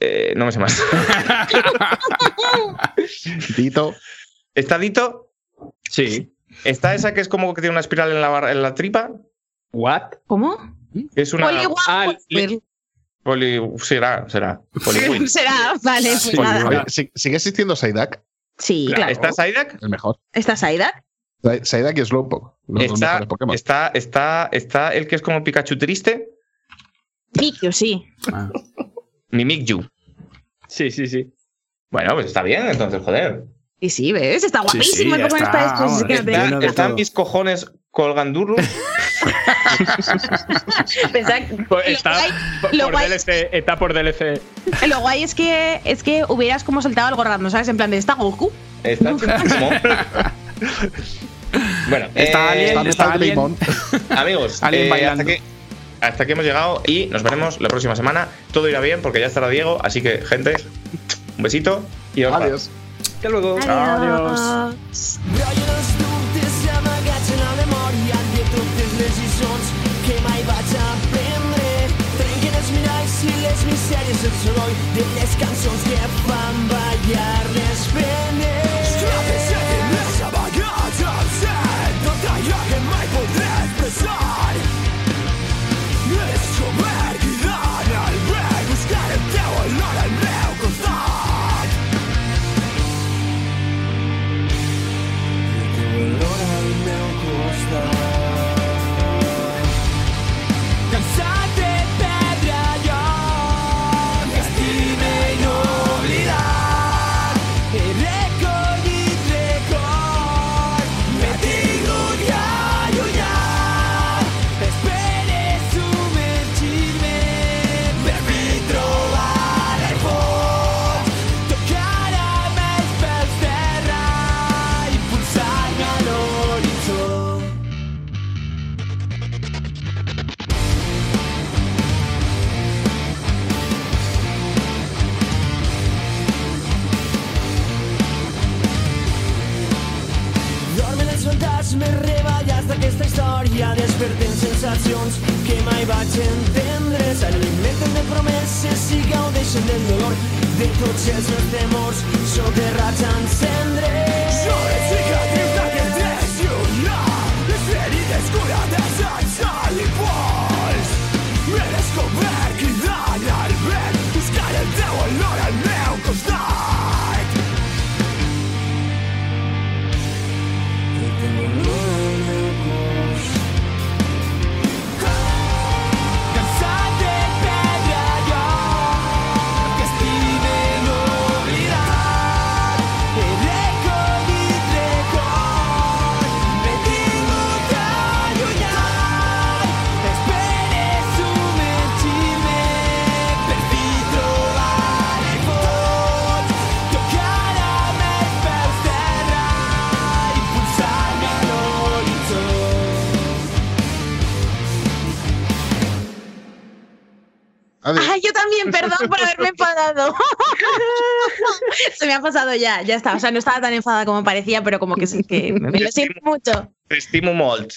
eh, no me sé más. Tito, Está Dito, Sí. está esa que es como que tiene una espiral en la, barra- en la tripa, ¿What? ¿Cómo? es una. Poliwag Ah. Poli, será, será. Poliwhirl. Será, vale, pues Sí, nada. Oye, ¿si- ¿sigue existiendo Psyduck? Sí, Claro. claro. ¿Está Psyduck? El mejor. ¿Está Psyduck? Psy- Psyduck y Slowpoke. Está, está, está, está el que es como Pikachu triste, Mikio, sí. Ah. Mimikyu. Sí, sí, sí. Bueno, pues está bien, entonces, joder. Y sí, ¿ves? Está Sí, guapísimo sí, ya Pokémon está, vamos, Está- de están mis cojones colgandurru. Pensaba que- Lo está guay- por, lo por guay- DLC, está por DLC. Lo guay es que, es que hubieras como soltado algo random, ¿sabes? En plan de ¿está Goku? Está chulísimo. bueno, Está eh, Alien, Está Alien. Amigos, eh, hasta, aquí, hasta aquí hemos llegado y nos veremos la próxima semana. Todo irá bien porque ya estará Diego, así que, gente, un besito y os Adiós. Hasta luego. Adiós. Les misèries, el soroll de les cançons que història despertem sensacions que mai vaig entendre. S'alimenten de promeses i gaudeixen del dolor de tots els meus temors soterrats en cendres. Sure. Ay, yo también, perdón por haberme enfadado. Se me ha pasado ya, ya está. O sea, no estaba tan enfadada como parecía, pero como que sí, que me lo siento mucho. T'estimo molt.